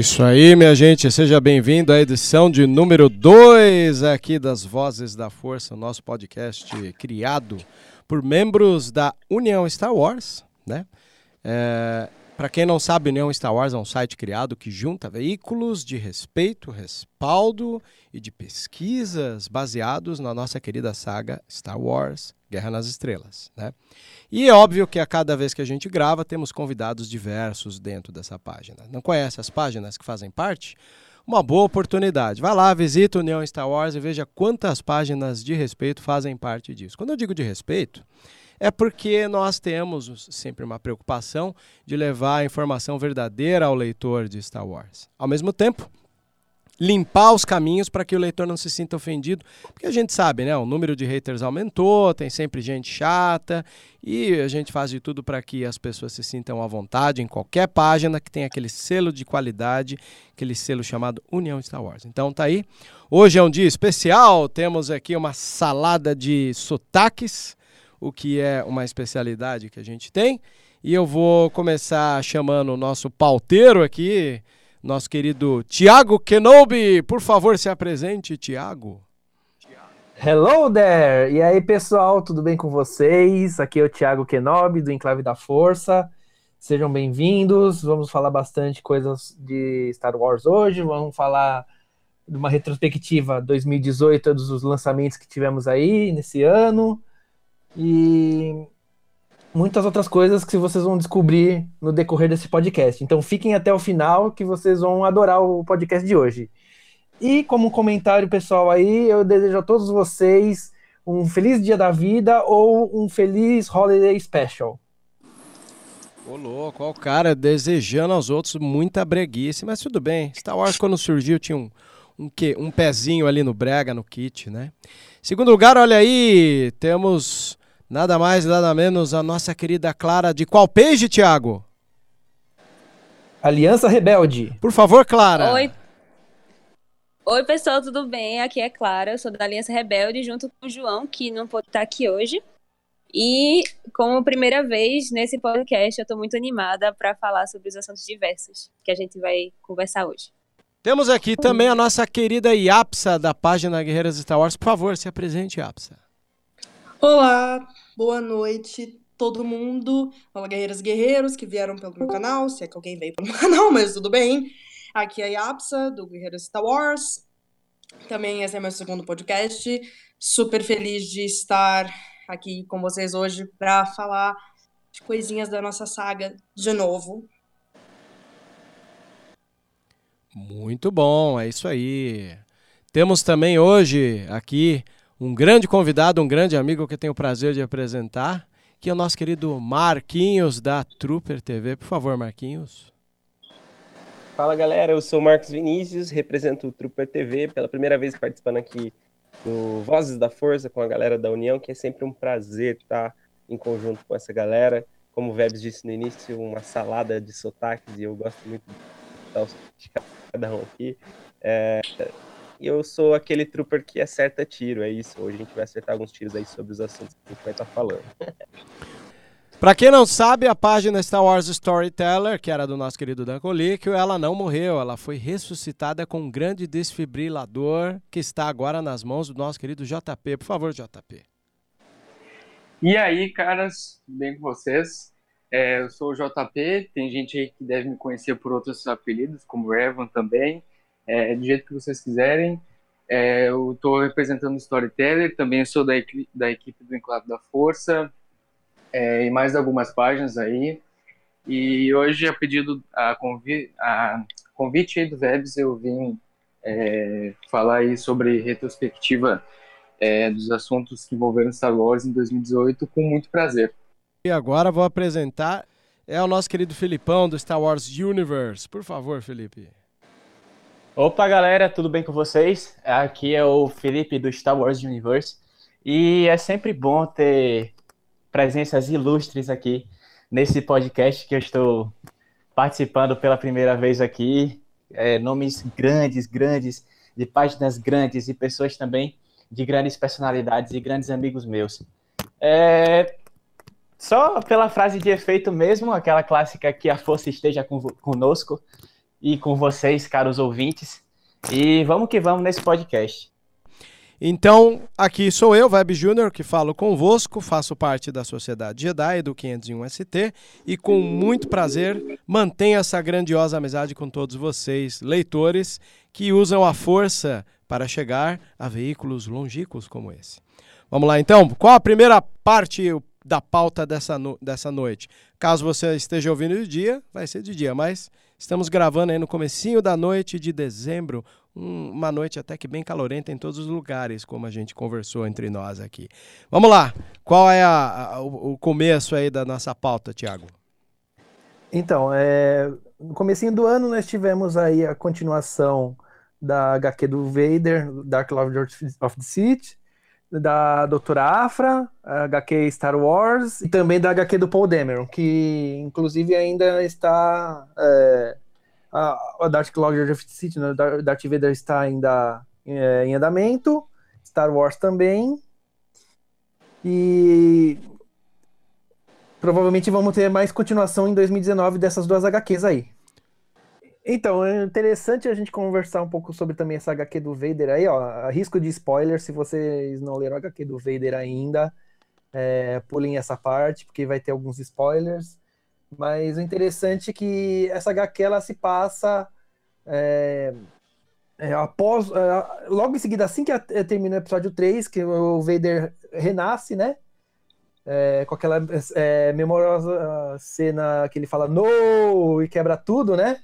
Isso aí, minha gente. Seja bem-vindo à edição de número 2 aqui das Vozes da Força, nosso podcast criado por membros da União Star Wars, né? É, Para quem não sabe, União Star Wars é um site criado que junta veículos de respeito, respaldo e de pesquisas baseados na nossa querida saga Star Wars, Guerra nas Estrelas, né? E é óbvio que a cada vez que a gente grava, temos convidados diversos dentro dessa página. Não conhece as páginas que fazem parte? Uma boa oportunidade. Vai lá, visita o União Star Wars e veja quantas páginas de respeito fazem parte disso. Quando eu digo de respeito, é porque nós temos sempre uma preocupação de levar a informação verdadeira ao leitor de Star Wars. Ao mesmo tempo, limpar os caminhos para que o leitor não se sinta ofendido, porque a gente sabe, né? O número de haters aumentou, tem sempre gente chata e a gente faz de tudo para que as pessoas se sintam à vontade em qualquer página que tem aquele selo de qualidade, aquele selo chamado União Star Wars. Então tá aí. Hoje é um dia especial, temos aqui uma salada de sotaques, o que é uma especialidade que a gente tem. E eu vou começar chamando o nosso pauteiro aqui, nosso querido Tiago Kenobi. Por favor, se apresente, Tiago. Hello there! E aí, pessoal, tudo bem com vocês? Aqui é o Thiago Kenobi, do Enclave da Força. Sejam bem-vindos. Vamos falar bastante coisas de Star Wars hoje. Vamos falar de uma retrospectiva 2018 dos lançamentos que tivemos aí nesse ano. E muitas outras coisas que vocês vão descobrir no decorrer desse podcast. Então fiquem até o final que vocês vão adorar o podcast de hoje. E como comentário pessoal aí, eu desejo a todos vocês um feliz dia da vida ou um feliz holiday special. Ô louco, ó, o cara desejando aos outros muita breguice, mas tudo bem. Star Wars quando surgiu tinha um, um, quê? um pezinho ali no brega, no kit, né? Segundo lugar, olha aí, temos nada mais, nada menos a nossa querida Clara de qual page, Thiago? Aliança Rebelde. Por favor, Clara. Oi. Oi, pessoal, tudo bem? Aqui é Clara, eu sou da Aliança Rebelde, junto com o João, que não pôde estar aqui hoje. E, como primeira vez nesse podcast, eu estou muito animada para falar sobre os assuntos diversos que a gente vai conversar hoje. Temos aqui também a nossa querida Yapsa, da página Guerreiras Star Wars. Por favor, se apresente, Yapsa. Olá, boa noite todo mundo. Fala guerreiras e guerreiros que vieram pelo meu canal, se é que alguém veio pelo meu canal, mas tudo bem. Aqui é a Yapsa, do Guerreiras Star Wars. Também esse é meu segundo podcast. Super feliz de estar aqui com vocês hoje para falar de coisinhas da nossa saga de novo. Muito bom, é isso aí. Temos também hoje aqui um grande convidado, um grande amigo que eu tenho o prazer de apresentar, que é o nosso querido Marquinhos da Trooper TV. Por favor, Marquinhos. Fala galera, eu sou o Marcos Vinícius, represento o Trooper TV, pela primeira vez participando aqui do Vozes da Força com a galera da União, que é sempre um prazer estar em conjunto com essa galera. Como o Vebs disse no início, uma salada de sotaques e eu gosto muito de cada um aqui. É, eu sou aquele trooper que acerta tiro, é isso. Hoje a gente vai acertar alguns tiros aí sobre os assuntos que a gente vai estar falando. Pra quem não sabe, a página Star Wars Storyteller, que era do nosso querido Dan Colíquio, ela não morreu, ela foi ressuscitada com um grande desfibrilador que está agora nas mãos do nosso querido JP. Por favor, JP. E aí, caras, tudo bem com vocês? É, eu sou o JP, tem gente aí que deve me conhecer por outros apelidos, como Evan também, é, do jeito que vocês quiserem. É, eu estou representando o Storyteller, também sou da, da equipe do Enclave da Força, é, e mais algumas páginas aí. E hoje, a pedido, a, convi a convite do Vebs, eu vim é, falar aí sobre retrospectiva é, dos assuntos que envolveram Star Wars em 2018 com muito prazer. E agora vou apresentar é o nosso querido Filipão do Star Wars Universe. Por favor, Felipe. Opa, galera, tudo bem com vocês? Aqui é o Felipe do Star Wars Universe. E é sempre bom ter presenças ilustres aqui nesse podcast que eu estou participando pela primeira vez aqui. É, nomes grandes, grandes, de páginas grandes e pessoas também de grandes personalidades e grandes amigos meus. É, só pela frase de efeito mesmo, aquela clássica que a força esteja conosco. E com vocês, caros ouvintes. E vamos que vamos nesse podcast. Então, aqui sou eu, Web Júnior, que falo convosco, faço parte da Sociedade Jedi do 501ST e com muito prazer mantenho essa grandiosa amizade com todos vocês, leitores, que usam a força para chegar a veículos longínquos como esse. Vamos lá então, qual a primeira parte da pauta dessa, no dessa noite? Caso você esteja ouvindo de dia, vai ser de dia, mas estamos gravando aí no comecinho da noite de dezembro, um, uma noite até que bem calorenta em todos os lugares, como a gente conversou entre nós aqui. Vamos lá, qual é a, a, o, começo aí da nossa pauta, Tiago? Então, é, no comecinho do ano nós tivemos aí a continuação da HQ do Vader, Dark Lord of the Sith, da Doutora Afra, HQ Star Wars, e também da HQ do Paul Dameron, que inclusive ainda está é, a, Dark Lord of the Sith, né? Darth Vader está ainda é, em andamento, Star Wars também. E provavelmente vamos ter mais continuação em 2019 dessas duas HQs aí. Então, é interessante a gente conversar um pouco sobre também essa HQ do Vader aí, ó. Risco de spoiler, se vocês não leram a HQ do Vader ainda, é, pulem essa parte, porque vai ter alguns spoilers. Mas o interessante é que essa HQ ela se passa é, é, após. É, logo em seguida, assim que é, termina o episódio 3, que o Vader renasce, né? É, com aquela é, memoriosa cena que ele fala no e quebra tudo, né?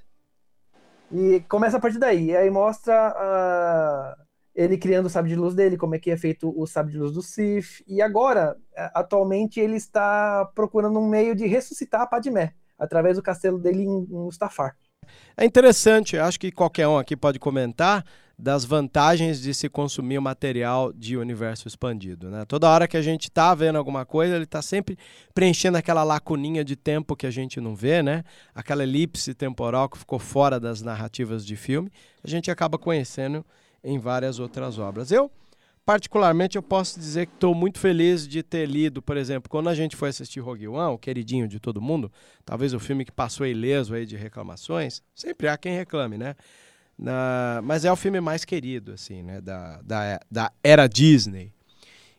E começa a partir daí. E aí mostra uh, ele criando o sabre de luz dele, como é que é feito o sabre de luz do Sif. E agora, atualmente, ele está procurando um meio de ressuscitar a Padmé, através do castelo dele em Mustafar. É interessante, acho que qualquer um aqui pode comentar das vantagens de se consumir o material de universo expandido. Né? Toda hora que a gente está vendo alguma coisa, ele está sempre preenchendo aquela lacuninha de tempo que a gente não vê, né? aquela elipse temporal que ficou fora das narrativas de filme, a gente acaba conhecendo em várias outras obras. Eu, particularmente, eu posso dizer que estou muito feliz de ter lido, por exemplo, quando a gente foi assistir Rogue One, o queridinho de todo mundo, talvez o filme que passou ileso aí de reclamações, sempre há quem reclame, né? Na, mas é o filme mais querido, assim, né? Da, da, da era Disney.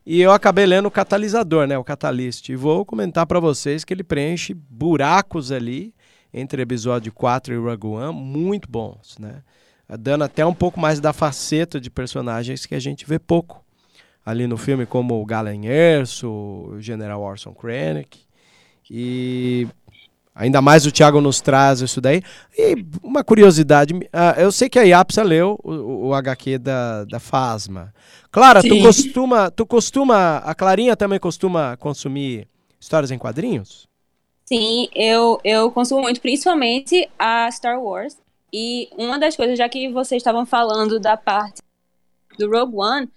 E eu acabei lendo o Catalisador, né? O Catalyst. E vou comentar para vocês que ele preenche buracos ali entre episódio 4 e Rogue One muito bons, né? Dando até um pouco mais da faceta de personagens que a gente vê pouco ali no filme, como o Galen Erso, o General Orson Krennic. E Ainda mais o Thiago nos traz isso daí. E uma curiosidade, uh, eu sei que a Iapsa leu o, o HQ da, da Fasma. Clara, tu costuma, tu costuma, a Clarinha também costuma consumir histórias em quadrinhos? Sim, eu, eu consumo muito, principalmente a Star Wars. E uma das coisas, já que vocês estavam falando da parte do Rogue One,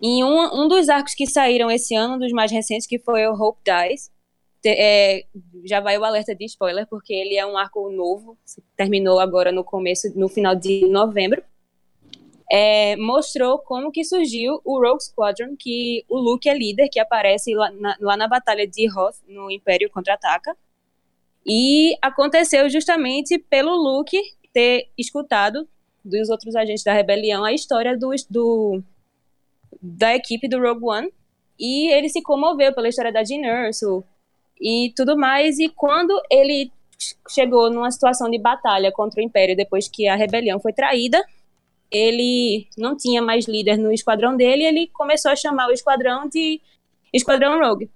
em um, um dos arcos que saíram esse ano, um dos mais recentes, que foi o Hope Dies, é, já vai o alerta de spoiler, porque ele é um arco novo, terminou agora no começo, no final de novembro. É, mostrou como que surgiu o Rogue Squadron, que o Luke é líder, que aparece lá na, lá na batalha de Hoth, no Império Contra-Ataca. E aconteceu justamente pelo Luke ter escutado dos outros agentes da rebelião a história do, do da equipe do Rogue One. E ele se comoveu pela história da Jean Erso, e tudo mais. E quando ele chegou numa situação de batalha contra o Império depois que a rebelião foi traída, ele não tinha mais líder no esquadrão dele, ele começou a chamar o esquadrão de Esquadrão Rogue.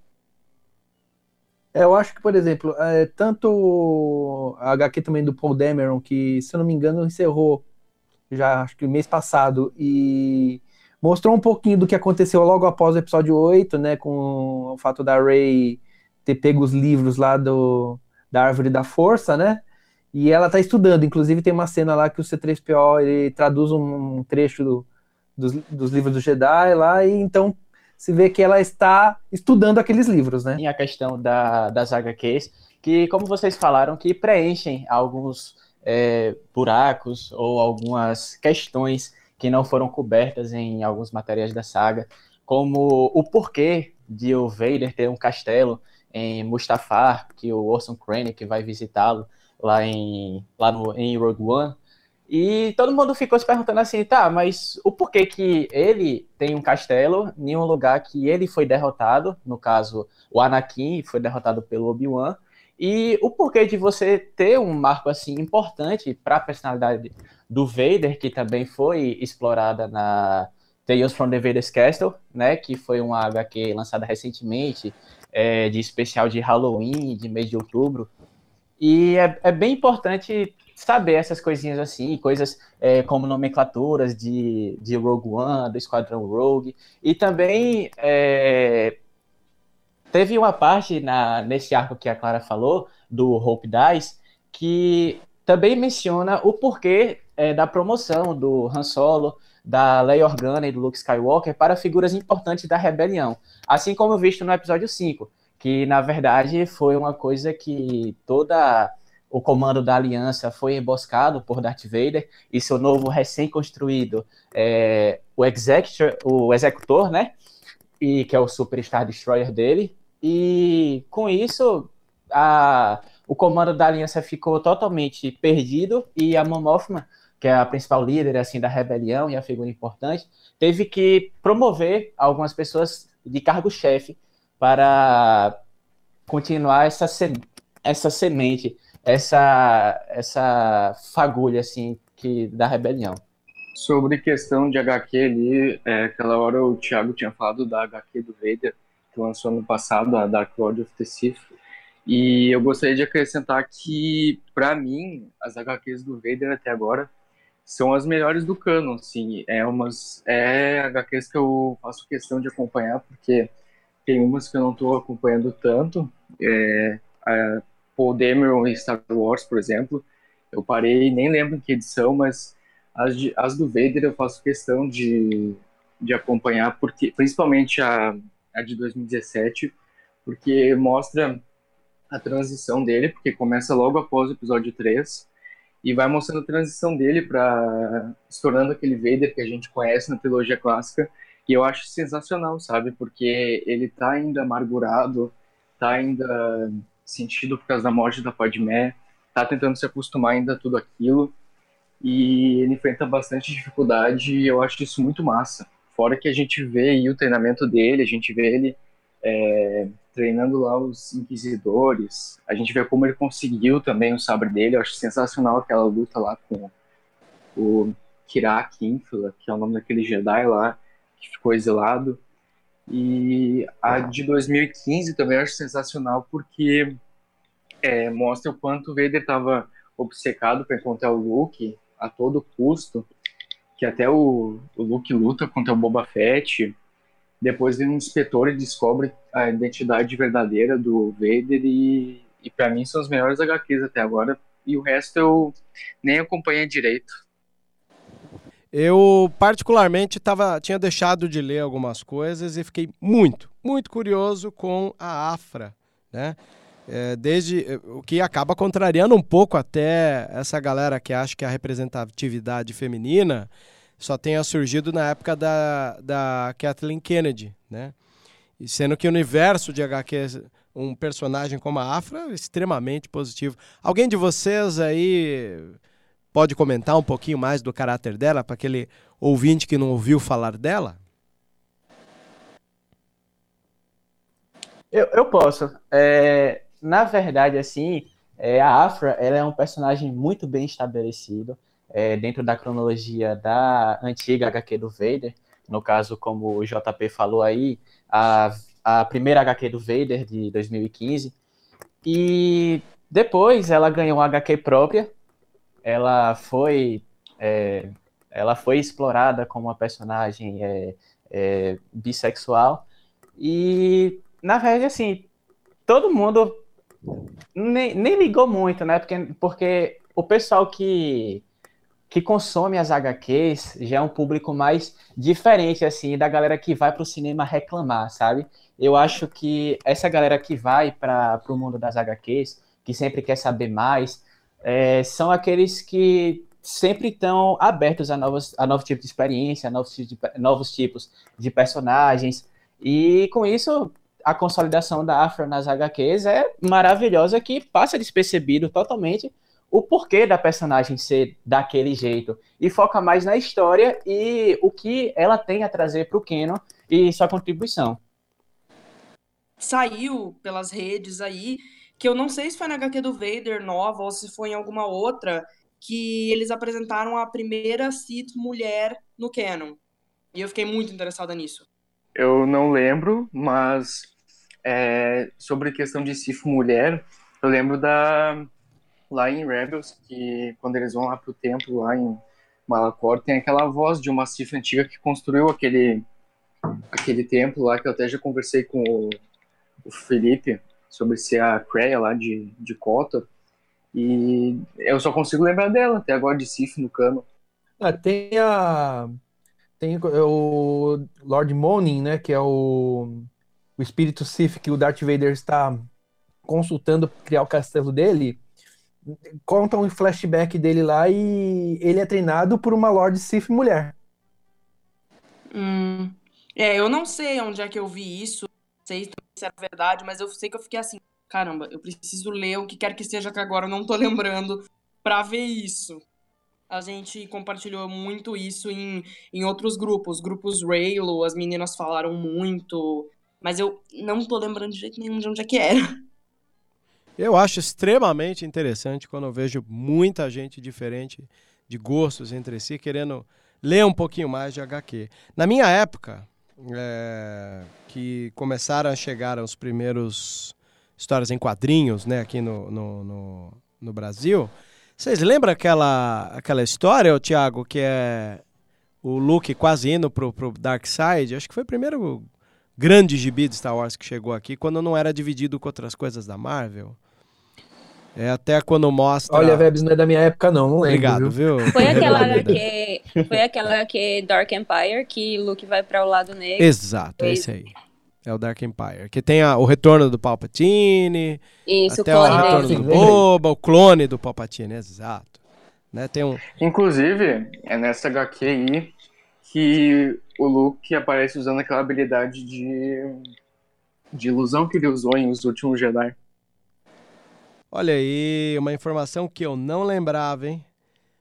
É, eu acho que, por exemplo, é, tanto a HQ também do Paul Dameron, que, se eu não me engano, encerrou já, acho que mês passado, e mostrou um pouquinho do que aconteceu logo após o episódio 8, né, com o fato da Rey ter pego os livros lá do, da Árvore da Força, né? E ela está estudando, inclusive tem uma cena lá que o C3PO ele traduz um trecho do, dos, dos livros do Jedi lá, e então se vê que ela está estudando aqueles livros, né? E a questão da, das HQs, que como vocês falaram, que preenchem alguns é, buracos ou algumas questões que não foram cobertas em alguns materiais da saga, como o porquê de o Vader ter um castelo em Mustafar, que o Orson Krennic vai visitá-lo, lá em, lá no, em Rogue One. E todo mundo ficou se perguntando assim, tá, mas o porquê que ele tem um castelo em um lugar que ele foi derrotado, no caso, o Anakin foi derrotado pelo Obi-Wan, e o porquê de você ter um marco assim importante para a personalidade do Vader, que também foi explorada na Tales from the Vader's Castle, né, que foi uma HQ lançada recentemente, é, de especial de Halloween, de mês de outubro, e é, é bem importante saber essas coisinhas assim, coisas é, como nomenclaturas de, de Rogue One, do Esquadrão Rogue, e também é, teve uma parte na, nesse arco que a Clara falou, do Hope Dice, que também menciona o porquê é, da promoção do Han Solo, da Leia Organa e do Luke Skywalker para figuras importantes da rebelião, assim como visto no episódio 5, que na verdade foi uma coisa que toda o comando da aliança foi emboscado por Darth Vader e seu novo recém-construído é, o Executor, o executor, né? E que é o Super Star Destroyer dele. E com isso a, o comando da aliança ficou totalmente perdido e a Mon Mothma, que é a principal líder assim da rebelião e a figura importante, teve que promover algumas pessoas de cargo-chefe para continuar essa, essa semente essa essa fagulha assim que da rebelião. Sobre questão de HQ ali, é, aquela hora o Thiago tinha falado da HQ do Vader, que lançou ano passado, a Dark Lord of the Sith, e eu gostaria de acrescentar que, para mim, as HQs do Vader até agora são as melhores do canon, assim, é umas é HQs que eu faço questão de acompanhar, porque tem umas que eu não estou acompanhando tanto, é, a, Paul Dameron em Star Wars, por exemplo. Eu parei, nem lembro em que edição, mas as, de, as do Vader eu faço questão de, de acompanhar, porque principalmente a, a de 2017, porque mostra a transição dele, porque começa logo após o episódio 3 e vai mostrando a transição dele para se tornando aquele Vader que a gente conhece na trilogia clássica. E eu acho sensacional, sabe? Porque ele tá ainda amargurado, tá ainda sentido por causa da morte da Padmé, tá tentando se acostumar ainda a tudo aquilo, e ele enfrenta bastante dificuldade e eu acho isso muito massa. Fora que a gente vê o treinamento dele, a gente vê ele é, treinando lá os inquisidores, a gente vê como ele conseguiu também o sabre dele, eu acho sensacional aquela luta lá com o Kirak Infila, que é o nome daquele Jedi lá, que ficou exilado. E a de 2015 também eu acho sensacional porque é, mostra o quanto o Vader estava obcecado para encontrar o Luke a todo custo, que até o, o Luke luta contra o Boba Fett. Depois vem um inspetor e descobre a identidade verdadeira do Vader e, e para mim são os melhores HQs até agora. E o resto eu nem acompanhei direito. Eu, particularmente, tava, tinha deixado de ler algumas coisas e fiquei muito, muito curioso com a Afra, né? É, desde é, o que acaba contrariando um pouco até essa galera que acha que a representatividade feminina só tenha surgido na época da, da Kathleen Kennedy, né? E sendo que o universo de HQ, um personagem como a Afra, é extremamente positivo. Alguém de vocês aí pode comentar um pouquinho mais do caráter dela para aquele ouvinte que não ouviu falar dela? Eu, eu posso. É, na verdade, assim, é, a Afra ela é um personagem muito bem estabelecido é, dentro da cronologia da antiga HQ do Vader. No caso, como o JP falou aí, a, a primeira HQ do Vader de 2015. E depois ela ganhou uma HQ própria, ela foi é, ela foi explorada como uma personagem é, é, bissexual e na verdade assim todo mundo nem, nem ligou muito né porque, porque o pessoal que que consome as HQs já é um público mais diferente assim da galera que vai para o cinema reclamar sabe eu acho que essa galera que vai para o mundo das HQs que sempre quer saber mais é, são aqueles que sempre estão abertos a novos, a novos tipos de experiência, a novos, novos tipos de personagens. E com isso, a consolidação da Afro nas HQs é maravilhosa, que passa despercebido totalmente o porquê da personagem ser daquele jeito e foca mais na história e o que ela tem a trazer para o Canon e sua contribuição. Saiu pelas redes aí, que eu não sei se foi na HQ do Vader nova ou se foi em alguma outra, que eles apresentaram a primeira Sith mulher no canon. E eu fiquei muito interessada nisso. Eu não lembro, mas é, sobre questão de Sith mulher, eu lembro da lá em Rebels que quando eles vão lá pro templo lá em Malacor tem aquela voz de uma Sith antiga que construiu aquele aquele templo lá que eu até já conversei com o, o Felipe sobre ser a Kreia lá de de Kotor e eu só consigo lembrar dela até agora de Sif no cano. Ah, tem a. Tem o Lord Monin, né? Que é o, o espírito Sif que o Darth Vader está consultando para criar o castelo dele. Conta um flashback dele lá e ele é treinado por uma Lord Sif mulher. Hum. É, eu não sei onde é que eu vi isso, não sei se é verdade, mas eu sei que eu fiquei assim, caramba, eu preciso ler o que quer que seja que agora eu não tô lembrando para ver isso. A gente compartilhou muito isso em, em outros grupos, grupos Raylo, as meninas falaram muito, mas eu não tô lembrando de jeito nenhum de onde é que era. Eu acho extremamente interessante quando eu vejo muita gente diferente de gostos entre si querendo ler um pouquinho mais de HQ. Na minha época, é, que começaram a chegar os primeiros histórias em quadrinhos, né, aqui no, no, no, no Brasil. Vocês lembram aquela, aquela história, Tiago, que é o Luke quase indo pro, pro Dark Side? Acho que foi o primeiro grande gibi de Star Wars que chegou aqui, quando não era dividido com outras coisas da Marvel. É até quando mostra. Olha, Vebs, não é da minha época, não, não lembro. Obrigado, viu? viu? Foi aquela que foi aquela que Dark Empire que Luke vai para o lado negro. Exato, é esse aí. É o Dark Empire. Que tem a, o retorno do Palpatine. Isso, até o clone o retorno dele. do Boba, o clone do Palpatine, exato. Né, tem um... Inclusive, é nessa HQ aí que o Luke aparece usando aquela habilidade de, de ilusão que ele usou em Os Últimos Jedi. Olha aí, uma informação que eu não lembrava, hein?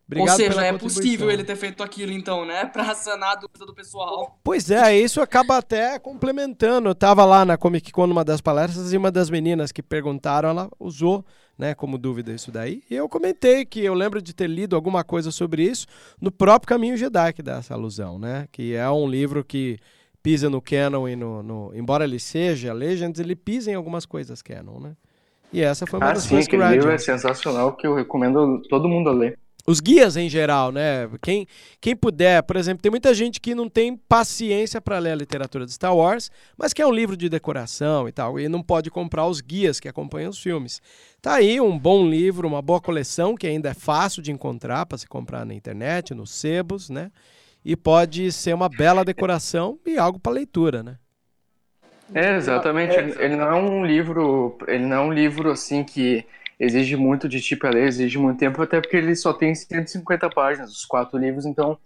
Obrigado Ou seja, é possível ele ter feito aquilo então, né? Pra sanar a dúvida do pessoal. Pois é, isso acaba até complementando. Eu tava lá na Comic Con numa das palestras e uma das meninas que perguntaram, ela usou, né, como dúvida isso daí. E eu comentei que eu lembro de ter lido alguma coisa sobre isso no próprio Caminho Jedi que dá essa alusão, né? Que é um livro que pisa no canon e no, no embora ele seja Legends, ele pisa em algumas coisas canon, né? E essa foi uma Ah, das sim, coisas que o livro é sensacional que eu recomendo todo mundo a ler. os guias em geral, né? Quem, quem puder, por exemplo, tem muita gente que não tem paciência para ler a literatura de Star Wars, mas quer um livro de decoração e tal, e não pode comprar os guias que acompanham os filmes. Tá aí um bom livro, uma boa coleção que ainda é fácil de encontrar para se comprar na internet, nos sebos, né? E pode ser uma bela decoração e algo para leitura, né? É, exatamente. Ele, ele não é um livro, ele não é um livro assim que exige muito de ti para ler, exige muito tempo, até porque ele só tem 150 páginas, os quatro livros, então,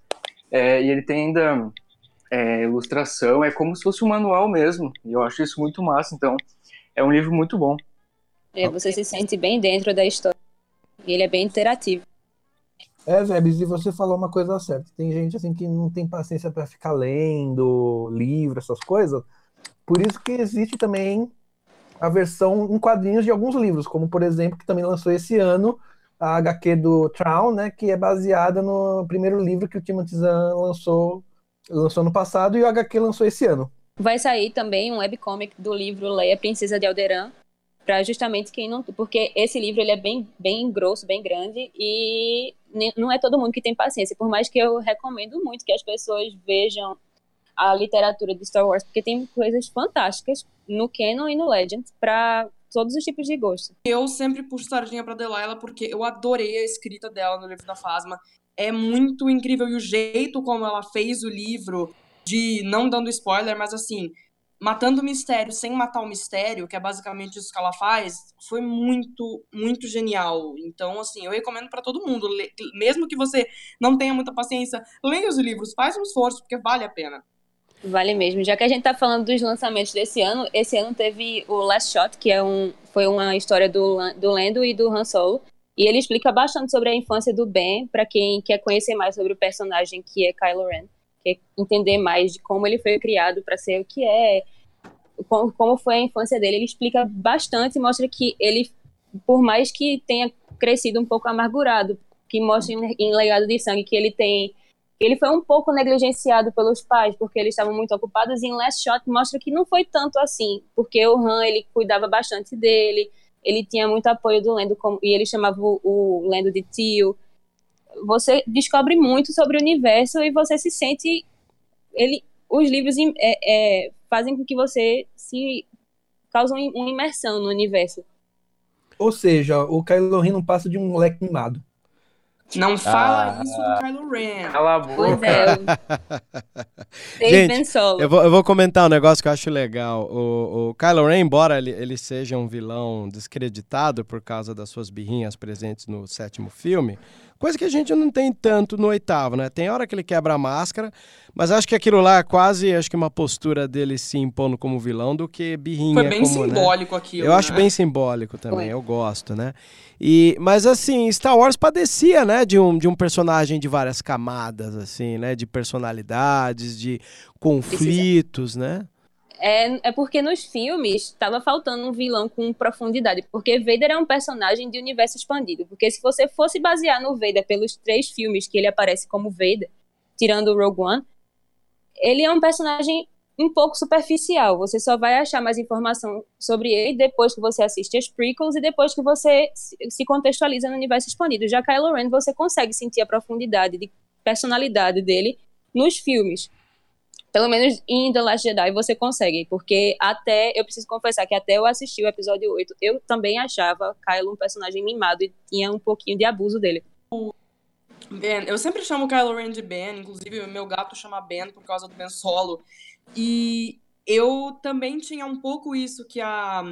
é, e ele tem ainda é, ilustração, é como se fosse um manual mesmo, e eu acho isso muito massa, então, é um livro muito bom. É, você se sente bem dentro da história. E ele é bem interativo. É, Vebs, e você falou uma coisa certa. Tem gente assim que não tem paciência para ficar lendo livro, essas coisas. Por isso que existe também a versão em quadrinhos de alguns livros, como por exemplo, que também lançou esse ano, a HQ do Traum, né, que é baseada no primeiro livro que o Timothy Zahn lançou, lançou no passado e o HQ lançou esse ano. Vai sair também um webcomic do livro Leia, Princesa de Alderan, para justamente quem não, porque esse livro ele é bem bem grosso, bem grande e não é todo mundo que tem paciência, por mais que eu recomendo muito que as pessoas vejam a literatura de Star Wars, porque tem coisas fantásticas no canon e no Legend para todos os tipos de gosto. Eu sempre puxo sardinha pra Delilah porque eu adorei a escrita dela no livro da Fasma. É muito incrível e o jeito como ela fez o livro, de não dando spoiler, mas assim, matando o mistério sem matar o mistério, que é basicamente isso que ela faz, foi muito, muito genial. Então, assim, eu recomendo pra todo mundo, mesmo que você não tenha muita paciência, leia os livros, faz um esforço, porque vale a pena. Vale mesmo. Já que a gente tá falando dos lançamentos desse ano, esse ano teve o Last Shot, que é um, foi uma história do, do Lando e do Han Solo, E ele explica bastante sobre a infância do Ben, para quem quer conhecer mais sobre o personagem que é Kylo Ren, quer entender mais de como ele foi criado para ser o que é, como, como foi a infância dele. Ele explica bastante e mostra que ele, por mais que tenha crescido um pouco amargurado, que mostra em, em Legado de Sangue que ele tem ele foi um pouco negligenciado pelos pais porque eles estavam muito ocupados e em Last Shot mostra que não foi tanto assim, porque o Han ele cuidava bastante dele, ele tinha muito apoio do Lendo e ele chamava o, o Lendo de tio. Você descobre muito sobre o universo e você se sente ele os livros é, é, fazem com que você se causam uma imersão no universo. Ou seja, o Kylo Ren não passa de um moleque mimado. Não fala ah, isso do Kylo Ren. Cala a boca. Pois é. Gente. Eu vou, eu vou comentar um negócio que eu acho legal. O, o Kylo Ren, embora ele, ele seja um vilão descreditado por causa das suas birrinhas presentes no sétimo filme, Coisa que a gente não tem tanto no oitavo, né? Tem hora que ele quebra a máscara, mas acho que aquilo lá é quase acho que uma postura dele se impondo como vilão do que birrinha. Foi bem como, né? simbólico né? aquilo. Eu né? acho bem simbólico também, Foi. eu gosto, né? E, mas assim, Star Wars padecia, né, de um, de um personagem de várias camadas, assim, né? De personalidades, de conflitos, Precisa. né? É, é porque nos filmes estava faltando um vilão com profundidade, porque Vader é um personagem de universo expandido. Porque se você fosse basear no Vader pelos três filmes que ele aparece como Vader, tirando o Rogue One, ele é um personagem um pouco superficial. Você só vai achar mais informação sobre ele depois que você assiste as prequels e depois que você se contextualiza no universo expandido. Já Kylo Ren, você consegue sentir a profundidade de personalidade dele nos filmes. Pelo menos em The Last Jedi você consegue, porque até, eu preciso confessar que até eu assisti o episódio 8, eu também achava Kylo um personagem mimado e tinha um pouquinho de abuso dele. Ben, eu sempre chamo Kylo Ren de Ben, inclusive meu gato chama Ben por causa do Ben Solo. E eu também tinha um pouco isso que a,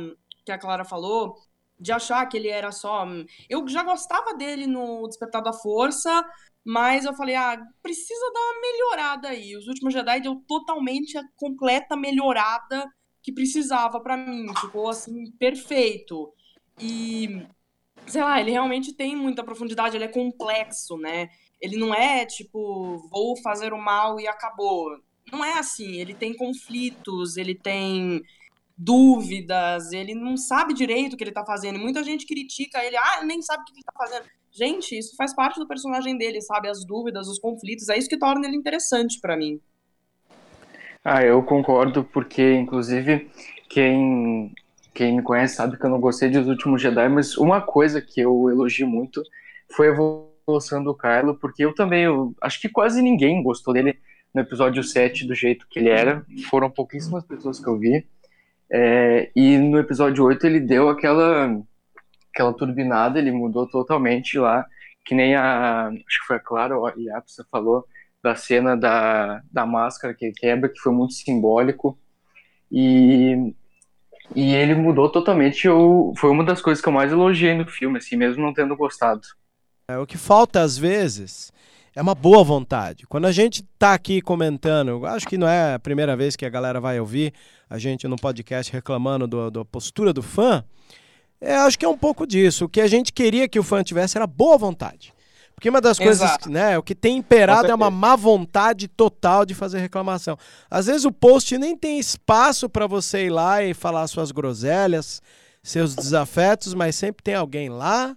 que a Clara falou, de achar que ele era só. Eu já gostava dele no Despertar da Força, mas eu falei, ah, precisa dar uma melhorada aí. Os últimos Jedi deu totalmente a completa melhorada que precisava para mim. Ficou assim, perfeito. E, sei lá, ele realmente tem muita profundidade, ele é complexo, né? Ele não é tipo, vou fazer o mal e acabou. Não é assim. Ele tem conflitos, ele tem dúvidas, ele não sabe direito o que ele tá fazendo. Muita gente critica ele, ah, nem sabe o que ele tá fazendo. Gente, isso faz parte do personagem dele, sabe? As dúvidas, os conflitos, é isso que torna ele interessante para mim. Ah, eu concordo, porque, inclusive, quem, quem me conhece sabe que eu não gostei dos últimos Jedi, mas uma coisa que eu elogio muito foi a evolução do Kylo, porque eu também, eu, acho que quase ninguém gostou dele no episódio 7 do jeito que ele era, foram pouquíssimas pessoas que eu vi, é, e no episódio 8 ele deu aquela aquela turbinada, ele mudou totalmente lá, que nem a, acho que foi a Clara e a Apsa falou, da cena da, da máscara que quebra, que foi muito simbólico, e, e ele mudou totalmente, eu, foi uma das coisas que eu mais elogiei no filme, assim, mesmo não tendo gostado. É, o que falta às vezes é uma boa vontade. Quando a gente está aqui comentando, acho que não é a primeira vez que a galera vai ouvir a gente no podcast reclamando do, da postura do fã, é, acho que é um pouco disso. O que a gente queria que o fã tivesse era boa vontade. Porque uma das coisas, Exato. né, o que tem imperado é uma má vontade total de fazer reclamação. Às vezes o post nem tem espaço para você ir lá e falar suas groselhas, seus desafetos, mas sempre tem alguém lá,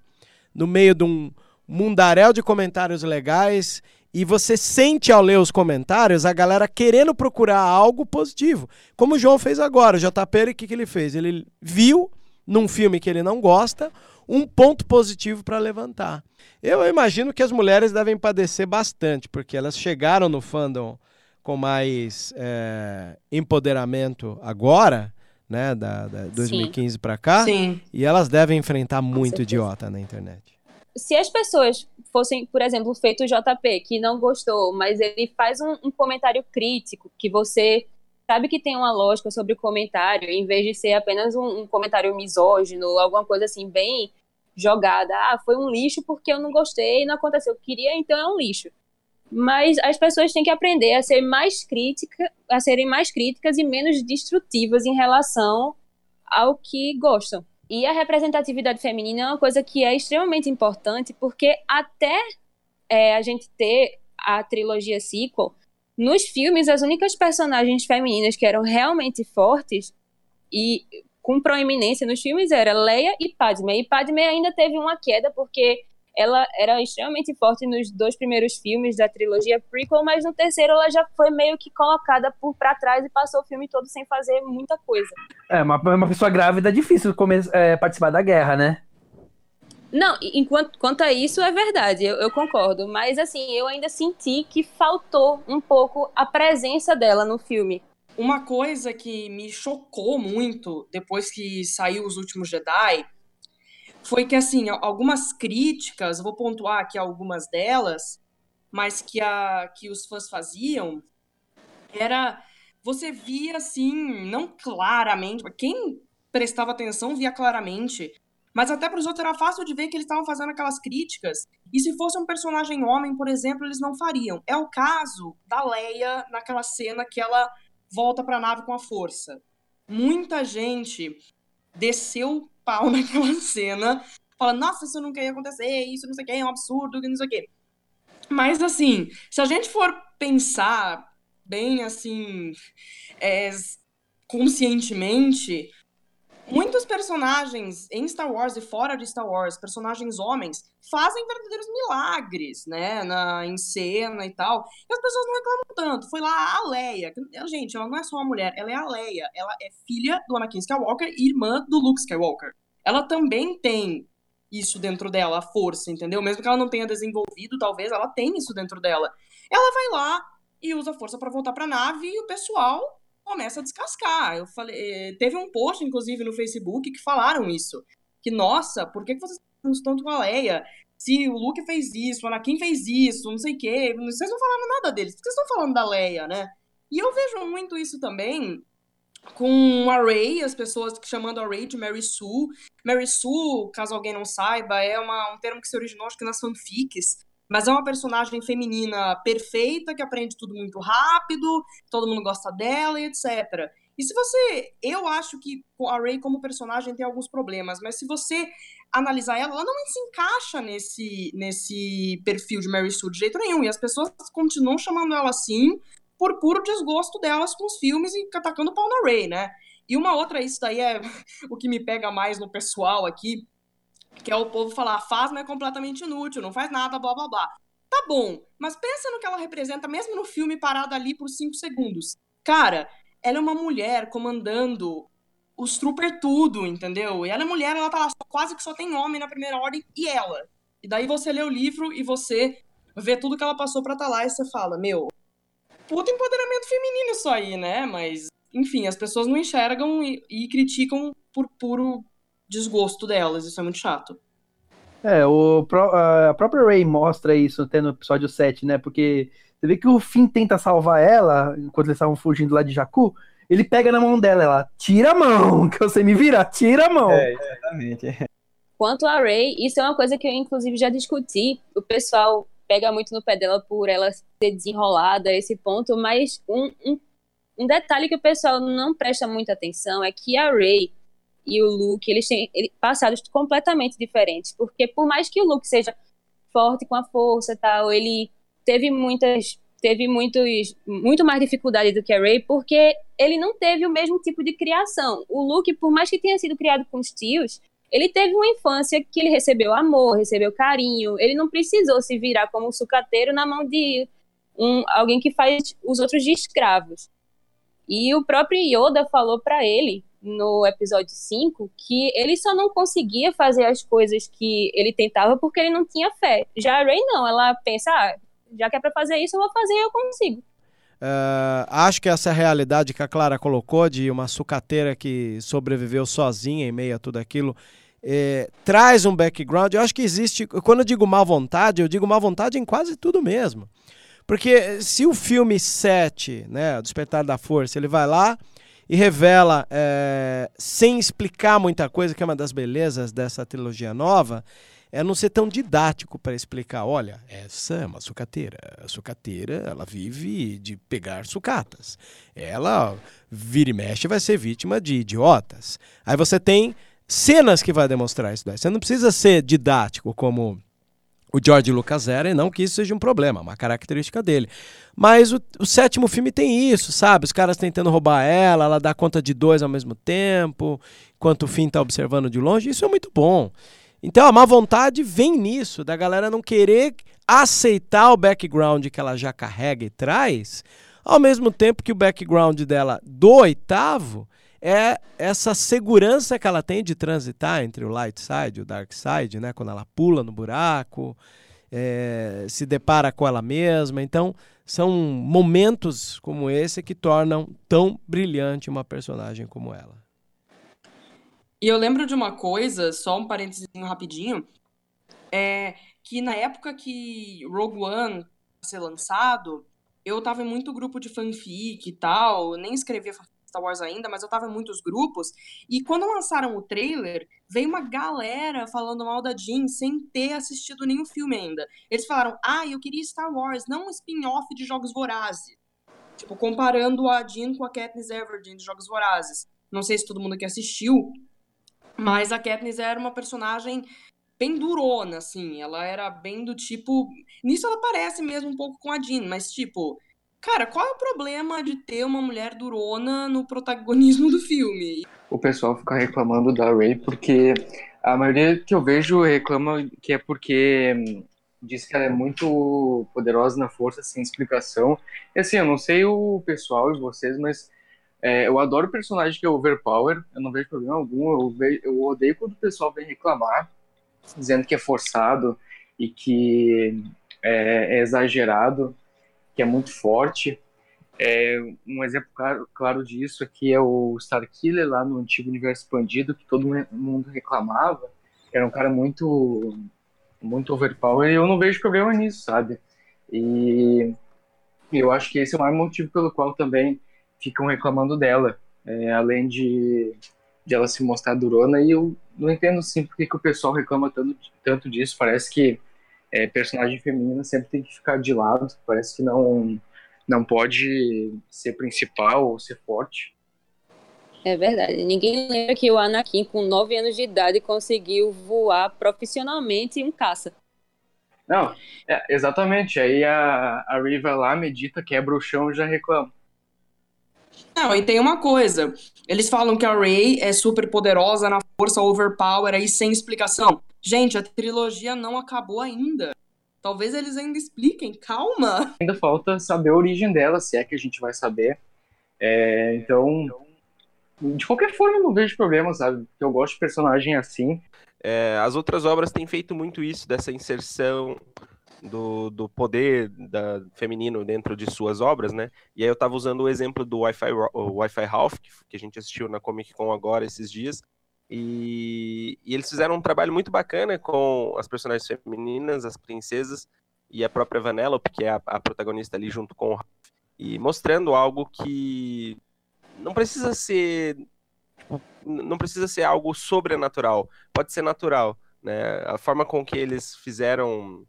no meio de um mundaréu de comentários legais, e você sente ao ler os comentários a galera querendo procurar algo positivo. Como o João fez agora, o JP, o que, que ele fez? Ele viu num filme que ele não gosta, um ponto positivo para levantar. Eu imagino que as mulheres devem padecer bastante, porque elas chegaram no fandom com mais é, empoderamento agora, né, da, da 2015 para cá, Sim. e elas devem enfrentar muito idiota na internet. Se as pessoas fossem, por exemplo, feito o JP, que não gostou, mas ele faz um, um comentário crítico, que você sabe que tem uma lógica sobre o comentário, em vez de ser apenas um, um comentário misógino, alguma coisa assim, bem jogada. Ah, foi um lixo porque eu não gostei, não aconteceu. Eu queria, então é um lixo. Mas as pessoas têm que aprender a ser mais crítica, a serem mais críticas e menos destrutivas em relação ao que gostam. E a representatividade feminina é uma coisa que é extremamente importante, porque até é, a gente ter a trilogia sequel, nos filmes, as únicas personagens femininas que eram realmente fortes e com proeminência nos filmes era Leia e Padme. E Padme ainda teve uma queda, porque ela era extremamente forte nos dois primeiros filmes da trilogia prequel, mas no terceiro ela já foi meio que colocada por para trás e passou o filme todo sem fazer muita coisa. É, uma, uma pessoa grávida é difícil é, participar da guerra, né? Não, enquanto, quanto a isso é verdade, eu, eu, concordo. Mas assim, eu ainda senti que faltou um pouco a presença dela no filme. Uma coisa que me chocou muito depois que saiu Os Últimos Jedi foi que, assim, algumas críticas, vou pontuar aqui algumas delas, mas que, a, que os fãs faziam, era. Você via, assim, não claramente, quem prestava atenção via claramente, mas até para os outros era fácil de ver que eles estavam fazendo aquelas críticas, e se fosse um personagem homem, por exemplo, eles não fariam. É o caso da Leia naquela cena que ela volta para a nave com a força. Muita gente desceu pau naquela cena, falando, nossa, isso nunca ia acontecer, isso não sei o que, é um absurdo, não sei o que. Mas, assim, se a gente for pensar bem, assim, é, conscientemente, muitos personagens em Star Wars e fora de Star Wars, personagens homens, fazem verdadeiros milagres, né, na, em cena e tal. E as pessoas não reclamam tanto. Foi lá a Leia. Gente, ela não é só uma mulher, ela é a Leia. Ela é filha do Anakin Skywalker e irmã do Luke Skywalker. Ela também tem isso dentro dela, a força, entendeu? Mesmo que ela não tenha desenvolvido, talvez ela tenha isso dentro dela. Ela vai lá e usa a força para voltar para a nave e o pessoal começa a descascar. Eu falei, eh, teve um post inclusive no Facebook que falaram isso, que nossa, por que vocês estão tanto com a Leia? Se o Luke fez isso, o Anakin fez isso, não sei o quê, vocês não falaram nada deles, vocês estão falando da Leia, né? E eu vejo muito isso também com a Ray, as pessoas chamando a Ray de Mary Sue. Mary Sue, caso alguém não saiba, é uma, um termo que se originou acho que nas fanfics, mas é uma personagem feminina perfeita, que aprende tudo muito rápido, todo mundo gosta dela e etc. E se você. Eu acho que a Ray, como personagem, tem alguns problemas, mas se você analisar ela, ela não se encaixa nesse, nesse perfil de Mary Sue de jeito nenhum. E as pessoas continuam chamando ela assim, por puro desgosto delas com os filmes e atacando o pau na Ray, né? E uma outra, isso daí é o que me pega mais no pessoal aqui, que é o povo falar, a Fasma é completamente inútil, não faz nada, blá blá blá. Tá bom, mas pensa no que ela representa, mesmo no filme parada ali por cinco segundos. Cara, ela é uma mulher comandando os trooper tudo, entendeu? E ela é mulher, ela tá lá, quase que só tem homem na primeira ordem, e ela. E daí você lê o livro e você vê tudo que ela passou pra tá lá e você fala, meu, puta empoderamento feminino isso aí, né? Mas, enfim, as pessoas não enxergam e, e criticam por puro desgosto delas. Isso é muito chato. É, o, a própria Ray mostra isso até no episódio 7, né? Porque você vê que o Finn tenta salvar ela enquanto eles estavam fugindo lá de Jakku. Ele pega na mão dela, ela tira a mão, que você me vira, tira a mão. É, exatamente. Quanto a Ray, isso é uma coisa que eu inclusive já discuti. O pessoal pega muito no pé dela por ela ser desenrolada a esse ponto, mas um, um, um, detalhe que o pessoal não presta muita atenção é que a Ray e o Luke, eles têm passados completamente diferentes, porque por mais que o Luke seja forte com a força tal, ele teve muitas teve muitos, muito mais dificuldade do que a Ray, porque ele não teve o mesmo tipo de criação. O Luke, por mais que tenha sido criado com os tios, ele teve uma infância que ele recebeu amor, recebeu carinho. Ele não precisou se virar como um sucateiro na mão de um, alguém que faz os outros de escravos. E o próprio Yoda falou para ele no episódio 5 que ele só não conseguia fazer as coisas que ele tentava porque ele não tinha fé. Já a Rey não, ela pensa, ah, já que é para fazer isso, eu vou fazer e eu consigo. Uh, acho que essa é realidade que a Clara colocou de uma sucateira que sobreviveu sozinha em meio a tudo aquilo é, traz um background. Eu acho que existe. Quando eu digo má vontade, eu digo má vontade em quase tudo mesmo. Porque se o filme 7, né, Despertar da Força, ele vai lá e revela, é, sem explicar muita coisa, que é uma das belezas dessa trilogia nova, é não ser tão didático para explicar. Olha, essa é uma sucateira. A sucateira, ela vive de pegar sucatas. Ela vira e mexe vai ser vítima de idiotas. Aí você tem cenas que vai demonstrar isso daí. Você não precisa ser didático como o George Lucas era, e não que isso seja um problema, uma característica dele. Mas o, o, sétimo filme tem isso, sabe? Os caras tentando roubar ela, ela dá conta de dois ao mesmo tempo, enquanto o fim tá observando de longe. Isso é muito bom. Então a má vontade vem nisso, da galera não querer aceitar o background que ela já carrega e traz, ao mesmo tempo que o background dela do oitavo é essa segurança que ela tem de transitar entre o light side e o dark side, né? Quando ela pula no buraco, é, se depara com ela mesma. Então, são momentos como esse que tornam tão brilhante uma personagem como ela. E eu lembro de uma coisa, só um parênteses rapidinho, é que na época que Rogue One ia ser lançado, eu tava em muito grupo de fanfic e tal, nem escrevia Star Wars ainda, mas eu tava em muitos grupos. E quando lançaram o trailer, veio uma galera falando mal da Jean sem ter assistido nenhum filme ainda. Eles falaram: ah, eu queria Star Wars, não um spin-off de Jogos Vorazes. Tipo, comparando a Jean com a Katniss Everdeen de Jogos Vorazes. Não sei se todo mundo aqui assistiu, mas a Katniss era uma personagem bem durona, assim. Ela era bem do tipo. Nisso ela parece mesmo um pouco com a Jean, mas tipo, Cara, qual é o problema de ter uma mulher durona no protagonismo do filme? O pessoal fica reclamando da Ray porque a maioria que eu vejo reclama que é porque hum, diz que ela é muito poderosa na força sem explicação. E assim, eu não sei o pessoal e vocês, mas é, eu adoro personagem que é overpower, eu não vejo problema algum. Eu, vejo, eu odeio quando o pessoal vem reclamar, dizendo que é forçado e que é, é exagerado que é muito forte. É, um exemplo claro, claro disso aqui é o Starkiller lá no antigo universo expandido, que todo mundo reclamava. Era um cara muito muito overpower e eu não vejo problema nisso, sabe? E eu acho que esse é o maior motivo pelo qual também ficam reclamando dela, é, além de, de ela se mostrar durona. E eu não entendo sim porque que o pessoal reclama tanto, tanto disso. Parece que é, personagem feminina sempre tem que ficar de lado, parece que não, não pode ser principal ou ser forte. É verdade. Ninguém lembra que o Anakin, com 9 anos de idade, conseguiu voar profissionalmente em um caça. Não, é, exatamente. Aí a, a Riva lá medita, quebra o chão e já reclama. Não, e tem uma coisa. Eles falam que a Rey é super poderosa na força overpower aí sem explicação. Gente, a trilogia não acabou ainda. Talvez eles ainda expliquem, calma. Ainda falta saber a origem dela, se é que a gente vai saber. É, então, de qualquer forma, eu não vejo problema, sabe? Porque eu gosto de personagem assim. É, as outras obras têm feito muito isso, dessa inserção do, do poder da, feminino dentro de suas obras, né? E aí eu estava usando o exemplo do Wi-Fi Wi Ralph, que, que a gente assistiu na Comic Con agora esses dias, e, e, eles fizeram um trabalho muito bacana com as personagens femininas, as princesas e a própria Vanellope, que é a, a protagonista ali junto com o Ralph, e mostrando algo que não precisa ser tipo, não precisa ser algo sobrenatural, pode ser natural, né? A forma com que eles fizeram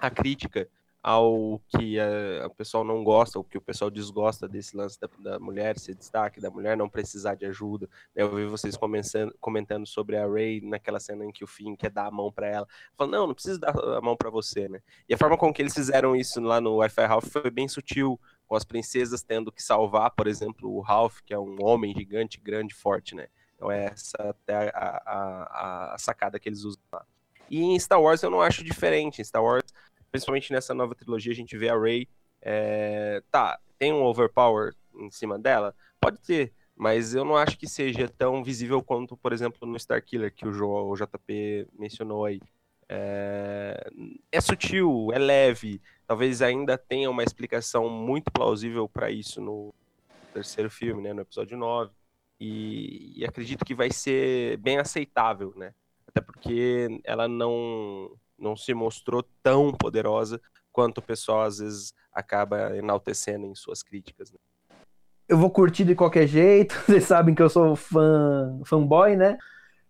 a crítica ao que a, o pessoal não gosta, ou que o pessoal desgosta desse lance da, da mulher ser destaque, da mulher não precisar de ajuda. Né? Eu vi vocês comentando, sobre a Ray naquela cena em que o Finn quer dar a mão para ela. Falando, não, não precisa dar a mão para você, né? E a forma com que eles fizeram isso lá no Wi-Fi Ralph foi bem sutil, com as princesas tendo que salvar, por exemplo, o Ralph, que é um homem gigante, grande, forte, né? Então é essa até a, a, a sacada que eles usam lá. E em Star Wars eu não acho diferente. Em Star Wars principalmente nessa nova trilogia, a gente vê a Rey. É, tá, tem um overpower em cima dela? Pode ter, mas eu não acho que seja tão visível quanto, por exemplo, no Starkiller, que o, o JP mencionou aí. É, é, sutil, é leve, talvez ainda tenha uma explicação muito plausível para isso no terceiro filme, né, no episódio 9. E, e acredito que vai ser bem aceitável, né? Até porque ela não não se mostrou tão poderosa quanto o pessoal às vezes acaba enaltecendo em suas críticas. Né? Eu vou curtir de qualquer jeito, vocês sabem que eu sou fã, fanboy, né?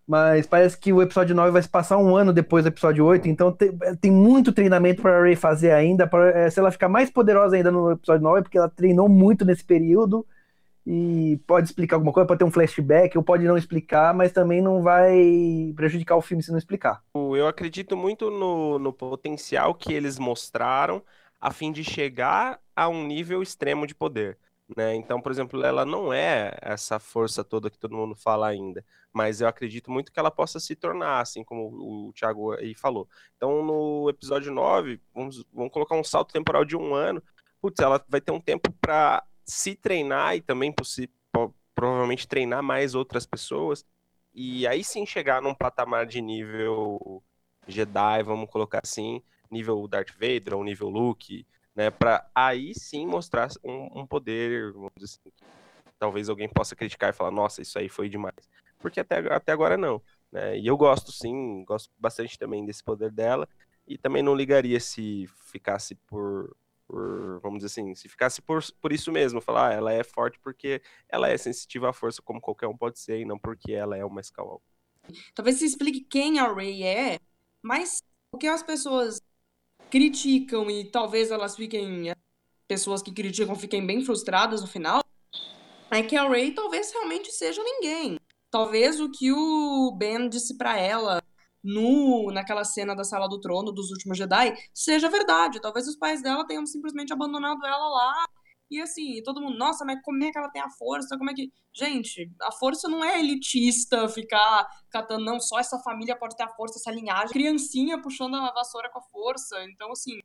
Mas parece que o episódio 9 vai se passar um ano depois do episódio 8, então tem, tem muito treinamento para a Rey fazer ainda, para é, se ela ficar mais poderosa ainda no episódio 9, porque ela treinou muito nesse período. E pode explicar alguma coisa, pode ter um flashback, ou pode não explicar, mas também não vai prejudicar o filme se não explicar. Eu acredito muito no, no potencial que eles mostraram a fim de chegar a um nível extremo de poder. Né? Então, por exemplo, ela não é essa força toda que todo mundo fala ainda, mas eu acredito muito que ela possa se tornar, assim como o Thiago aí falou. Então, no episódio 9, vamos, vamos colocar um salto temporal de um ano. Putz, ela vai ter um tempo para se treinar e também provavelmente treinar mais outras pessoas. E aí sim chegar num patamar de nível Jedi, vamos colocar assim, nível Darth Vader ou nível Luke, né? Para aí sim mostrar um, um poder, assim, talvez alguém possa criticar e falar, nossa, isso aí foi demais. Porque até, até agora não. Né? E eu gosto sim, gosto bastante também desse poder dela. E também não ligaria se ficasse por, por vamos dizer assim, se ficasse por, por isso mesmo, falar, ah, ela é forte porque ela é sensitiva à força, como qualquer um pode ser, e não porque ela é uma Skywalker. Talvez se explique quem a Rey é, mas o que as pessoas criticam e talvez elas fiquem. Pessoas que criticam fiquem bem frustradas no final. É que a Ray talvez realmente seja ninguém. Talvez o que o Ben disse para ela no naquela cena da sala do trono dos últimos Jedi seja verdade. Talvez os pais dela tenham simplesmente abandonado ela lá e assim, todo mundo, nossa, mas como é que ela tem a força? Como é que. Gente, a força não é elitista ficar catando, não, só essa família pode ter a força, essa linhagem. Criancinha puxando a vassoura com a força. Então, assim,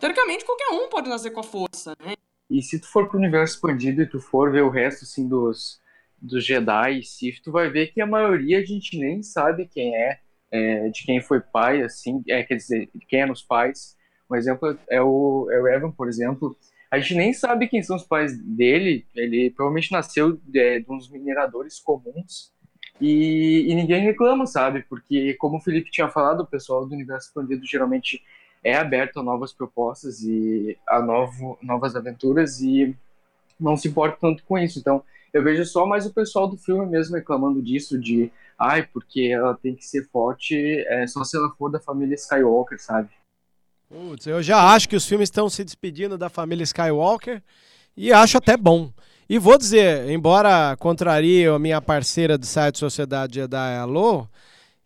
teoricamente qualquer um pode nascer com a força, né? E se tu for pro universo expandido e tu for ver o resto, assim, dos, dos Jedi e Sith, tu vai ver que a maioria a gente nem sabe quem é, é de quem foi pai, assim, é, quer dizer, quem eram os pais. Um exemplo é o, é o Evan, por exemplo, a gente nem sabe quem são os pais dele. Ele provavelmente nasceu de, de uns mineradores comuns. E, e, ninguém reclama, sabe? Porque, como o Felipe tinha falado, o pessoal do Universo Expandido geralmente é aberto a novas propostas e a novo, novas aventuras e não se importa tanto com isso. Então, eu vejo só mais o pessoal do filme mesmo reclamando disso, de ai, porque ela tem que ser forte é, só se ela for da família Skywalker, sabe? Putz, eu já acho que os filmes estão se despedindo da família Skywalker e acho até bom. E vou dizer, embora contrarie a minha parceira do site Sociedade Jedi Alô,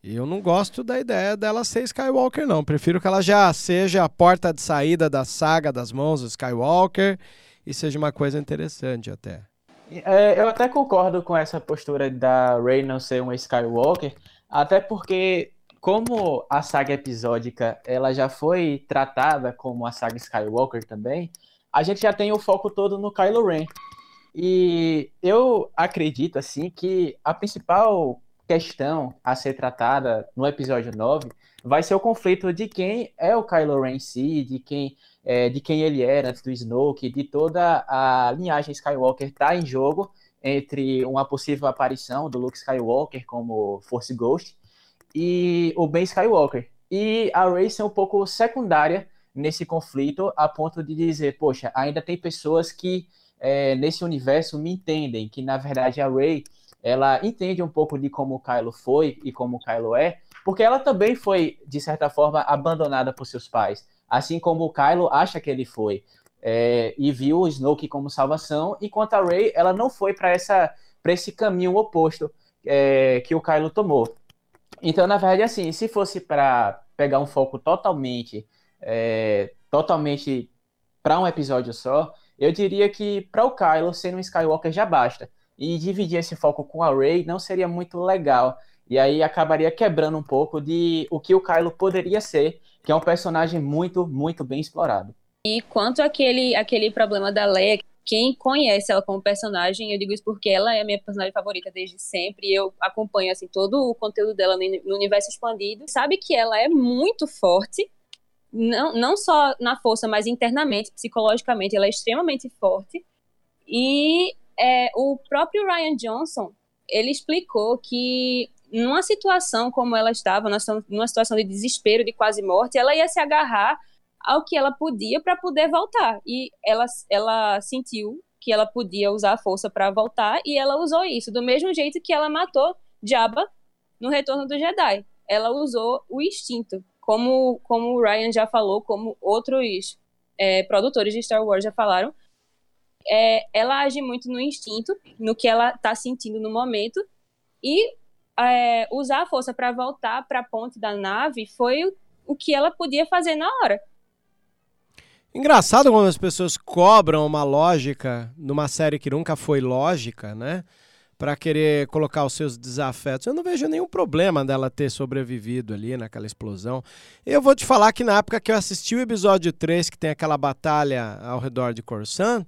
eu não gosto da ideia dela ser Skywalker, não. Prefiro que ela já seja a porta de saída da saga das mãos do Skywalker e seja uma coisa interessante até. É, eu até concordo com essa postura da Rey não ser uma Skywalker, até porque como a saga episódica ela já foi tratada como a saga Skywalker também, a gente já tem o foco todo no Kylo Ren. E eu acredito assim que a principal questão a ser tratada no episódio 9 vai ser o conflito de quem é o Kylo Ren em si, de quem, é, de quem ele era antes do Snoke, de toda a linhagem Skywalker está em jogo entre uma possível aparição do Luke Skywalker como Force Ghost e o Ben Skywalker. E a Rey é um pouco secundária nesse conflito, a ponto de dizer, poxa, ainda tem pessoas que é, nesse universo me entendem, que na verdade a Rey ela entende um pouco de como o Kylo foi e como o Kylo é, porque ela também foi, de certa forma, abandonada por seus pais, assim como o Kylo acha que ele foi, é, e viu o Snoke como salvação, enquanto a Rey ela não foi para essa para esse caminho oposto é, que o Kylo tomou. Então, na verdade, assim, se fosse para pegar um foco totalmente, é, totalmente para um episódio só, eu diria que para o Kylo ser um Skywalker já basta. E dividir esse foco com a Rey não seria muito legal. E aí acabaria quebrando um pouco de o que o Kylo poderia ser, que é um personagem muito, muito bem explorado. E quanto àquele, àquele problema da Leia, quem conhece ela como personagem, eu digo isso porque ela é a minha personagem favorita desde sempre, eu acompanho assim todo o conteúdo dela no universo expandido. Sabe que ela é muito forte, não, não só na força, mas internamente, psicologicamente, ela é extremamente forte. E é, o próprio Ryan Johnson, ele explicou que numa situação como ela estava, numa situação de desespero, de quase morte, ela ia se agarrar ao que ela podia para poder voltar. E ela, ela sentiu que ela podia usar a força para voltar e ela usou isso do mesmo jeito que ela matou Jabba no Retorno do Jedi. Ela usou o instinto, como como o Ryan já falou, como outros é, produtores de Star Wars já falaram. é, ela age muito no instinto, no que ela está sentindo no momento, e é, usar a força para voltar para a ponte da nave foi o, o que ela podia fazer na hora. Engraçado quando as pessoas cobram uma lógica numa série que nunca foi lógica, né? Para querer colocar os seus desafetos. Eu não vejo nenhum problema dela ter sobrevivido ali naquela explosão. Eu vou te falar que na época que eu assisti o episódio 3, que tem aquela batalha ao redor de Coruscant,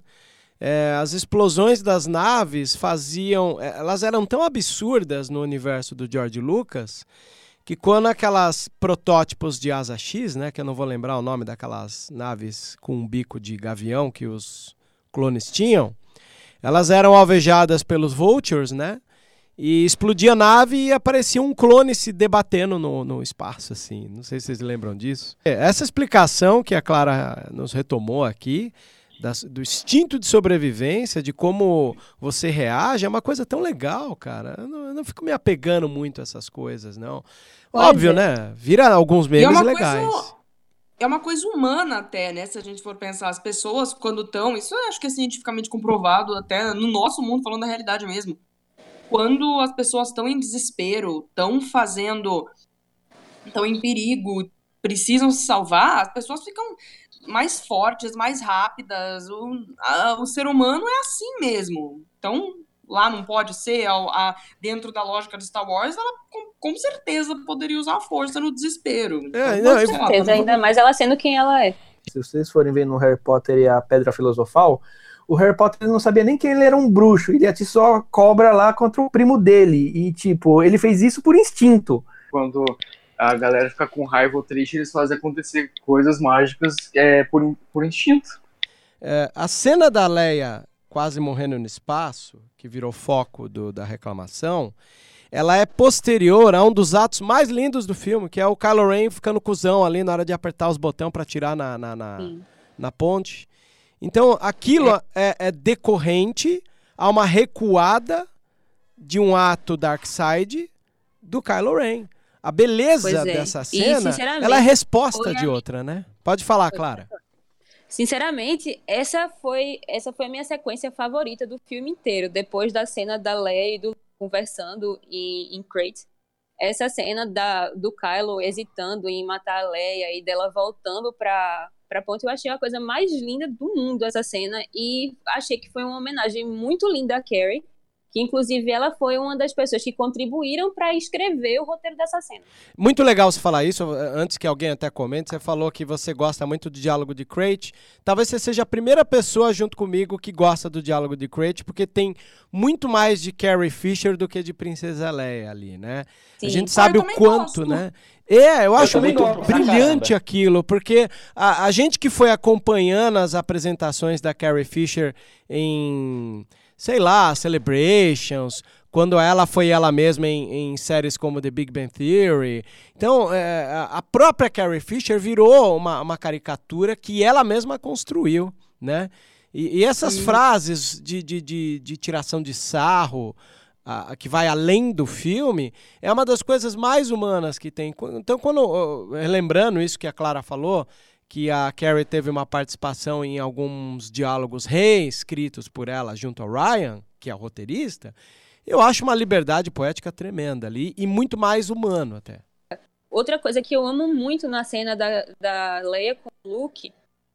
é, as explosões das naves faziam. É, elas eram tão absurdas no universo do George Lucas que quando aquelas protótipos de asa X, né, que eu não vou lembrar o nome daquelas naves com um bico de gavião que os clones tinham, elas eram alvejadas pelos Vultures, né? E explodia a nave e aparecia um clone se debatendo no, no espaço, assim. Não sei se vocês lembram disso. É, essa explicação que a Clara nos retomou aqui do instinto de sobrevivência, de como você reage, é uma coisa tão legal, cara. Eu não, eu não fico me apegando muito a essas coisas, não. Óbvio, é. né? Vira alguns é memes é legais. Coisa, é uma coisa humana até, né? Se a gente for pensar, as pessoas quando estão, isso eu acho que é cientificamente comprovado até no nosso mundo, falando da realidade mesmo. Quando as pessoas estão em desespero, estão fazendo, estão em perigo, precisam se salvar, as pessoas ficam mais fortes, mais rápidas. O, a, o ser humano é assim mesmo. Então, lá não pode ser, a, a, dentro da lógica de Star Wars, ela com, com certeza poderia usar a força no desespero. É, então, não, com certeza, ainda mais ela sendo quem ela é. Se vocês forem ver no Harry Potter e a Pedra Filosofal, o Harry Potter não sabia nem que ele era um bruxo, ele atiçou a cobra lá contra o primo dele. E, tipo, ele fez isso por instinto. Quando a galera fica com raiva ou triste, eles fazem acontecer coisas mágicas é, por, por instinto. É, a cena da Leia quase morrendo no espaço, que virou foco do, da reclamação, ela é posterior a um dos atos mais lindos do filme, que é o Kylo Ren ficando cuzão ali na hora de apertar os botões para tirar na, na, na, na, ponte. Então, aquilo é, é decorrente a uma recuada de um ato Darkseid do Kylo Ren. A beleza é. dessa cena, e, ela é resposta de outra, né? Pode falar, Clara. Sinceramente, essa foi essa foi a minha sequência favorita do filme inteiro, depois da cena da Leia e do conversando em, em Crate. Essa cena da, do Kylo hesitando em matar a Leia e dela voltando para para ponte, eu achei a coisa mais linda do mundo essa cena e achei que foi uma homenagem muito linda a Carrie que inclusive ela foi uma das pessoas que contribuíram para escrever o roteiro dessa cena. Muito legal você falar isso, antes que alguém até comente, você falou que você gosta muito do diálogo de Crate. Talvez você seja a primeira pessoa junto comigo que gosta do diálogo de Crate, porque tem muito mais de Carrie Fisher do que de Princesa Leia ali, né? Sim. A gente sabe ah, o quanto, gosto. né? É, eu acho eu muito brilhante aquilo, porque a, a gente que foi acompanhando as apresentações da Carrie Fisher em sei lá, Celebrations, quando ela foi ela mesma em, em, séries como The Big Bang Theory. Então, é, a própria Carrie Fisher virou uma, uma caricatura que ela mesma construiu, né? E, e essas Sim. frases de, de, de, de, tiração de sarro, a, a, que vai além do filme, é uma das coisas mais humanas que tem. Então, quando, lembrando isso que a Clara falou, que a Carrie teve uma participação em alguns diálogos reescritos por ela junto ao Ryan, que é o roteirista, eu acho uma liberdade poética tremenda ali e muito mais humano até. Outra coisa que eu amo muito na cena da, da Leia com o Luke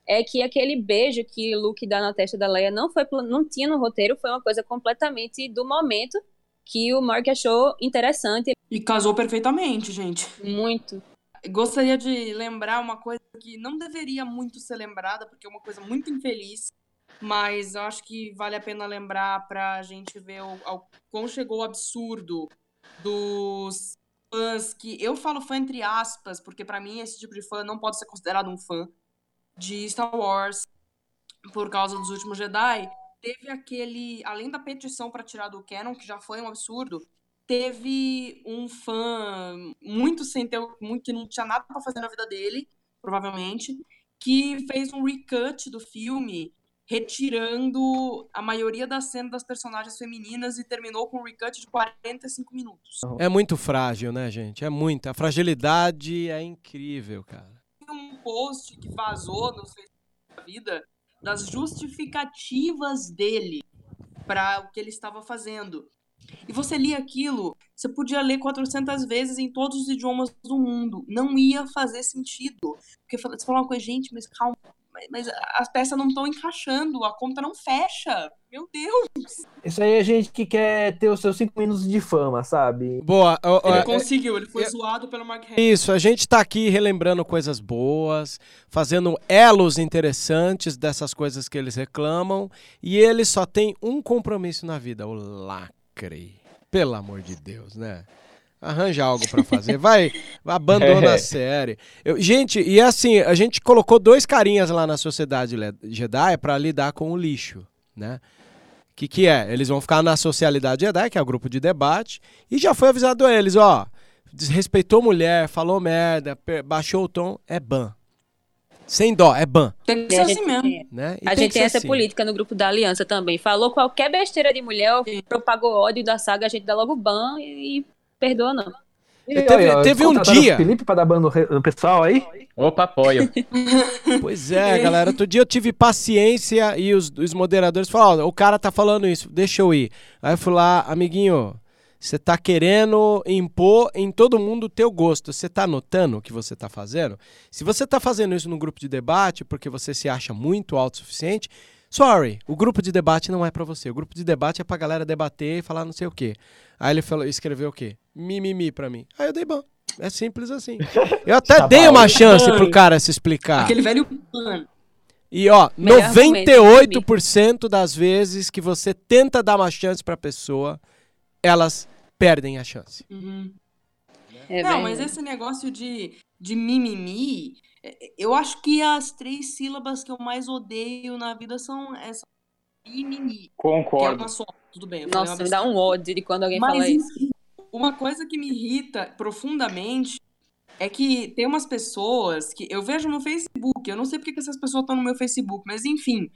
é que aquele beijo que o Luke dá na testa da Leia não foi não tinha no roteiro, foi uma coisa completamente do momento que o Mark achou interessante. E casou perfeitamente, gente. Muito. Gostaria de lembrar uma coisa que não deveria muito ser lembrada, porque é uma coisa muito infeliz, mas eu acho que vale a pena lembrar para a gente ver o, o quão chegou o absurdo dos fãs que eu falo fã entre aspas, porque para mim esse tipo de fã não pode ser considerado um fã de Star Wars por causa dos últimos Jedi. Teve aquele, além da petição para tirar do canon, que já foi um absurdo, teve um fã muito sem ter, muito, que não tinha nada para fazer na vida dele, provavelmente, que fez um recut do filme retirando a maioria das cenas das personagens femininas e terminou com um recut de 45 minutos. É muito frágil, né, gente? É muito. A fragilidade é incrível, cara. Um post que vazou no Facebook da vida das justificativas dele para o que ele estava fazendo. E você lia aquilo, você podia ler 400 vezes em todos os idiomas do mundo. Não ia fazer sentido. Porque você falava uma coisa, gente, mas calma, mas as peças não estão encaixando, a conta não fecha. Meu Deus! Isso aí é gente que quer ter os seus cinco minutos de fama, sabe? Boa. ó, ó, Ele é- conseguiu, ele foi eu- zoado pelo Mark Hamill. Isso, a gente tá aqui relembrando coisas boas, fazendo elos interessantes dessas coisas que eles reclamam, e eles só têm um compromisso na vida, o lacre. Pelo amor de Deus, né? Arranja algo pra fazer, vai, abandona a série. Eu- gente, e assim, a gente colocou dois carinhas lá na Sociedade Jedi pra lidar com o lixo, né? O que, que é? Eles vão ficar na Socialidade Jedi, que é o grupo de debate, e já foi avisado a eles, ó, desrespeitou mulher, falou merda, baixou o tom, é ban. Sem dó, é ban, Tem que ser a assim gente, mesmo. tem- né? E a gente que tem essa assim. política no grupo da Aliança também. Falou qualquer besteira de mulher, ou propagou ódio da saga, a gente dá logo ban e, e perdoa não. E, Teve- ó, teve um dia- o Felipe pra dar ban no, no pessoal aí? Opa, apoio. Pois é, galera. Outro dia eu tive paciência e os, os moderadores falaram: o cara tá falando isso, deixa eu ir. Aí eu fui lá, amiguinho, você tá querendo impor em todo mundo o teu gosto. Você tá notando o que você tá fazendo? Se você tá fazendo isso no grupo de debate porque você se acha muito autossuficiente, sorry, o grupo de debate não é pra você. O grupo de debate é pra galera debater e falar não sei o quê. Aí ele falou, escreveu o quê? Mimimi pra mim. Aí eu dei ban. É simples assim. Eu até Tá dei bom. uma chance pro cara se explicar. Aquele velho mano. E ó, Melhor argumento, 98% das vezes que você tenta dar uma chance pra pessoa, elas perdem a chance. Uhum. É não, verdade. mas esse negócio de, de mimimi, é, eu acho que as três sílabas que eu mais odeio na vida são essa mimimi. Que é Concordo. uma só, tudo bem. Nossa, me dá um ódio de quando alguém Mas fala isso. uma coisa que me irrita profundamente é que tem umas pessoas que eu vejo no Facebook, eu não sei porque que essas pessoas estão no meu Facebook, mas enfim.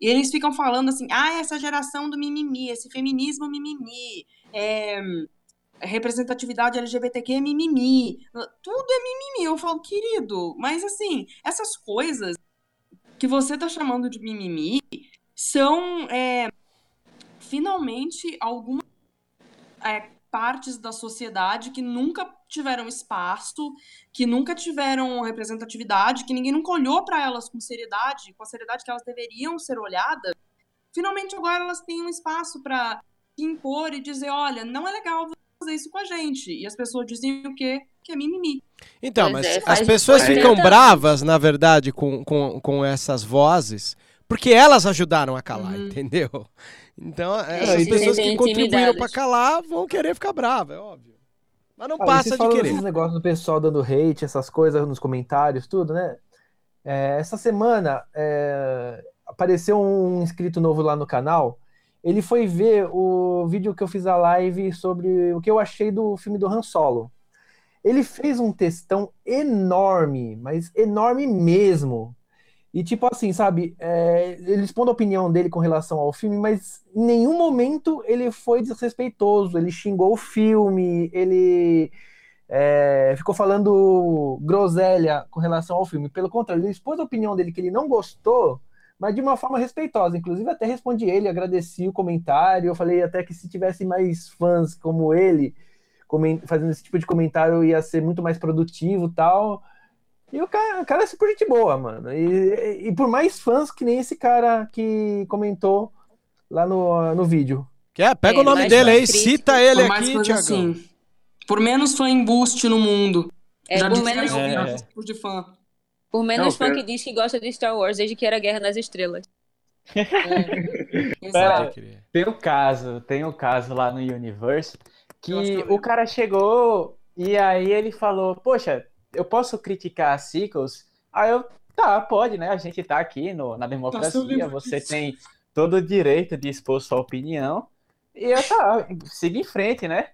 E eles ficam falando assim, ah, essa geração do mimimi, esse feminismo mimimi, é, representatividade LGBTQ é mimimi, tudo é mimimi. Eu falo, querido, mas assim, essas coisas que você tá chamando de mimimi são é, finalmente algumas é, partes da sociedade que nunca tiveram espaço, que nunca tiveram representatividade, que ninguém nunca olhou para elas com seriedade, com a seriedade que elas deveriam ser olhadas. Finalmente agora elas têm um espaço para se impor e dizer, olha, não é legal você fazer isso com a gente. E as pessoas dizem o quê? Que é mimimi. Então, Pois mas é, as pessoas 40 ficam anos. bravas, na verdade, com, com, com essas vozes, porque elas ajudaram a calar, Uhum. entendeu? Então, É, essas se pessoas que contribuíram para calar vão querer ficar bravas, é óbvio. Mas não Ah, passa de querer. esses negócios do pessoal dando hate, essas coisas nos comentários, tudo, né? É, essa semana é, apareceu um inscrito novo lá no canal. Ele foi ver o vídeo que eu fiz a live sobre o que eu achei do filme do Han Solo. Ele fez um textão enorme, mas enorme mesmo. E tipo assim, sabe, é, ele expondo a opinião dele com relação ao filme, mas em nenhum momento ele foi desrespeitoso, ele xingou o filme, ele é, ficou falando groselha com relação ao filme. Pelo contrário, ele expôs a opinião dele que ele não gostou, mas de uma forma respeitosa. Inclusive, até respondi ele, agradeci o comentário. Eu falei até que se tivesse mais fãs como ele fazendo esse tipo de comentário, ia ser muito mais produtivo e tal. E o cara, o cara é super gente boa, mano. E, e por mais fãs que nem esse cara que comentou lá no, no vídeo. Quer? Pega É, o nome dele aí, crítico. cita ele aqui, Tiagão. assim. Por menos fã embuste no mundo. É, Já por menos, eu É. tipos de fã. Por menos Não, fã pera- que diz que gosta de Star Wars desde que era Guerra nas Estrelas. É. Pera. Tem um caso, tem um caso lá no Universe que que o cara chegou e aí ele falou, poxa, eu posso criticar a Sequels? Aí eu, tá, pode, né? A gente tá aqui no, na democracia, lembro você disso. tem todo o direito de expor sua opinião. E eu, tá, siga em frente, né?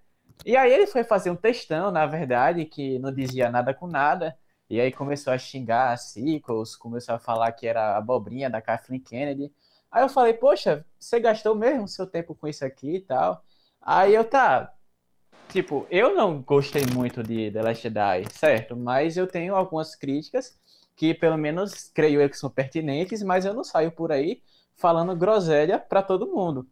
E aí ele foi fazer um textão, na verdade, que não dizia nada com nada. E aí começou a xingar a Sequels, começou a falar que era abobrinha da Kathleen Kennedy. Aí eu falei, poxa, você gastou mesmo seu tempo com isso aqui e tal. Aí eu, tá. Tipo, eu não gostei muito de The Last Jedi, certo? Mas eu tenho algumas críticas que pelo menos creio eu que são pertinentes, mas eu não saio por aí falando groselha para todo mundo.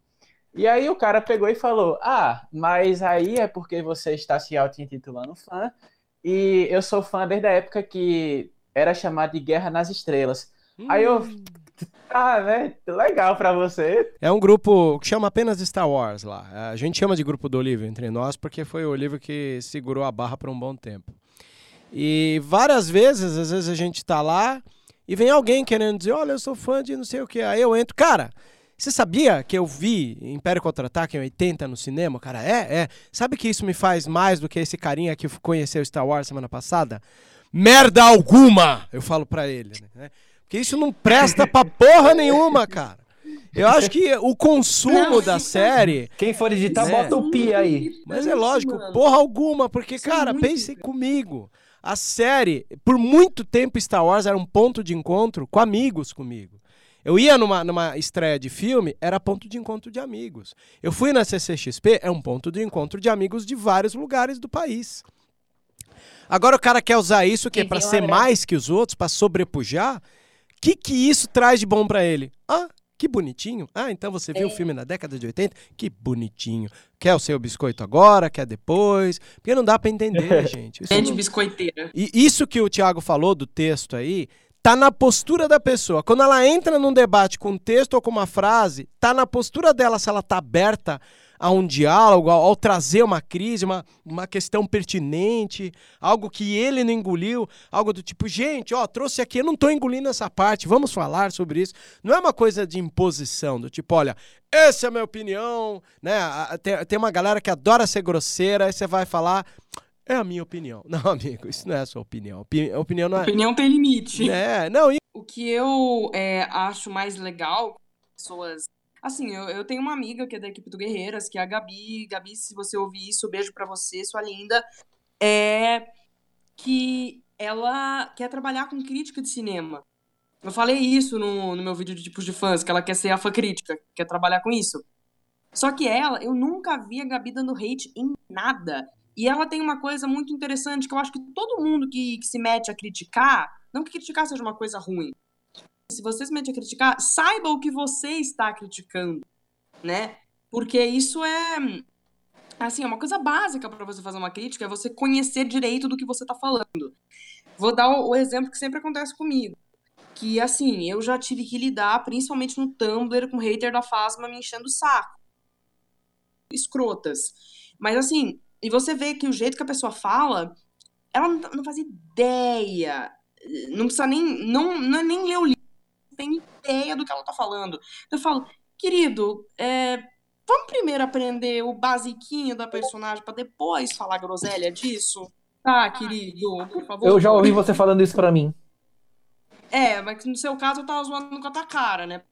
E aí o cara pegou e falou: Ah, mas aí é porque você está se auto-intitulando fã, e eu sou fã desde a época que era chamado de Guerra nas Estrelas. Hum. Aí eu. Hum. Ah, né? Legal pra você. É um grupo que chama apenas Star Wars lá. A gente chama de grupo do Olívio entre nós porque foi o Olívio que segurou a barra por um bom tempo. E várias vezes, às vezes a gente tá lá e vem alguém querendo dizer: Olha, eu sou fã de não sei o que. Aí eu entro, cara. Você sabia que eu vi Império Contra-Ataque em 80 no cinema? Cara, é, é. Sabe que isso me faz mais do que esse carinha que conheceu Star Wars semana passada? Merda alguma! Eu falo pra ele, né? Porque isso não presta pra porra nenhuma, cara. Eu acho que o consumo não, da série. Quem for editar, né? bota o pi aí. Mas é lógico, porra alguma, porque, isso cara, é pense comigo. A série, por muito tempo, Star Wars era um ponto de encontro com amigos comigo. Eu ia numa, numa estreia de filme, era ponto de encontro de amigos. Eu fui na CCXP, é um ponto de encontro de amigos de vários lugares do país. Agora o cara quer usar isso que é para ser mais que os outros, para sobrepujar. O que que isso traz de bom para ele? Ah, que bonitinho. Ah, então você viu o é. filme na década de 80? Que bonitinho. Quer o seu biscoito agora? Quer depois? Porque não dá para entender, gente. Gente não... biscoiteira. E isso que o Thiago falou do texto aí, tá na postura da pessoa. Quando ela entra num debate com um texto ou com uma frase, tá na postura dela se ela tá aberta a um diálogo, ao, ao, trazer uma crise, uma, uma questão pertinente, algo que ele não engoliu, algo do tipo, gente, ó, trouxe aqui, eu não tô engolindo essa parte, vamos falar sobre isso. Não é uma coisa de imposição, do tipo, olha, essa é a minha opinião, né? Tem, tem uma galera que adora ser grosseira, aí você vai falar é a minha opinião. Não, amigo, isso não é a sua opinião. A opinião não é. Opinião tem limite. É, não. E... O que eu é, acho mais legal, pessoas. Assim, eu, eu tenho uma amiga que é da equipe do Guerreiras, que é a Gabi. Gabi, se você ouvir isso, beijo para você, sua linda. É que ela quer trabalhar com crítica de cinema. Eu falei isso no, no meu vídeo de tipos de fãs, que ela quer ser a fã crítica, quer trabalhar com isso. Só que ela, eu nunca vi a Gabi dando hate em nada. E ela tem uma coisa muito interessante que eu acho que todo mundo que, que se mete a criticar, não que criticar seja uma coisa ruim. Se você se mete a criticar, saiba o que você está criticando, né? Porque isso é assim, é uma coisa básica para você fazer uma crítica, é você conhecer direito do que você está falando. Vou dar o, o exemplo que sempre acontece comigo que assim, eu já tive que lidar, principalmente no Tumblr, com hater da Fasma me enchendo o saco. Escrotas. Mas assim, e você vê que o jeito que a pessoa fala, ela não, faz ideia. Não precisa nem. Não, não é nem ler o livro, não tem ideia do que ela tá falando. Eu falo, querido, é, vamos primeiro aprender o basiquinho da personagem para depois falar groselha disso? Tá, querido, por favor. Eu já ouvi você falando isso para mim. É, mas no seu caso eu tava zoando com a tua cara, né?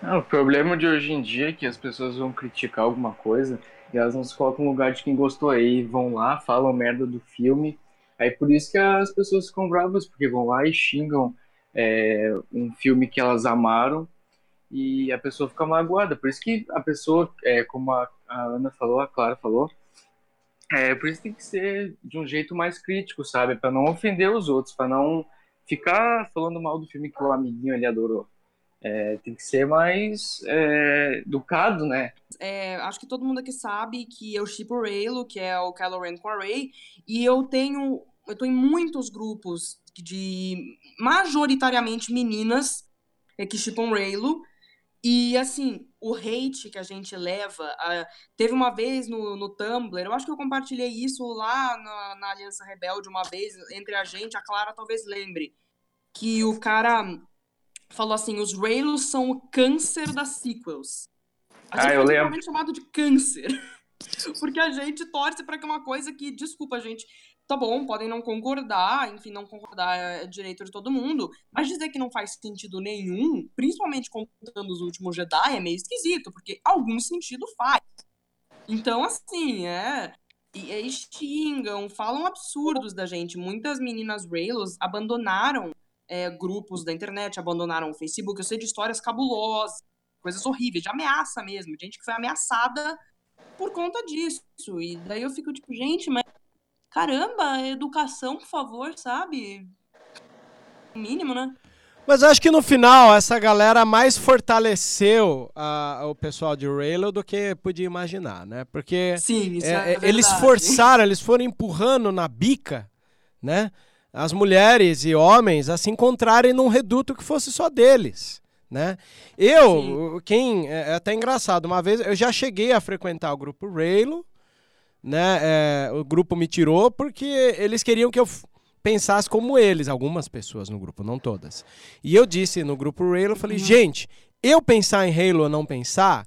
Não, o problema de hoje em dia é que as pessoas vão criticar alguma coisa e elas não se colocam no lugar de quem gostou aí, vão lá, falam merda do filme. Aí por isso que as pessoas ficam bravas, porque vão lá e xingam é, um filme que elas amaram e a pessoa fica magoada. Por isso que a pessoa, é, como a, a Ana falou, a Clara falou, é, por isso tem que ser de um jeito mais crítico, sabe? Para não ofender os outros, para não ficar falando mal do filme que o amiguinho ali adorou. É, tem que ser mais é, educado, né? É, acho que todo mundo aqui sabe que eu shippo o Raylo, que é o Kylo Ren com a e eu tenho, eu tô em muitos grupos de majoritariamente meninas é, que shippam Raylo, e assim, o hate que a gente leva. A... Teve uma vez no, no Tumblr, eu acho que eu compartilhei isso lá na, na Aliança Rebelde uma vez, entre a gente, a Clara talvez lembre. Que o cara falou assim: os Raylos são o câncer das sequels. A gente ah, eu lembro. chamado de câncer. Porque a gente torce para que uma coisa que, desculpa, gente, tá bom, podem não concordar, enfim, não concordar é direito de todo mundo, mas dizer que não faz sentido nenhum, principalmente contando os últimos Jedi, é meio esquisito, porque algum sentido faz. Então, assim, é. E, e xingam, falam absurdos da gente. Muitas meninas Raylos abandonaram é, grupos da internet, abandonaram o Facebook. Eu sei de histórias cabulosas, coisas horríveis, de ameaça mesmo, gente que foi ameaçada por conta disso. E daí eu fico tipo, gente, mas caramba, educação, por favor, sabe? mínimo, né? Mas acho que no final essa galera mais fortaleceu a, o pessoal de Raylo do que podia imaginar, né? Porque Sim, é, é, eles forçaram, eles foram empurrando na bica, né? As mulheres e homens a se encontrarem num reduto que fosse só deles, né? Eu, Sim. quem é é até engraçado, uma vez eu já cheguei a frequentar o grupo Raylo, né? É, o grupo me tirou porque eles queriam que eu pensasse como eles, algumas pessoas no grupo, não todas. E eu disse no grupo eu falei, gente, eu pensar em Halo ou não pensar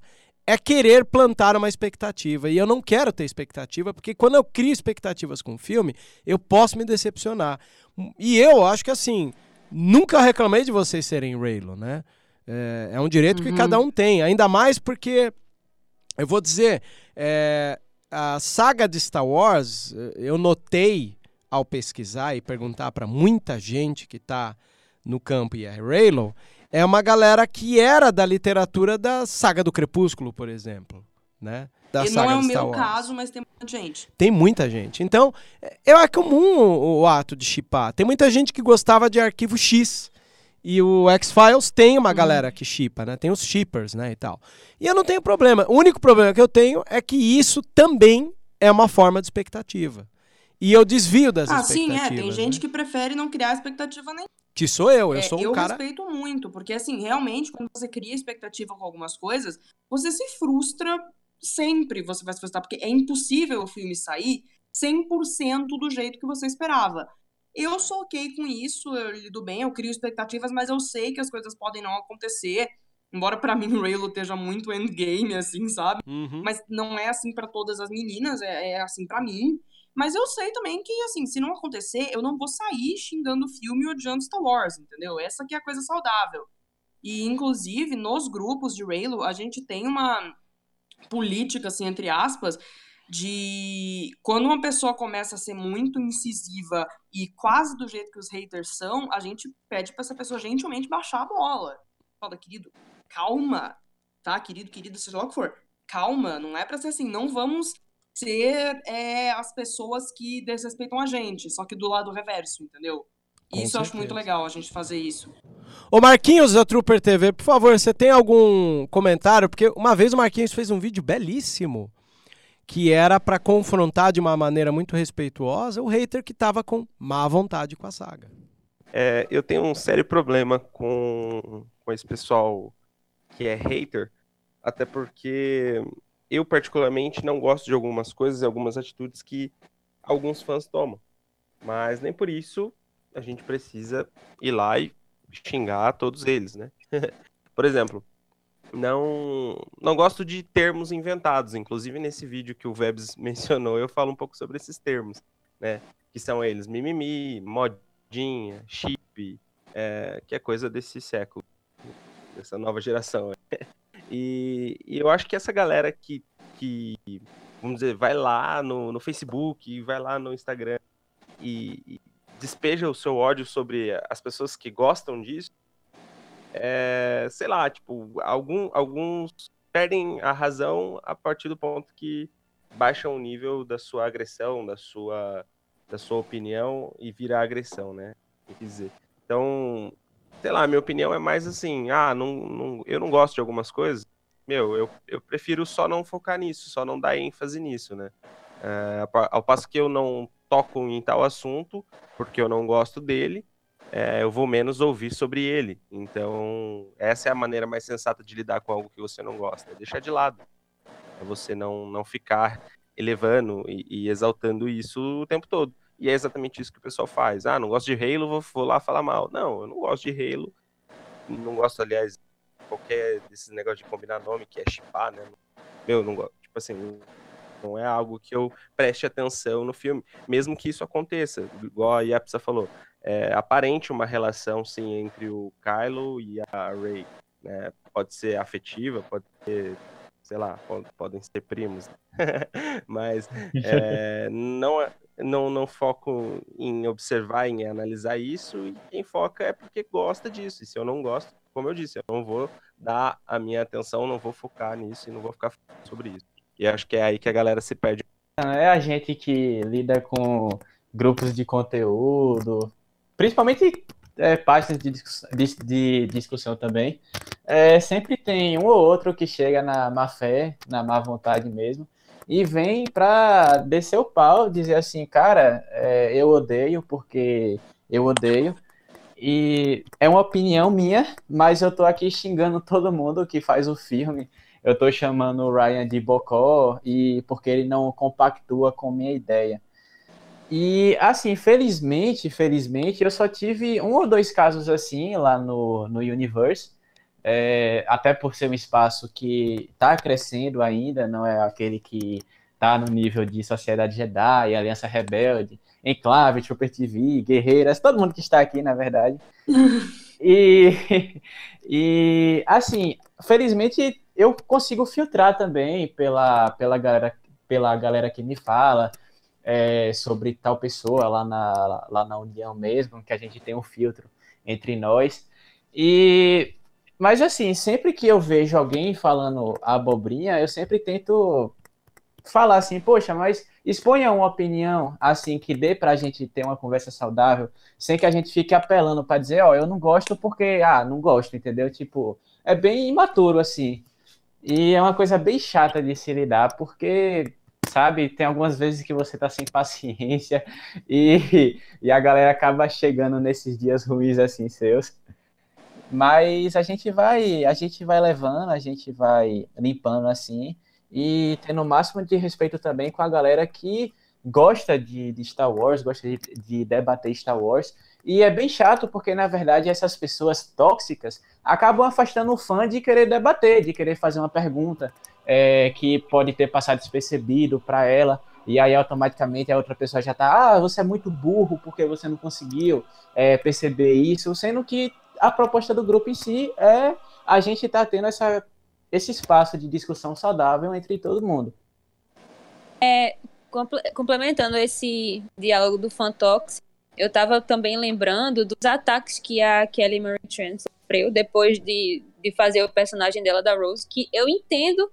é querer plantar uma expectativa. E eu não quero ter expectativa, porque quando eu crio expectativas com o filme, eu posso me decepcionar. E eu acho que assim, nunca reclamei de vocês serem Halo, né? É, é um direito que Uhum. cada um tem. Ainda mais porque, eu vou dizer, é, a saga de Star Wars, eu notei ao pesquisar e perguntar para muita gente que está no campo e é Raylo, é uma galera que era da literatura da saga do Crepúsculo, por exemplo, né? Da E saga não é o meu caso, mas tem muita gente. Tem muita gente. Então, é é comum o, o ato de chipar. Tem muita gente que gostava de Arquivo X. E o X-Files tem uma galera que chipa, né? Tem os shippers, né, e tal. E eu não tenho problema. O único problema que eu tenho é que isso também é uma forma de expectativa. E eu desvio das Ah, sim, expectativas. é. Tem gente né? que prefere não criar expectativa nenhuma. Que sou eu, eu É, sou um eu cara... respeito muito, porque assim, realmente, quando você cria expectativa com algumas coisas, você se frustra sempre, você vai se frustrar, porque é impossível o filme sair 100% do jeito que você esperava. Eu sou ok com isso, eu lido bem, eu crio expectativas, mas eu sei que as coisas podem não acontecer, embora pra mim o Raylo esteja muito endgame, assim, sabe? Uhum. Mas não é assim pra todas as meninas, é, é assim pra mim. Mas eu sei também que, assim, se não acontecer, eu não vou sair xingando o filme e odiando Star Wars, entendeu? Essa que é a coisa saudável. E, inclusive, nos grupos de Raylo, a gente tem uma política, assim, entre aspas, de quando uma pessoa começa a ser muito incisiva e quase do jeito que os haters são, a gente pede pra essa pessoa gentilmente baixar a bola. Fala, querido, calma, tá? Querido, querido, seja lá o que for. Calma, não é pra ser assim, não vamos ser é, as pessoas que desrespeitam a gente, só que do lado reverso, entendeu? Com Isso eu acho muito certeza. legal a gente fazer isso. Ô Marquinhos da Trooper TV, por favor, você tem algum comentário? Porque uma vez o Marquinhos fez um vídeo belíssimo que era pra confrontar de uma maneira muito respeituosa o hater que tava com má vontade com a saga. É, eu tenho um sério problema com, com esse pessoal que é hater, até porque eu particularmente não gosto de algumas coisas e algumas atitudes que alguns fãs tomam. Mas nem por isso a gente precisa ir lá e xingar todos eles, né? por exemplo, não não gosto de termos inventados. Inclusive nesse vídeo que o Vebs mencionou, eu falo um pouco sobre esses termos, né? Que são eles mimimi, modinha, chip, é, que é coisa desse século, dessa nova geração. E, e eu acho que essa galera que, que vamos dizer, vai lá no, no Facebook, vai lá no Instagram e, e despeja o seu ódio sobre as pessoas que gostam disso, é, sei lá, tipo, algum, alguns perdem a razão a partir do ponto que baixam o nível da sua agressão, da sua, da sua opinião e vira agressão, né? Quer dizer. Então, sei lá, minha opinião é mais assim, ah, não, não, eu não gosto de algumas coisas, meu, eu, eu prefiro só não focar nisso, só não dar ênfase nisso, né? É, ao pa- ao passo que eu não toco em tal assunto, porque eu não gosto dele, é, eu vou menos ouvir sobre ele. Então, essa é a maneira mais sensata de lidar com algo que você não gosta, é deixar de lado. É você não, não ficar elevando e, e exaltando isso o tempo todo. E é exatamente isso que o pessoal faz. Ah, não gosto de Halo, vou, vou lá falar mal. Não, eu não gosto de Halo. Não gosto, aliás, qualquer desses negócios de combinar nome, que é chipar, né? Meu, não gosto. Tipo assim, não é algo que eu preste atenção no filme. Mesmo que isso aconteça. Igual a Yapsa falou. É aparente uma relação, sim, entre o Kylo e a Rey. Né? Pode ser afetiva, pode ser, sei lá, pode- podem ser primos. Mas é, não, é- não, não foco em observar, em analisar isso, e quem foca é porque gosta disso. E se eu não gosto, como eu disse, eu não vou dar a minha atenção, não vou focar nisso e não vou ficar sobre isso. E acho que é aí que a galera se perde. É a gente que lida com grupos de conteúdo, principalmente é, páginas de, discussão, de, de discussão também, é, sempre tem um ou outro que chega na má fé, na má vontade mesmo, e vem para descer o pau, dizer assim, cara, é, eu odeio porque eu odeio. E é uma opinião minha, mas eu tô aqui xingando todo mundo que faz o filme. Eu tô chamando o Ryan de bocó e porque ele não compactua com minha ideia. E assim, felizmente, felizmente, eu só tive um ou dois casos assim lá no, no Universe. É, até por ser um espaço que está crescendo ainda, não é aquele que está no nível de Sociedade Jedi, Aliança Rebelde, Enclave, Trooper TV, Guerreiras, todo mundo que está aqui, na verdade. e, e, assim, felizmente eu consigo filtrar também pela, pela, galera, pela galera que me fala é, sobre tal pessoa lá na, lá na União mesmo, que a gente tem um filtro entre nós. E mas assim, sempre que eu vejo alguém falando abobrinha, eu sempre tento falar assim, poxa, mas exponha uma opinião assim que dê pra gente ter uma conversa saudável, sem que a gente fique apelando para dizer, ó, oh, eu não gosto porque, ah, não gosto, entendeu? Tipo, é bem imaturo assim. E é uma coisa bem chata de se lidar, porque sabe, tem algumas vezes que você tá sem paciência e, e a galera acaba chegando nesses dias ruins assim seus. Mas a gente vai, a gente vai levando, a gente vai limpando assim e tendo o máximo de respeito também com a galera que gosta de, de Star Wars, gosta de, de, debater Star Wars. E é bem chato porque, na verdade, essas pessoas tóxicas acabam afastando o fã de querer debater, de querer fazer uma pergunta é, que pode ter passado despercebido para ela. E aí, automaticamente, a outra pessoa já tá, ah, você é muito burro porque você não conseguiu é, perceber isso, sendo que a proposta do grupo em si é a gente estar tá tendo essa, esse espaço de discussão saudável entre todo mundo. É, complementando esse diálogo do Fantox, eu estava também lembrando dos ataques que a Kelly Marie Tran sofreu depois de, de fazer o personagem dela da Rose, que eu entendo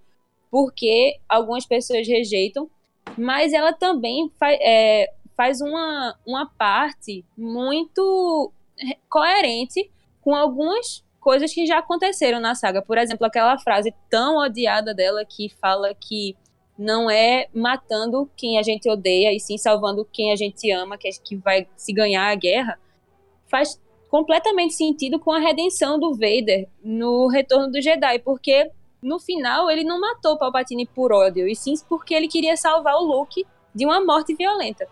porque algumas pessoas rejeitam, mas ela também faz, é, faz uma, uma parte muito coerente com algumas coisas que já aconteceram na saga. Por exemplo, aquela frase tão odiada dela que fala que não é matando quem a gente odeia e sim salvando quem a gente ama, que, é, que vai se ganhar a guerra, faz completamente sentido com a redenção do Vader no Retorno do Jedi, porque no final ele não matou Palpatine por ódio, e sim porque ele queria salvar o Luke de uma morte violenta.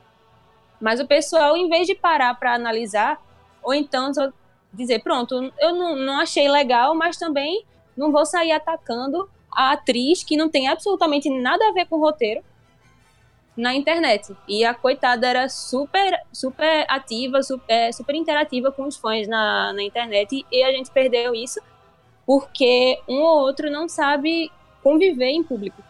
Mas o pessoal, em vez de parar para analisar, ou então dizer, pronto, eu não, não achei legal, mas também não vou sair atacando a atriz que não tem absolutamente nada a ver com o roteiro na internet. E a coitada era super, super ativa, super, é, super interativa com os fãs na, na internet e a gente perdeu isso porque um ou outro não sabe conviver em público.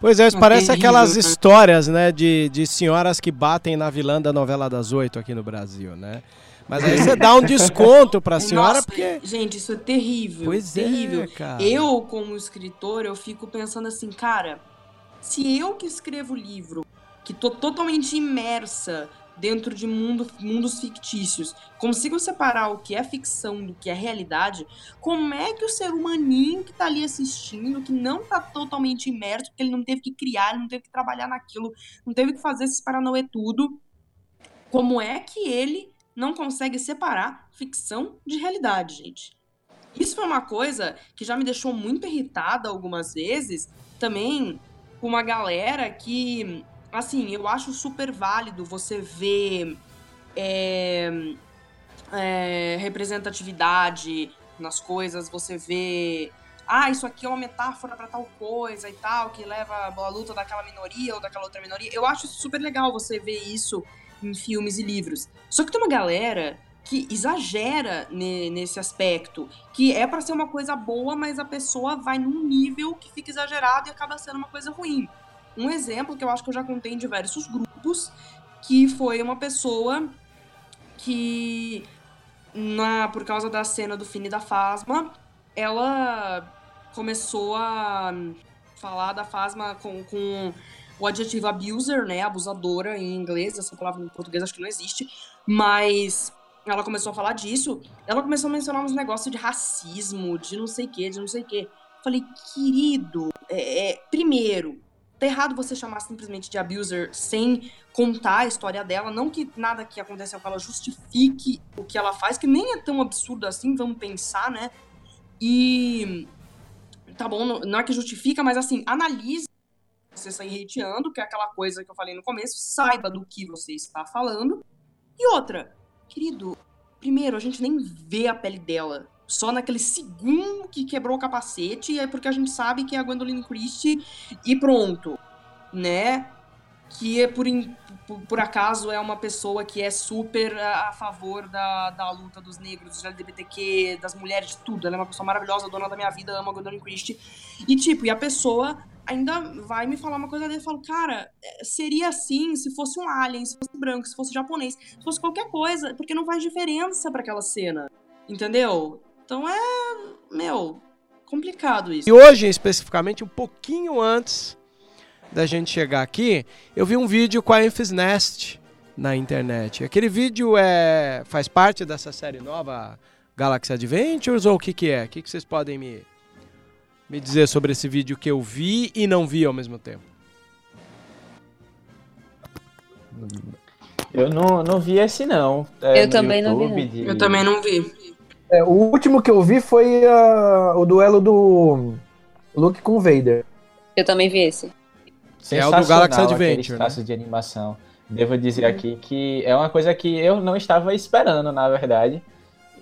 Pois é, isso parece aquelas histórias, né, de, de senhoras que batem na vilã da novela das oito aqui no Brasil, né? Mas aí você dá um desconto pra senhora Nossa, porque. Gente, isso é terrível. Pois é, terrível. é, cara. Eu, como escritor, eu fico pensando assim, cara, se eu que escrevo livro, que tô totalmente imersa dentro de mundo, mundos fictícios, consigo separar o que é ficção do que é realidade, como é que o ser humaninho que tá ali assistindo, que não tá totalmente imerso, porque ele não teve que criar, ele não teve que trabalhar naquilo, não teve que fazer esses paranauê tudo, como é que ele não consegue separar ficção de realidade, gente. Isso foi uma coisa que já me deixou muito irritada algumas vezes, também com uma galera que, assim, eu acho super válido você ver é, é, representatividade nas coisas, você vê. Ah, isso aqui é uma metáfora para tal coisa e tal, que leva a luta daquela minoria ou daquela outra minoria. Eu acho super legal você ver isso em filmes e livros. Só que tem uma galera que exagera nesse aspecto, que é para ser uma coisa boa, mas a pessoa vai num nível que fica exagerado e acaba sendo uma coisa ruim. Um exemplo que eu acho que eu já contei em diversos grupos, que foi uma pessoa que na por causa da cena do Fini da Fasma, ela começou a falar da Fasma com, com o adjetivo abuser, né, abusadora em inglês, essa palavra em português acho que não existe, mas ela começou a falar disso, ela começou a mencionar uns negócios de racismo, de não sei o que, de não sei o que. Falei, querido, é, é, primeiro, tá errado você chamar simplesmente de abuser sem contar a história dela. Não que nada que aconteceu com ela justifique o que ela faz, que nem é tão absurdo assim, vamos pensar, né? E. Tá bom, não é que justifica, mas assim, analise você sair hateando, que é aquela coisa que eu falei no começo, saiba do que você está falando. E outra, querido, primeiro, a gente nem vê a pele dela. Só naquele segundo que quebrou o capacete, é porque a gente sabe que é a Gwendolyn Christie e pronto, né? Que é por, por, acaso é uma pessoa que é super a, a, favor da, da luta dos negros, dos LGBTQ, das mulheres, de tudo. Ela é uma pessoa maravilhosa, dona da minha vida, ama Gwendolyn Christie. E tipo, e a pessoa ainda vai me falar uma coisa dele. Eu falo, cara, é, seria assim se fosse um alien, se fosse branco, se fosse japonês, se fosse qualquer coisa, porque não faz diferença para aquela cena. Entendeu? Então é, meu, complicado isso. E hoje, especificamente, um pouquinho antes da gente chegar aqui, eu vi um vídeo com a Enfys Nest na internet. Aquele vídeo é faz parte dessa série nova Galaxy Adventures ou o que que é? O que, que vocês podem me me dizer sobre esse vídeo que eu vi e não vi ao mesmo tempo? Eu não, não vi esse não. É, eu também YouTube, não vi. De... Eu também não vi. É, o último que eu vi foi uh, o duelo do Luke com o Vader. Eu também vi esse. É o do Galaxy Adventure. Né? de animação. Devo dizer aqui que é uma coisa que eu não estava esperando, na verdade.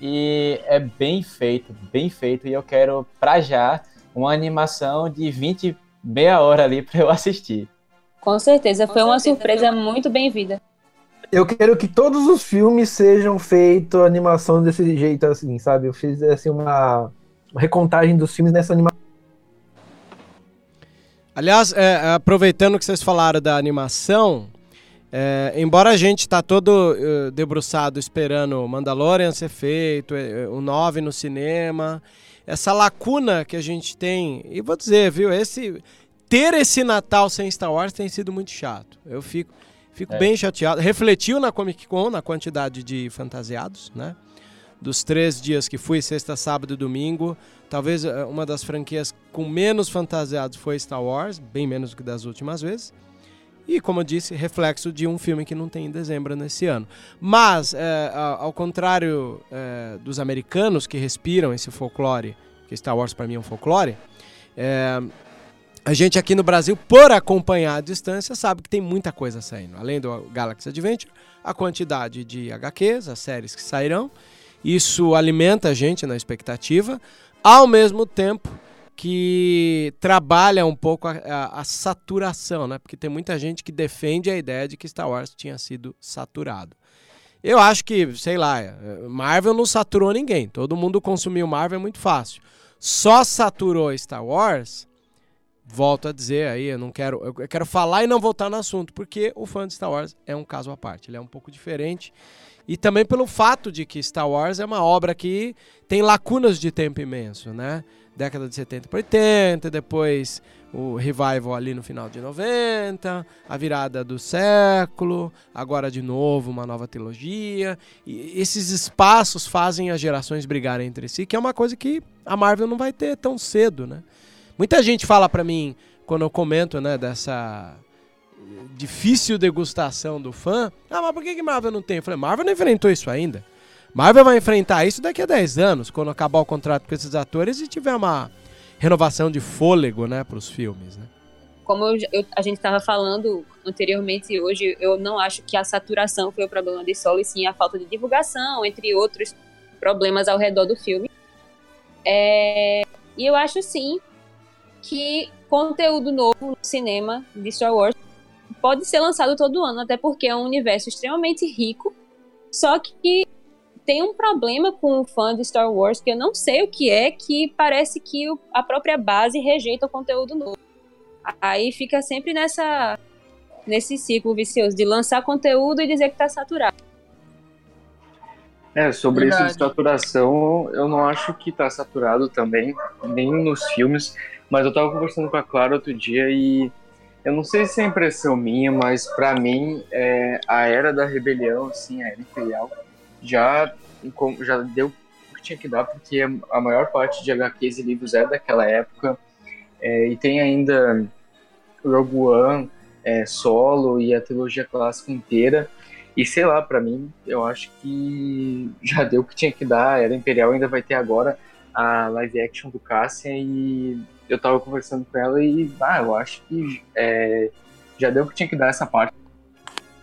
E é bem feito, bem feito. E eu quero, pra já, uma animação de 20, meia hora ali para eu assistir. Com certeza, foi uma surpresa muito bem-vinda. Eu quero que todos os filmes sejam feitos animação desse jeito, assim, sabe? Eu fiz assim, uma recontagem dos filmes nessa animação. Aliás, é, aproveitando que vocês falaram da animação, é, embora a gente tá todo uh, debruçado esperando Mandalorian ser feito, é, o 9 no cinema, essa lacuna que a gente tem, e vou dizer, viu, esse ter esse Natal sem Star Wars tem sido muito chato. Eu fico Fico é. bem chateado. Refletiu na Comic Con, na quantidade de fantasiados, né? Dos três dias que fui, sexta, sábado e domingo, talvez eh, uma das franquias com menos fantasiados foi Star Wars, bem menos do que das últimas vezes. E, como eu disse, reflexo de um filme que não tem em dezembro nesse ano. Mas, é, ao contrário é, dos americanos que respiram esse folclore, que Star Wars para mim é um folclore, é, a gente aqui no Brasil, por acompanhar a distância, sabe que tem muita coisa saindo. Além do Galaxy Adventure, a quantidade de HQs, as séries que sairão. Isso alimenta a gente na expectativa, ao mesmo tempo que trabalha um pouco a, a, a, saturação, né? Porque tem muita gente que defende a ideia de que Star Wars tinha sido saturado. Eu acho que, sei lá, Marvel não saturou ninguém. Todo mundo consumiu Marvel muito fácil. Só saturou Star Wars volto a dizer aí, eu não quero, eu quero falar e não voltar no assunto, porque o fã de Star Wars é um caso à parte, ele é um pouco diferente. E também pelo fato de que Star Wars é uma obra que tem lacunas de tempo imenso, né? Década de 70 para 80, depois o revival ali no final de 90, a virada do século, agora de novo uma nova trilogia. E esses espaços fazem as gerações brigarem entre si, que é uma coisa que a Marvel não vai ter tão cedo, né? Muita gente fala para mim, quando eu comento, né, dessa difícil degustação do fã, ah, mas por que, que Marvel não tem? Eu falei, Marvel não enfrentou isso ainda. Marvel vai enfrentar isso daqui a 10 anos, quando acabar o contrato com esses atores e tiver uma renovação de fôlego, né, para os filmes, né? Como eu, eu, a gente estava falando anteriormente, hoje eu não acho que a saturação foi o problema de solo, e sim a falta de divulgação, entre outros problemas ao redor do filme. É, e eu acho sim que conteúdo novo no cinema de Star Wars pode ser lançado todo ano, até porque é um universo extremamente rico. Só que tem um problema com o fã de Star Wars que eu não sei o que é, que parece que a própria base rejeita o conteúdo novo. Aí fica sempre nessa nesse ciclo vicioso de lançar conteúdo e dizer que está saturado. É, sobre Verdade. isso de saturação, eu não acho que está saturado também, nem nos filmes. Mas eu tava conversando com a Clara outro dia e eu não sei se é impressão minha, mas para mim é, a era da rebelião, assim, a era imperial, já, já deu o que tinha que dar, porque a maior parte de HQs e livros é daquela época, é, e tem ainda Rogue One é, solo e a trilogia clássica inteira, e sei lá, para mim, eu acho que já deu o que tinha que dar, Era Imperial ainda vai ter agora a live action do Cassian, e eu tava conversando com ela e, ah, eu acho que é, já deu o que tinha que dar essa parte.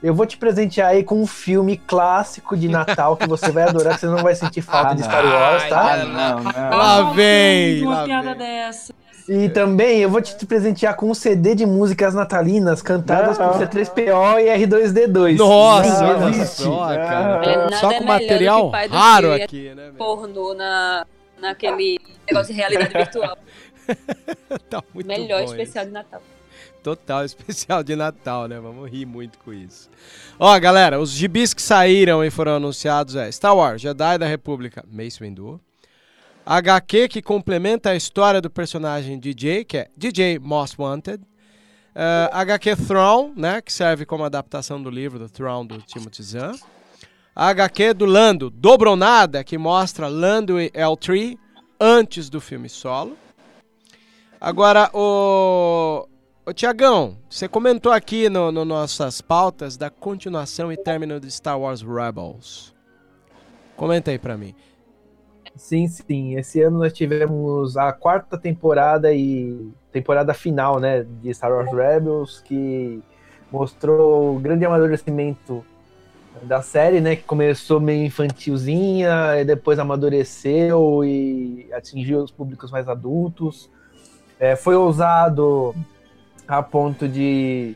Eu vou te presentear aí com um filme clássico de Natal que você vai adorar, que você não vai sentir falta ah, de Star Wars, tá? Ah, não, não. Lá vem! Uma piada dessa. E também eu vou te presentear com um CD de músicas natalinas cantadas não. por C3PO e R2D2. Nossa, não, existe. Só, cara. É, só com material raro aqui, né? Pornô na, naquele negócio de realidade virtual. tá muito Melhor especial de Natal. Total especial de Natal, né? Vamos rir muito com isso. Ó, galera, os gibis que saíram e foram anunciados é Star Wars, Jedi da República, Mace Windu. HQ que complementa a história do personagem DJ, que é DJ Most Wanted. Uh, HQ Throne, né, que serve como adaptação do livro do Throne do Timothy Zahn. HQ do Lando, Dobronada, que mostra Lando e L3 antes do filme solo. Agora, o Ô, Tiagão, você comentou aqui no, no, nossas pautas da continuação e término de Star Wars Rebels. Comenta aí pra mim. Sim, sim. Esse ano nós tivemos a quarta temporada e temporada final, né, de Star Wars Rebels, que mostrou o grande amadurecimento da série, né, que começou meio infantilzinha e depois amadureceu e atingiu os públicos mais adultos. É, foi ousado a ponto de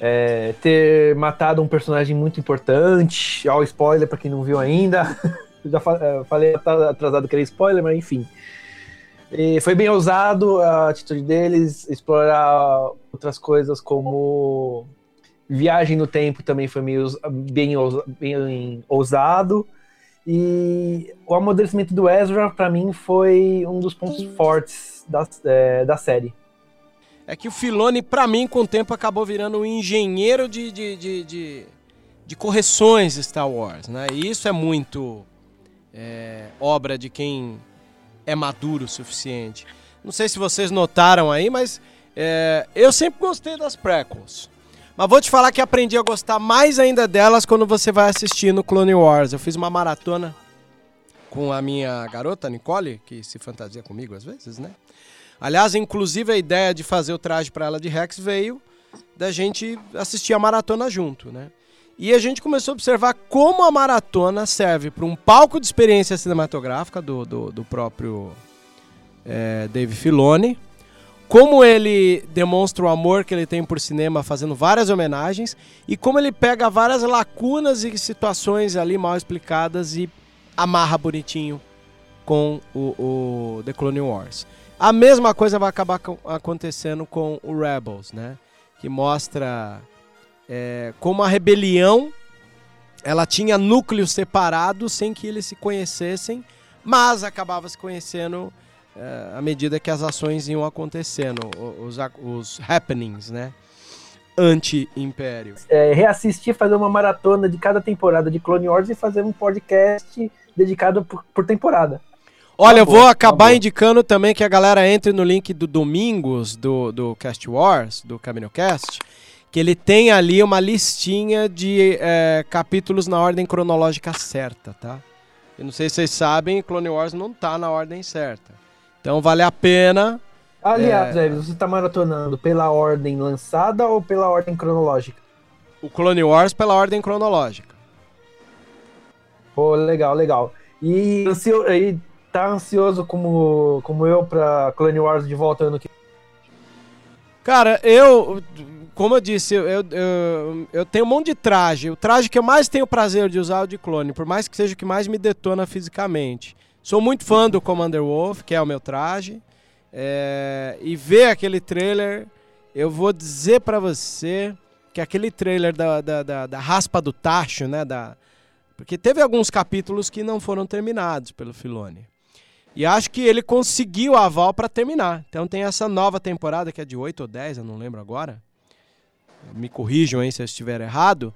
é, ter matado um personagem muito importante. Ó, spoiler para quem não viu ainda. Já é, falei atrasado que era spoiler, mas enfim. E foi bem ousado a atitude deles, explorar outras coisas como viagem no tempo também foi meio bem, bem ousado. E o amadurecimento do Ezra, para mim, foi um dos pontos fortes da, é, da série é que o Filoni, para mim, com o tempo, acabou virando um engenheiro de, de, de, de, de correções Star Wars, né? E isso é muito é, obra de quem é maduro o suficiente. Não sei se vocês notaram aí, mas é, eu sempre gostei das prequels. Mas vou te falar que aprendi a gostar mais ainda delas quando você vai assistir no Clone Wars. Eu fiz uma maratona com a minha garota, Nicole, que se fantasia comigo às vezes, né? Aliás, inclusive a ideia de fazer o traje para ela de Rex veio da gente assistir a maratona junto, né? E a gente começou a observar como a maratona serve para um palco de experiência cinematográfica do, do, do próprio é, Dave Filoni, como ele demonstra o amor que ele tem por cinema fazendo várias homenagens e como ele pega várias lacunas e situações ali mal explicadas e amarra bonitinho com o, o The Clone Wars. A mesma coisa vai acabar acontecendo com o Rebels, né? Que mostra é, como a rebelião ela tinha núcleos separados sem que eles se conhecessem, mas acabava se conhecendo é, à medida que as ações iam acontecendo, os, os happenings, né? Anti-império. É, reassistir, fazer uma maratona de cada temporada de Clone Wars e fazer um podcast dedicado por, por temporada. Olha, eu vou acabar indicando também que a galera entre no link do Domingos, do, do Cast Wars, do CaminoCast, que ele tem ali uma listinha de é, capítulos na ordem cronológica certa, tá? Eu não sei se vocês sabem, Clone Wars não tá na ordem certa. Então vale a pena. Aliás, é... você tá maratonando pela ordem lançada ou pela ordem cronológica? O Clone Wars pela ordem cronológica. Pô, legal, legal. E, e tá ansioso como, como eu pra Clone Wars de volta ano que Cara, eu, como eu disse, eu, eu, eu, tenho um monte de traje. O traje que eu mais tenho prazer de usar é o de clone, por mais que seja o que mais me detona fisicamente. Sou muito fã do Commander Wolf, que é o meu traje. É, e ver aquele trailer, eu vou dizer para você que aquele trailer da, da, da, da, raspa do tacho, né? Da, porque teve alguns capítulos que não foram terminados pelo Filone. E acho que ele conseguiu a aval para terminar. Então tem essa nova temporada que é de 8 ou 10, eu não lembro agora. Me corrijam aí se eu estiver errado.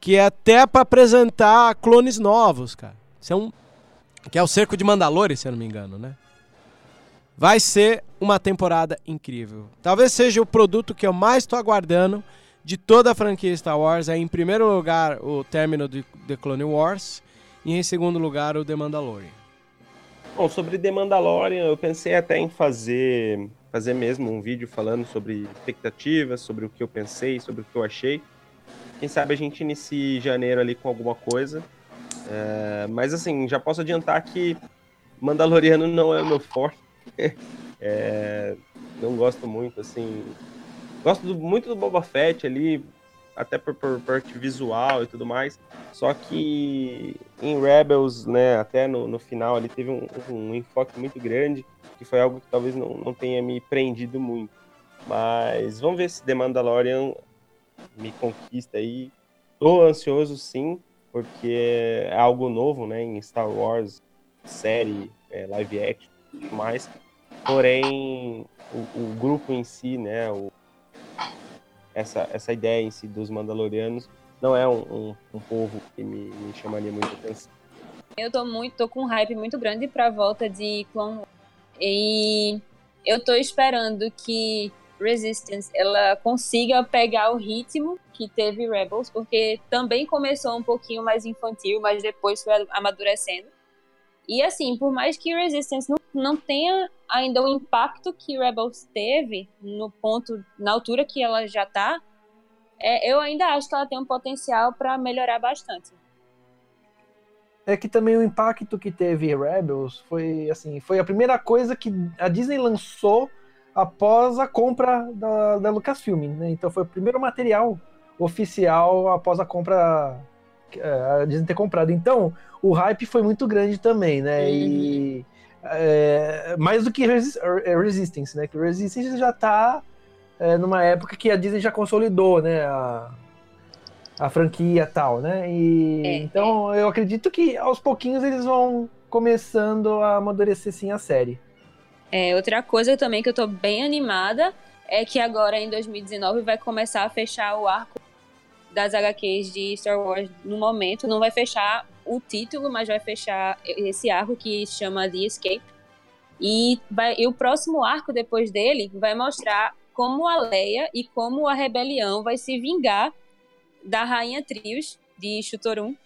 que é até para apresentar clones novos, cara. São que é o Cerco de Mandalore, se eu não me engano, né? Vai ser uma temporada incrível. Talvez seja o produto que eu mais estou aguardando de toda a franquia Star Wars. É em primeiro lugar o término de The Clone Wars e em segundo lugar o The Mandalorian. Bom, sobre The Mandalorian, eu pensei até em fazer fazer mesmo um vídeo falando sobre expectativas, sobre o que eu pensei, sobre o que eu achei. Quem sabe a gente inicie janeiro ali com alguma coisa. É, mas assim, já posso adiantar que Mandaloriano não é o meu forte. é, não gosto muito, assim. Gosto do, muito do Boba Fett ali, até por, por parte visual e tudo mais. Só que em Rebels, né, até no, no final ali teve um, um enfoque muito grande, que foi algo que talvez não, não tenha me prendido muito. Mas vamos ver se The Mandalorian me conquista aí. Tô ansioso sim, porque é algo novo, né, em Star Wars, série, é, live action e tudo mais. Porém, o, o, grupo em si, né, o, essa, essa ideia em si dos Mandalorianos não é um, um, um povo que me, me chamaria muito atenção. Eu tô muito, tô com um hype muito grande pra volta de Clone Wars. E eu tô esperando que Resistance ela consiga pegar o ritmo que teve Rebels, porque também começou um pouquinho mais infantil, mas depois foi amadurecendo. E assim, por mais que Resistance não, não tenha ainda o impacto que Rebels teve no ponto, na altura que ela já tá, é, eu ainda acho que ela tem um potencial para melhorar bastante. É que também o impacto que teve Rebels foi assim, foi a primeira coisa que a Disney lançou após a compra da, da Lucasfilm, né? Então foi o primeiro material oficial após a compra a Disney ter comprado. Então, o hype foi muito grande também, né? E é, mais do que é, Resistance, né? Que Resistance já tá é, numa época que a Disney já consolidou, né? A, a franquia tal, né? E é, então eu acredito que aos pouquinhos eles vão começando a amadurecer sim a série. É, outra coisa também que eu tô bem animada é que agora em 2019 vai começar a fechar o arco das HQs de Star Wars no momento. Não vai fechar o título, mas vai fechar esse arco que chama The Escape. E, vai, e o próximo arco depois dele vai mostrar como a Leia e como a rebelião vai se vingar da Rainha Trios de Chutorum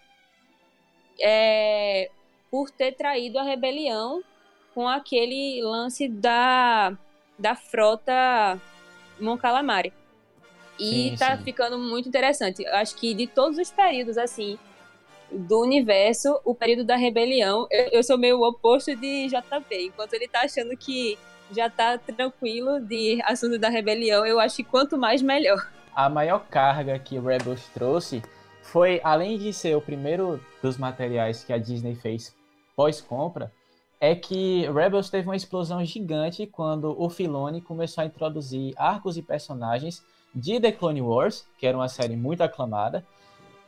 é, por ter traído a rebelião com aquele lance da, da frota Mon Calamari. E sim, tá sim. ficando muito interessante. Eu acho que de todos os períodos, assim, do universo, o período da rebelião, eu, eu sou meio o oposto de JP. Enquanto ele tá achando que já tá tranquilo de assunto da rebelião, eu acho que quanto mais, melhor. A maior carga que Rebels trouxe foi, além de ser o primeiro dos materiais que a Disney fez pós-compra, é que Rebels teve uma explosão gigante quando o Filoni começou a introduzir arcos e personagens de The Clone Wars, que era uma série muito aclamada,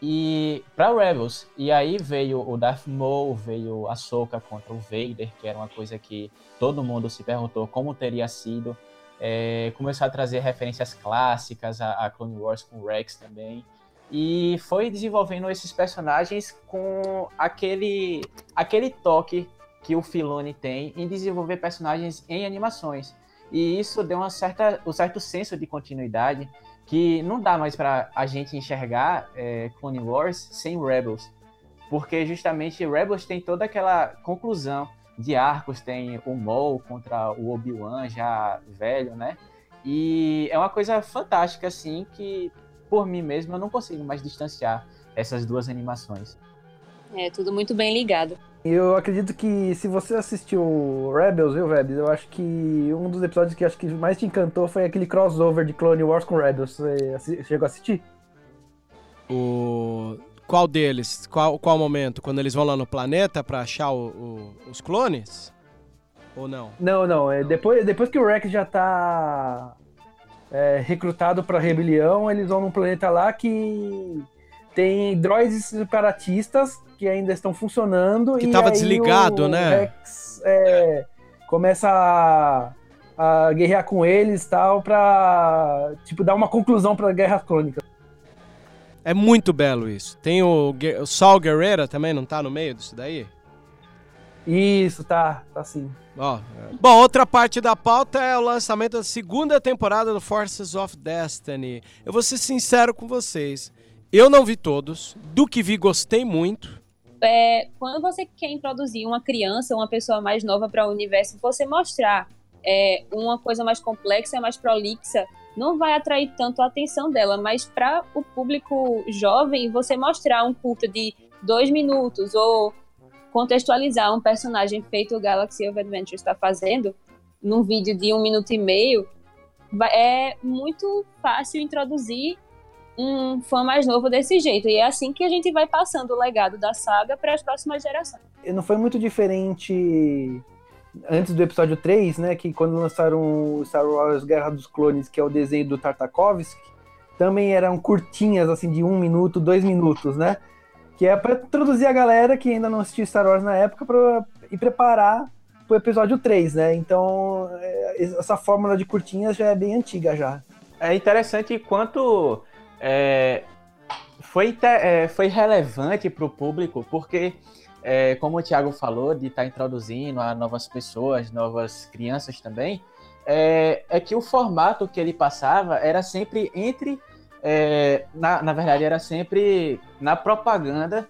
e para Rebels. E aí veio o Darth Maul, veio a Soka contra o Vader, que era uma coisa que todo mundo se perguntou como teria sido. É, começou a trazer referências clássicas a, a Clone Wars com Rex também e foi desenvolvendo esses personagens com aquele aquele toque que o Filoni tem em desenvolver personagens em animações. E isso deu uma certa, um certo senso de continuidade que não dá mais para a gente enxergar é, Clone Wars sem Rebels. Porque justamente Rebels tem toda aquela conclusão de arcos, tem o Maul contra o Obi-Wan já velho, né? E é uma coisa fantástica, assim, que por mim mesmo eu não consigo mais distanciar essas duas animações. É, tudo muito bem ligado. Eu acredito que se você assistiu Rebels, viu, Rebels? Eu acho que um dos episódios que acho que mais te encantou foi aquele crossover de Clone Wars com Rebels. Você chegou a assistir? O... Qual deles? Qual, qual momento? Quando eles vão lá no planeta para achar o, o, os clones? Ou não? Não, não. É depois, depois que o Rex já tá é, recrutado pra rebelião, eles vão num planeta lá que tem droids separatistas que ainda estão funcionando. Que estava desligado, o né? Rex é, começa a, a guerrear com eles tal, pra tipo, dar uma conclusão pra Guerra Crônica. É muito belo isso. Tem o, o Saul Guerrera também, não tá no meio disso daí? Isso, tá, tá sim. Ó, é. Bom, outra parte da pauta é o lançamento da segunda temporada do Forces of Destiny. Eu vou ser sincero com vocês. Eu não vi todos. Do que vi, gostei muito. É, quando você quer introduzir uma criança, uma pessoa mais nova para o universo, você mostrar é, uma coisa mais complexa, mais prolixa, não vai atrair tanto a atenção dela. Mas para o público jovem, você mostrar um curta de dois minutos ou contextualizar um personagem feito o Galaxy of Adventure está fazendo num vídeo de um minuto e meio, é muito fácil introduzir um fã mais novo desse jeito. E é assim que a gente vai passando o legado da saga para as próximas gerações. Não foi muito diferente antes do episódio 3, né? Que quando lançaram o Star Wars Guerra dos Clones, que é o desenho do Tartakovsky, também eram curtinhas, assim, de um minuto, dois minutos, né? Que é pra introduzir a galera que ainda não assistiu Star Wars na época pra, e preparar pro episódio 3, né? Então, é, essa fórmula de curtinhas já é bem antiga já. É interessante quanto é, foi, é, foi relevante para o público, porque, é, como o Thiago falou, de estar introduzindo a novas pessoas, novas crianças também, é, é que o formato que ele passava era sempre entre. é, na, na verdade, era sempre na propaganda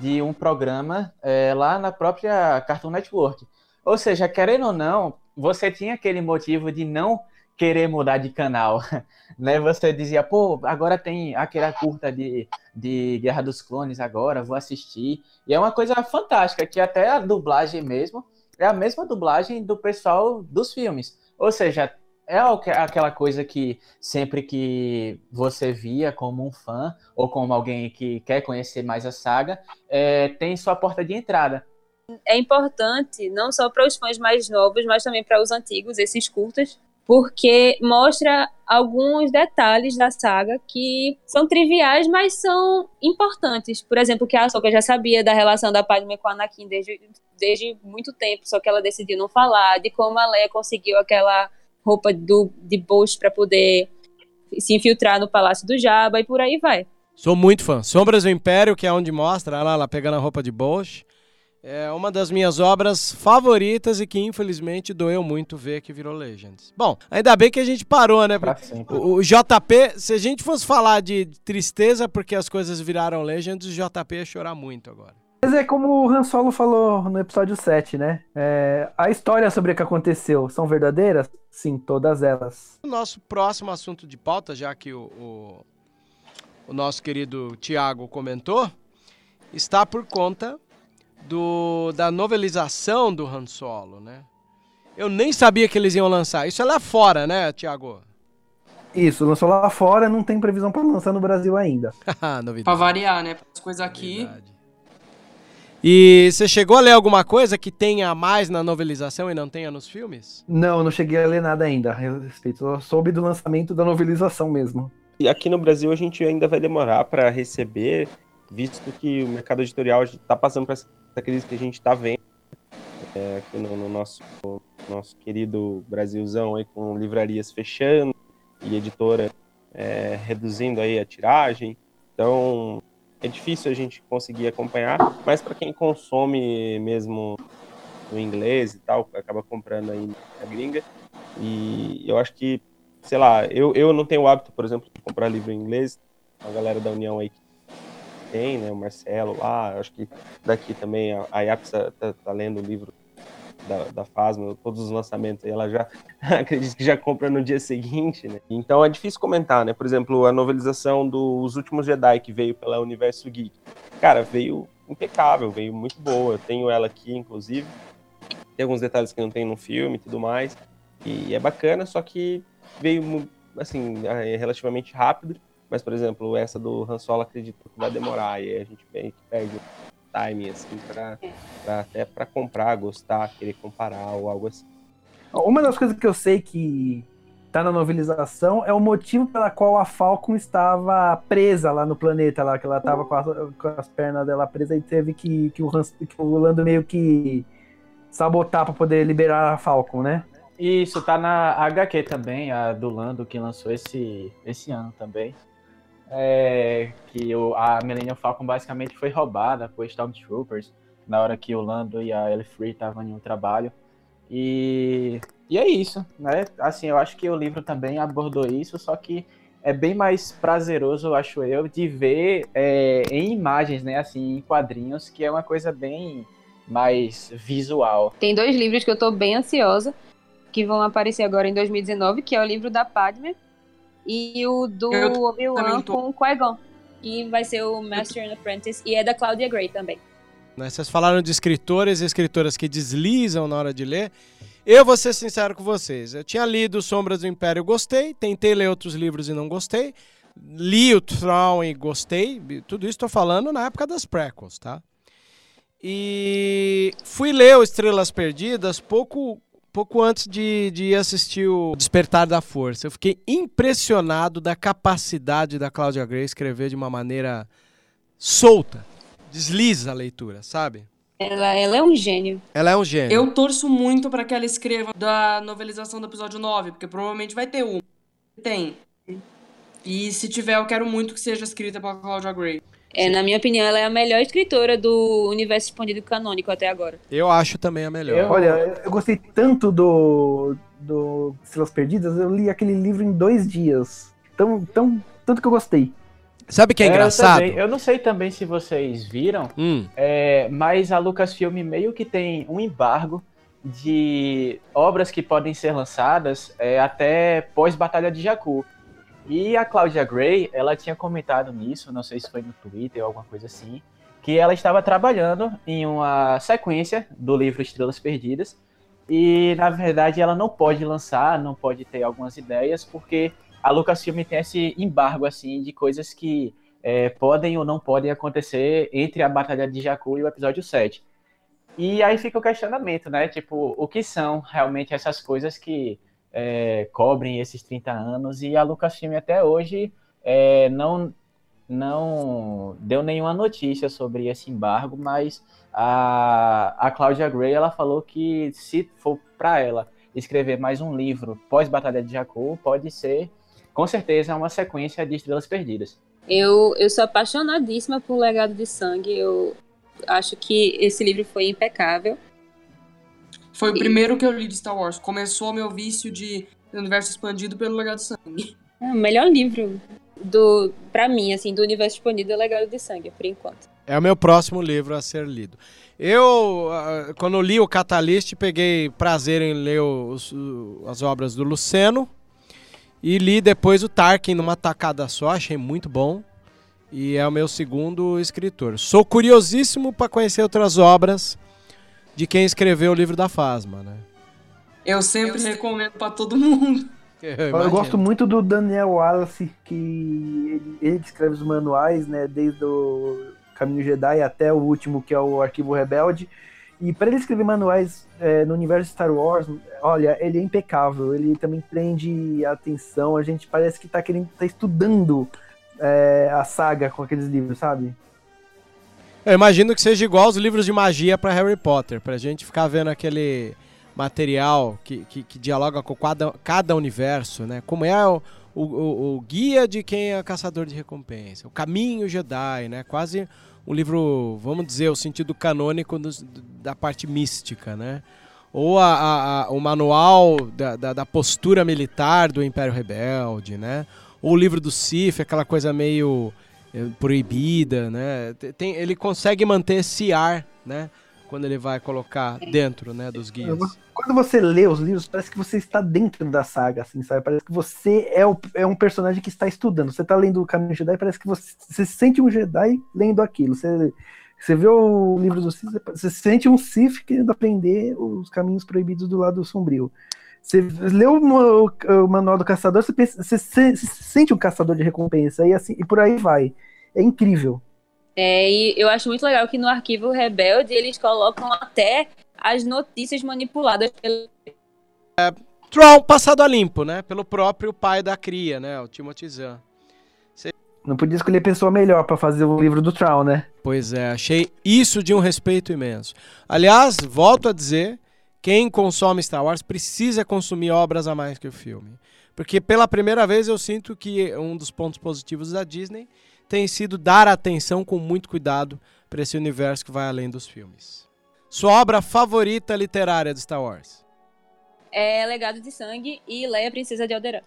de um programa é, lá na própria Cartoon Network. Ou seja, querendo ou não, você tinha aquele motivo de não querer mudar de canal, né? Você dizia, pô, agora tem aquela curta de, de Guerra dos Clones agora, vou assistir. E é uma coisa fantástica, que até a dublagem mesmo é a mesma dublagem do pessoal dos filmes. Ou seja, é aquela coisa que sempre que você via como um fã ou como alguém que quer conhecer mais a saga, é, tem sua porta de entrada. É importante não só para os fãs mais novos, mas também para os antigos, esses curtas, porque mostra alguns detalhes da saga que são triviais, mas são importantes. Por exemplo, que a Ahsoka já sabia da relação da Padme com a Anakin desde, desde muito tempo, só que ela decidiu não falar, de como a Leia conseguiu aquela roupa do, de Bush para poder se infiltrar no Palácio do Jabba e por aí vai. Sou muito fã. Sombras do Império, que é onde mostra ela, ela pegando a roupa de Bosch. É uma das minhas obras favoritas e que infelizmente doeu muito ver que virou Legends. Bom, ainda bem que a gente parou, né? O JP, se a gente fosse falar de tristeza porque as coisas viraram Legends, o JP ia chorar muito agora. Mas é como o Han Solo falou no episódio 7, né? É, a história sobre o que aconteceu são verdadeiras? Sim, todas elas. O nosso próximo assunto de pauta, já que o, o, o nosso querido Tiago comentou, está por conta do, da novelização do Han Solo, né? Eu nem sabia que eles iam lançar. Isso é lá fora, né, Tiago? Isso, lançou lá fora, não tem previsão pra lançar no Brasil ainda. Pra Novidade. variar, né? As coisas aqui. Verdade. E você chegou a ler alguma coisa que tenha a mais na novelização e não tenha nos filmes? Não, não cheguei a ler nada ainda a respeito. Eu soube do lançamento da novelização mesmo. E aqui no Brasil a gente ainda vai demorar para receber, visto que o mercado editorial está passando por essa crise que a gente está vendo é, aqui no, no nosso, nosso querido Brasilzão aí, com livrarias fechando e editora é, reduzindo aí a tiragem. Então é difícil a gente conseguir acompanhar, mas para quem consome mesmo no inglês e tal, acaba comprando aí na gringa. E eu acho que sei lá, eu, eu não tenho o hábito, por exemplo, de comprar livro em inglês. A galera da União aí que tem, né? O Marcelo lá, acho que daqui também a, a tá, tá lendo o livro da, da Fasma, todos os lançamentos aí, ela já acredito que já compra no dia seguinte, né? Então é difícil comentar, né? Por exemplo, a novelização dos Últimos Jedi que veio pela Universo Geek. Cara, veio impecável, veio muito boa. Eu tenho ela aqui, inclusive. Tem alguns detalhes que não tem no filme e tudo mais. E é bacana, só que veio assim, é relativamente rápido, mas por exemplo, essa do Han Solo acredito que vai demorar e aí a gente perde o time assim para até para comprar, gostar, querer comparar ou algo assim. Uma das coisas que eu sei que tá na novelização é o motivo pela qual a Falcon estava presa lá no planeta, lá que ela tava com, as- com as pernas dela presas e teve que, que, o, Hans- que o Lando meio que sabotar para poder liberar a Falcon, né? Isso tá na HQ também, a do Lando que lançou esse, esse ano também. É, que o, a Millennium Falcon basicamente foi roubada por Stormtroopers na hora que o Lando e a Ellie Free estavam em um trabalho. E, e é isso, né? Assim, eu acho que o livro também abordou isso, só que é bem mais prazeroso, acho eu, de ver é, em imagens, né? Assim, em quadrinhos, que é uma coisa bem mais visual. Tem dois livros que eu tô bem ansiosa, que vão aparecer agora em 2019, que é o livro da Padme e o do Eu Obi-Wan com o Qui-Gon. E vai ser o Master and Apprentice, e é da Claudia Gray também. Né, Vocês falaram de escritores e escritoras que deslizam na hora de ler. Eu vou ser sincero com vocês. Eu tinha lido Sombras do Império, gostei. Tentei ler outros livros e não gostei. Li o Thrawn e gostei. Tudo isso estou falando na época das prequels, tá? E fui ler o Estrelas Perdidas pouco, pouco antes de, de ir assistir o Despertar da Força. Eu fiquei impressionado da capacidade da Claudia Gray escrever de uma maneira solta. Desliza a leitura, sabe? Ela, ela é um gênio. Ela é um gênio. Eu torço muito pra que ela escreva da novelização do episódio 9, porque provavelmente vai ter um. Tem. E se tiver, eu quero muito que seja escrita pela Claudia Gray. É, na minha opinião, ela é a melhor escritora do universo expandido canônico até agora. Eu acho também a melhor. Eu- Olha, eu gostei tanto do, do Estrelas Perdidas, eu li aquele livro em dois dias. Tão, tão, tanto que eu gostei. Sabe o que é eu engraçado? também- Eu, não sei também se vocês viram, Hum, é, mas a Lucasfilm meio que tem um embargo de obras que podem ser lançadas é, até pós-Batalha de Jakku. E a Claudia Gray, ela tinha comentado nisso, não sei se foi no Twitter ou alguma coisa assim, que ela estava trabalhando em uma sequência do livro Estrelas Perdidas. E, na verdade, ela não pode lançar, não pode ter algumas ideias, porque a Lucasfilm tem esse embargo, assim, de coisas que é, podem ou não podem acontecer entre a Batalha de Jakku e o episódio 7. E aí fica o questionamento, né? Tipo, o que são realmente essas coisas que é, cobrem esses 30 anos? E a Lucasfilm até hoje é, não, não deu nenhuma notícia sobre esse embargo, mas a, a Claudia Gray ela falou que se for para ela escrever mais um livro pós-Batalha de Jakku, pode ser, com certeza, uma sequência de Estrelas Perdidas. Eu, eu sou apaixonadíssima por Legado de Sangue. Eu acho que esse livro foi impecável. Foi o primeiro que eu li de Star Wars. Começou meu vício de universo expandido pelo Legado de Sangue. É o melhor livro do, pra mim, assim, do universo expandido é Legado de Sangue, por enquanto. é o meu próximo livro a ser lido. Eu, ah, quando li o Catalyst, peguei prazer em ler os- as obras do Luceno e li depois o Tarkin numa tacada só, achei muito bom. E é o meu segundo escritor. Sou curiosíssimo para conhecer outras obras de quem escreveu o livro da Fasma, né? Eu sempre recomendo pra todo mundo. Eu, Eu gosto muito do Daniel Wallace, que ele, ele escreve os manuais, né? Desde o Caminho Jedi até o último, que é o Arquivo Rebelde. E para ele escrever manuais é, no universo Star Wars, olha, ele é impecável. Ele também prende a atenção. A gente parece que tá querendo, tá estudando é, a saga com aqueles livros, sabe? Eu imagino que seja igual os livros de magia para Harry Potter, pra gente ficar vendo aquele material que, que, que dialoga com cada, cada universo, né? Como é o, o, o- guia de quem é caçador de recompensa, o caminho Jedi, né? Quase um livro, vamos dizer, o sentido canônico dos- da parte mística, né? Ou a, a- a- o manual da, da, da postura militar do Império Rebelde, né? Ou o livro do Sif, aquela coisa meio proibida, né? Te- Tem, ele consegue manter esse ar, né? Quando ele vai colocar dentro, né, dos guias. Quando você lê os livros, parece que você está dentro da saga, assim, sabe? Parece que você é, o- é um personagem que está estudando. Você está lendo o Caminho Jedi, parece que você, você se sente um Jedi lendo aquilo. Você, você vê o livro do Sith, você se sente um Sith querendo aprender os caminhos proibidos do lado sombrio. Você lê o, manual do caçador, você, pensa- você se, se sente um caçador de recompensa e, assim, e por aí vai. É incrível. É, e eu acho muito legal que no arquivo Rebelde eles colocam até as notícias manipuladas pelo. Tron passado a limpo, né? Pelo próprio pai da cria, né? O Timothy Zahn. Não podia escolher pessoa melhor para fazer o livro do Traum, né? Pois é, achei isso de um respeito imenso. Aliás, volto a dizer, quem consome Star Wars precisa consumir obras a mais que o filme. Porque pela primeira vez eu sinto que um dos pontos positivos da Disney tem sido dar atenção com muito cuidado para esse universo que vai além dos filmes. Sua obra favorita literária de Star Wars? É Legado de Sangue e Leia Princesa de Alderaan.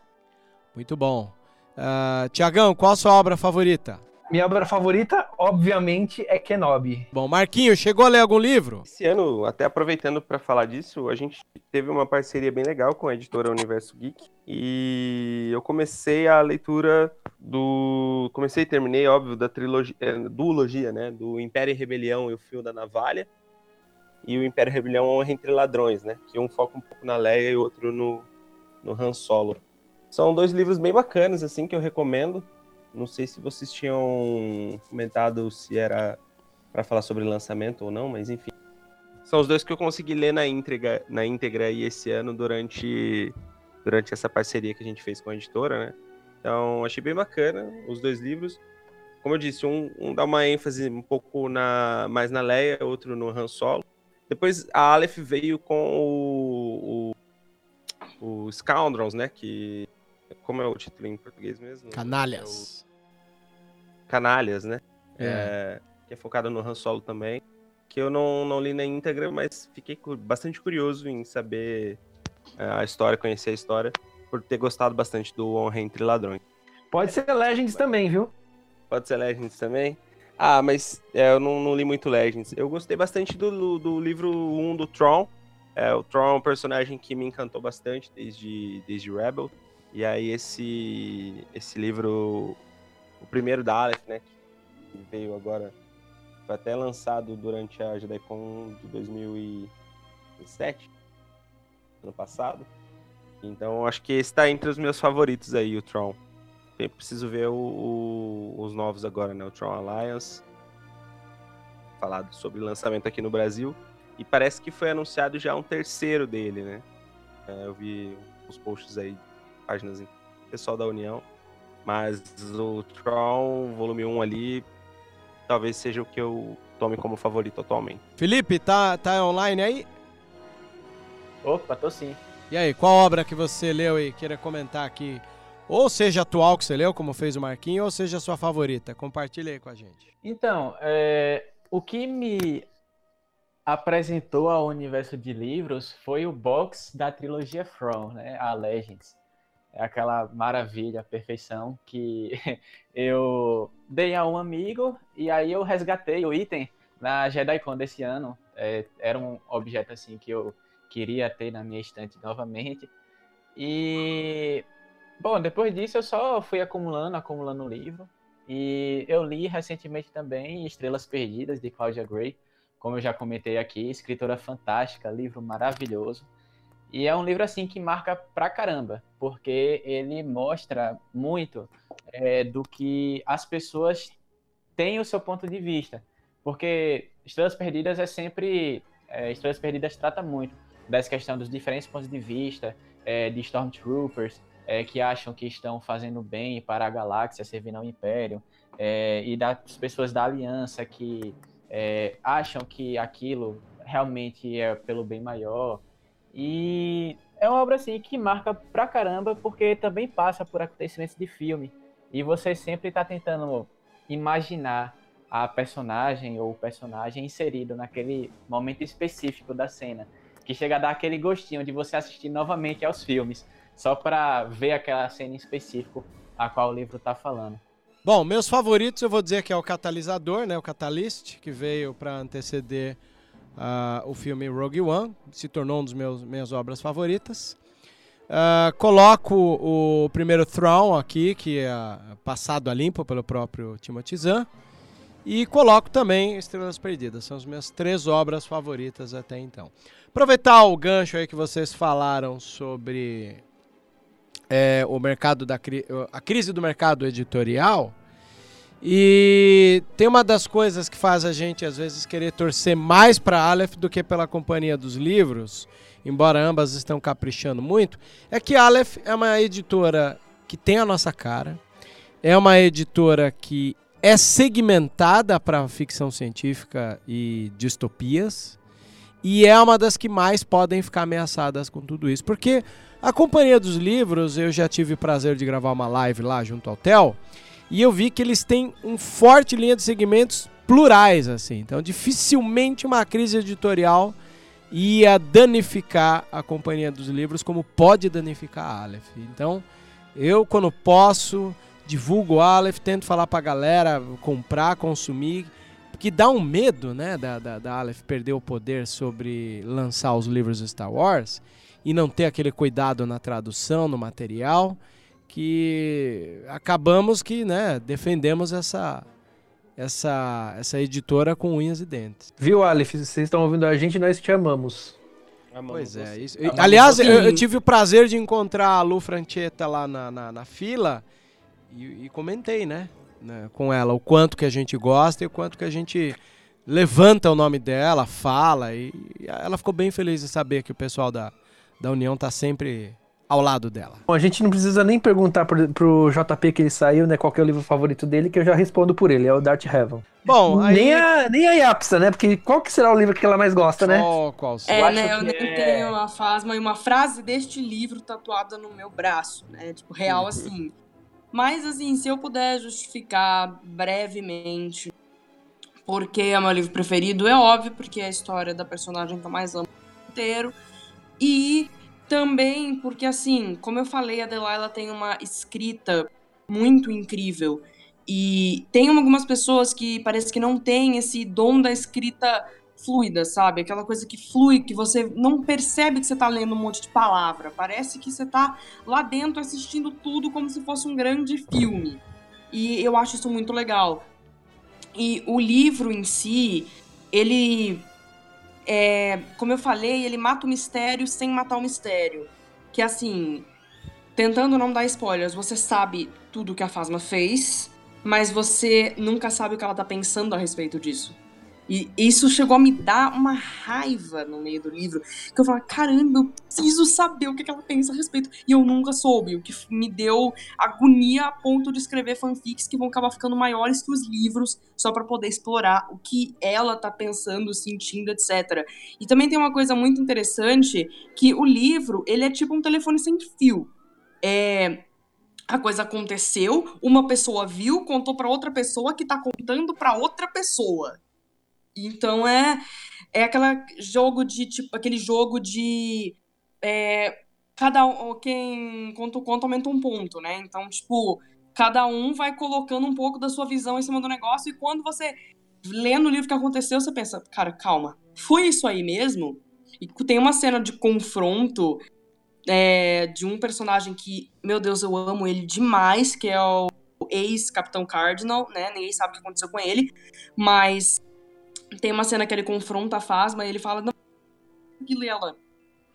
Muito bom. Uh, Tiagão, qual a sua obra favorita? Minha obra favorita, obviamente, é Kenobi. Bom, Marquinho, chegou a ler algum livro? Esse ano, até aproveitando para falar disso, a gente teve uma parceria bem legal com a editora Universo Geek e eu comecei a leitura do, comecei e terminei, óbvio, da trilogia, é, duologia, né, do Império e Rebelião e o Fio da Navalha e o Império e Rebelião Honra entre Ladrões, né, que um foca um pouco na Leia e outro no no Han Solo. São dois livros bem bacanas assim que eu recomendo. Não sei se vocês tinham comentado se era para falar sobre lançamento ou não, mas enfim. São os dois que eu consegui ler na íntegra, na íntegra aí esse ano durante, durante essa parceria que a gente fez com a editora, né? Então, achei bem bacana os dois livros. Como eu disse, um, um dá uma ênfase um pouco na, mais na Leia, outro no Han Solo. Depois a Aleph veio com o, o, o Scoundrels, né? Que como é o título em português mesmo? Canalhas. É Canalhas, né? É. é. que é focado no Han Solo também. Que eu não, não li na íntegra, mas fiquei bastante curioso em saber é, a história, conhecer a história, por ter gostado bastante do Honra Entre Ladrões. Pode ser Legends também, viu? Pode ser Legends também. Ah, mas é, eu não, não, li muito Legends. Eu gostei bastante do, do livro 1 do Tron. É, o Tron é um personagem que me encantou bastante desde, desde Rebel. E aí esse esse livro, o primeiro da Aleph, né, que veio agora, foi até lançado durante a JediCon de 2007, ano passado. Então acho que esse está entre os meus favoritos aí, o Tron. Eu preciso ver o, o, os novos agora, né, o Tron Alliance. Falado sobre lançamento aqui no Brasil. E parece que foi anunciado já um terceiro dele, né? É, eu vi os posts aí páginas pessoal da União. Mas o Tron, volume 1 ali, talvez seja o que eu tome como favorito atualmente. Felipe, tá, tá online aí? Opa, tô sim. E aí, qual obra que você leu e queira comentar aqui? Ou seja atual que você leu, como fez o Marquinho, ou seja sua favorita. Compartilha aí com a gente. Então, é, o que me apresentou ao universo de livros foi o box da trilogia From, né, a Legends é aquela maravilha, perfeição que eu dei a um amigo e aí eu resgatei o item na JediCon desse ano. É, era um objeto assim que eu queria ter na minha estante novamente. E bom, depois disso eu só fui acumulando, acumulando o livro. E eu li recentemente também Estrelas Perdidas de Claudia Gray, como eu já comentei aqui, escritora fantástica, livro maravilhoso. E é um livro assim que marca pra caramba, porque ele mostra muito é, do que as pessoas têm o seu ponto de vista. Porque Estrelas Perdidas é sempre. É, Estrelas Perdidas trata muito dessa questão dos diferentes pontos de vista, é, de Stormtroopers é, que acham que estão fazendo bem para a galáxia, servindo ao Império, é, e das pessoas da Aliança que é, acham que aquilo realmente é pelo bem maior. E é uma obra assim que marca pra caramba, porque também passa por acontecimentos de filme. E você sempre tá tentando imaginar a personagem ou o personagem inserido naquele momento específico da cena, que chega a dar aquele gostinho de você assistir novamente aos filmes, só para ver aquela cena em específico a qual o livro tá falando. Bom, meus favoritos eu vou dizer que é o Catalisador, né, o Catalyst, que veio para anteceder Uh, o filme Rogue One se tornou um dos meus minhas obras favoritas. Uh, coloco o primeiro Throne aqui, que é passado a limpo pelo próprio Timothy Zahn. E coloco também Estrelas Perdidas. São as minhas três obras favoritas até então. Aproveitar o gancho aí que vocês falaram sobre é, o mercado da a crise do mercado editorial. E tem uma das coisas que faz a gente às vezes querer torcer mais para Aleph do que pela companhia dos livros, embora ambas estão caprichando muito, é que Aleph é uma editora que tem a nossa cara, é uma editora que é segmentada para ficção científica e distopias e é uma das que mais podem ficar ameaçadas com tudo isso. Porque a Companhia dos Livros, eu já tive o prazer de gravar uma live lá junto ao Tel, e eu vi que eles têm um forte linha de segmentos plurais, assim. Então, dificilmente uma crise editorial ia danificar a Companhia dos Livros como pode danificar a Aleph. Então, eu, quando posso, divulgo o Aleph, tento falar pra galera comprar, consumir, que dá um medo, né, da, da, da Aleph perder o poder sobre lançar os livros Star Wars e não ter aquele cuidado na tradução, no material, que acabamos que, né, defendemos essa essa essa editora com unhas e dentes. Viu, Aleph? Vocês estão ouvindo a gente, nós te amamos. Amamos Pois é, isso. Amamos Aliás, eu, eu tive o prazer de encontrar a Lu Franchetta lá na, na, na fila e, e comentei, né, né, com ela o quanto que a gente gosta e o quanto que a gente levanta o nome dela, fala e, e ela ficou bem feliz de saber que o pessoal da, da União tá sempre ao lado dela. Bom, a gente não precisa nem perguntar pro, pro JP que ele saiu, né, qual que é o livro favorito dele, que eu já respondo por ele, é o Darth Heaven. Bom, aí... Nem a, nem a Yapsa, né, porque qual que será o livro que ela mais gosta, né? Qual, qual É, Eu acho né? Eu nem é- tenho a fasma e uma frase deste livro tatuada no meu braço, né? Tipo, real assim. Mas, assim, se eu puder justificar brevemente porque é meu livro preferido, é óbvio, porque é a história da personagem que eu mais amo inteiro. E também porque, assim, como eu falei, a Delilah tem uma escrita muito incrível. E tem algumas pessoas que parece que não têm esse dom da escrita fluida, sabe? Aquela coisa que flui, que você não percebe que você tá lendo um monte de palavra. Parece que você tá lá dentro assistindo tudo como se fosse um grande filme. E eu acho isso muito legal. E o livro em si, ele é, como eu falei, ele mata o mistério sem matar o mistério. Que assim, tentando não dar spoilers, você sabe tudo que a Fasma fez, mas você nunca sabe o que ela tá pensando a respeito disso. E isso chegou a me dar uma raiva no meio do livro, que eu falava, caramba, eu preciso saber o que que ela pensa a respeito. E eu nunca soube, o que me deu agonia a ponto de escrever fanfics que vão acabar ficando maiores que os livros, só pra poder explorar o que ela tá pensando, sentindo, etc. E também tem uma coisa muito interessante, que o livro, ele é tipo um telefone sem fio. É, a coisa aconteceu, uma pessoa viu, contou pra outra pessoa que tá contando pra outra pessoa. Então é é aquela jogo de tipo aquele jogo de é, cada quem conta o conto aumenta um ponto, né? Então tipo cada um vai colocando um pouco da sua visão em cima do negócio e quando você lê no livro o que aconteceu você pensa, cara, calma, foi isso aí mesmo? E tem uma cena de confronto é, de um personagem que, meu Deus, eu amo ele demais, que é o ex-Capitão Cardinal, né? Ninguém sabe o que aconteceu com ele, mas tem uma cena que ele confronta a Fasma e ele fala, não, aquilo e ela,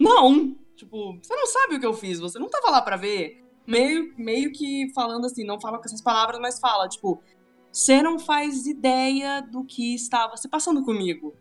não, tipo, você não sabe o que eu fiz, você não tava lá pra ver. Meio, meio que falando assim, não fala com essas palavras, mas fala, tipo, você não faz ideia do que estava se passando comigo.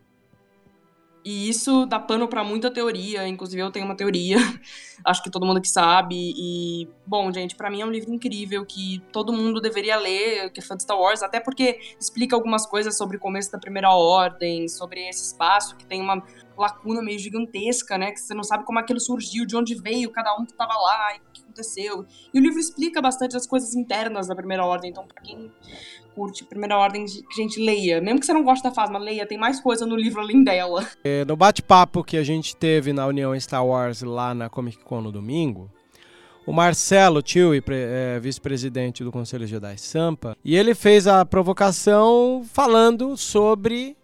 E isso dá pano pra muita teoria, inclusive eu tenho uma teoria, acho que todo mundo que sabe. E, bom, gente, pra mim é um livro incrível que todo mundo deveria ler, que é fã de Star Wars, até porque explica algumas coisas sobre o começo da Primeira Ordem, sobre esse espaço que tem uma lacuna meio gigantesca, né? Que você não sabe como aquilo surgiu, de onde veio cada um que tava lá e o que aconteceu. E o livro explica bastante as coisas internas da Primeira Ordem, então pra quem curte Primeira Ordem, gente, leia. Mesmo que você não goste da Fasma, leia, tem mais coisa no livro além dela. É, No bate-papo que a gente teve na União Star Wars lá na Comic Con no domingo, o Marcelo Tio, é, vice-presidente do Conselho Jedi Sampa, e ele fez a provocação falando sobre,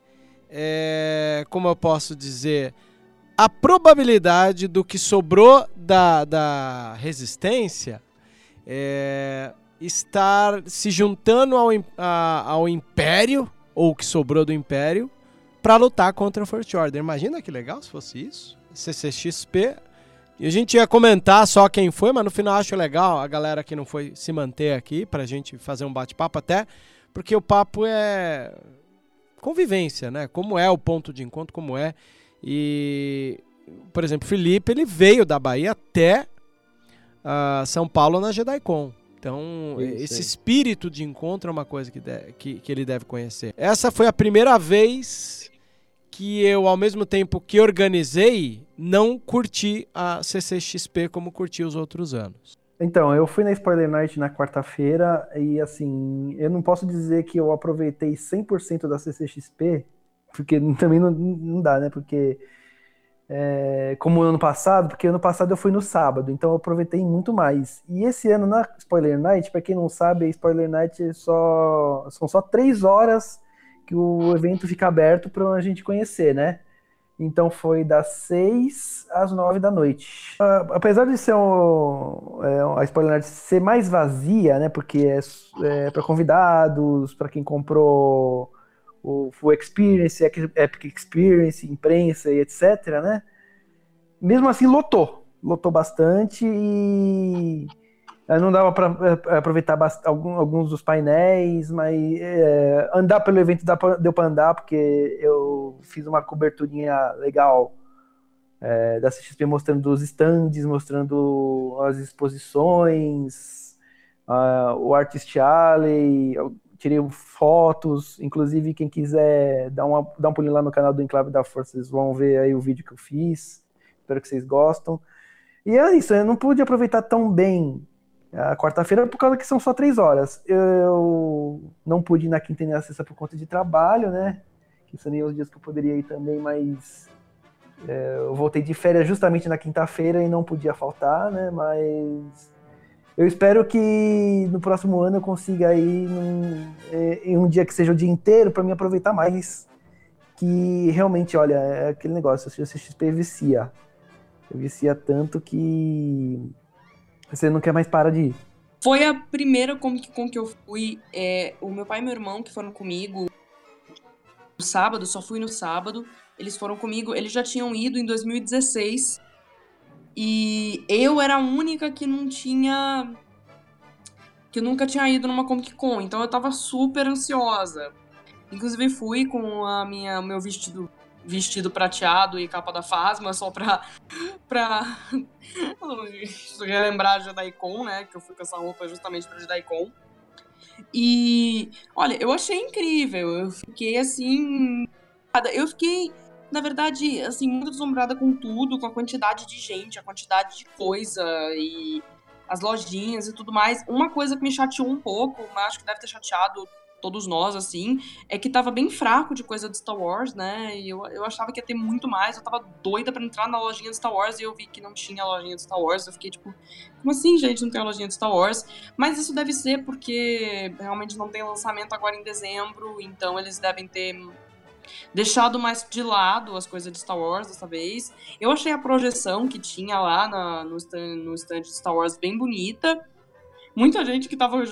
é, como eu posso dizer, a probabilidade do que sobrou da, da resistência é, estar se juntando ao, a- ao Império, ou o que sobrou do Império, para lutar contra a First Order. Imagina que legal se fosse isso. CCXP. E a gente ia comentar só quem foi, mas no final acho legal a galera que não foi se manter aqui pra gente fazer um bate-papo até, porque o papo é convivência, né? Como é o ponto de encontro, como é. E, por exemplo, Felipe, ele veio da Bahia até ah, São Paulo na JediCon. Então, Isso esse espírito de encontro é uma coisa que, de- que, que ele deve conhecer. Essa foi a primeira vez que eu, ao mesmo tempo que organizei, não curti a CCXP como curti os outros anos. Então, eu fui na Spoiler Night na quarta-feira e, assim, eu não posso dizer que eu aproveitei 100% da CCXP, porque também não, não dá, né? Porque, é, como ano passado, porque ano passado eu fui no sábado, então eu aproveitei muito mais. E esse ano na Spoiler Night, para quem não sabe, a Spoiler Night é só, são só três horas que o evento fica aberto para a gente conhecer, né? Então foi das 6 às 9 da noite. Uh, apesar de ser um, é, a Spoiler Night ser mais vazia, né? Porque é, é para convidados, para quem comprou o Full Experience, Epic Experience, imprensa e etc, né? Mesmo assim lotou, lotou bastante e não dava para é, aproveitar alguns dos painéis, mas é, andar pelo evento deu para andar, porque eu fiz uma coberturinha legal é, da CXP mostrando os stands, mostrando as exposições, uh, o Artist Alley, tirei fotos, inclusive quem quiser dar, uma, dar um pulinho lá no canal do Enclave da Força, vocês vão ver aí o vídeo que eu fiz, espero que vocês gostem. E é isso, eu não pude aproveitar tão bem a quarta-feira por causa que são só três horas. Eu não pude ir na quinta e na sexta por conta de trabalho, né? Que são nem os dias que eu poderia ir também, mas é, eu voltei de férias justamente na quinta-feira e não podia faltar, né? Mas eu espero que no próximo ano eu consiga ir num, é, em um dia que seja o dia inteiro para me aproveitar mais. Que realmente, olha, é aquele negócio, o CXP vicia. Vicia tanto que você não quer mais parar de ir. Foi a primeira Comic Con que eu fui. É, o meu pai e meu irmão que foram comigo no sábado, só fui no sábado. Eles foram comigo, eles já tinham ido em 2016. E eu era a única que não tinha. que nunca tinha ido numa Comic Con. Então eu tava super ansiosa. Inclusive fui com a minha, meu vestido vestido prateado e capa da Fasma só pra, pra relembrar a Jedi-Con, né? Que eu fui com essa roupa justamente pra Jedi-Con. E, olha, eu achei incrível. Eu fiquei assim. Eu fiquei, na verdade, assim, muito deslumbrada com tudo, com a quantidade de gente, a quantidade de coisa e as lojinhas e tudo mais. Uma coisa que me chateou um pouco, mas acho que deve ter chateado todos nós, assim, é que tava bem fraco de coisa de Star Wars, né? E eu, eu achava que ia ter muito mais. Eu tava doida para entrar na lojinha de Star Wars e eu vi que não tinha lojinha de Star Wars. Eu fiquei tipo, como assim, gente, não tem lojinha de Star Wars? Mas isso deve ser porque realmente não tem lançamento agora em dezembro, então eles devem ter deixado mais de lado as coisas de Star Wars dessa vez. Eu achei a projeção que tinha lá na, no, stand, no stand de Star Wars bem bonita. Muita gente que tava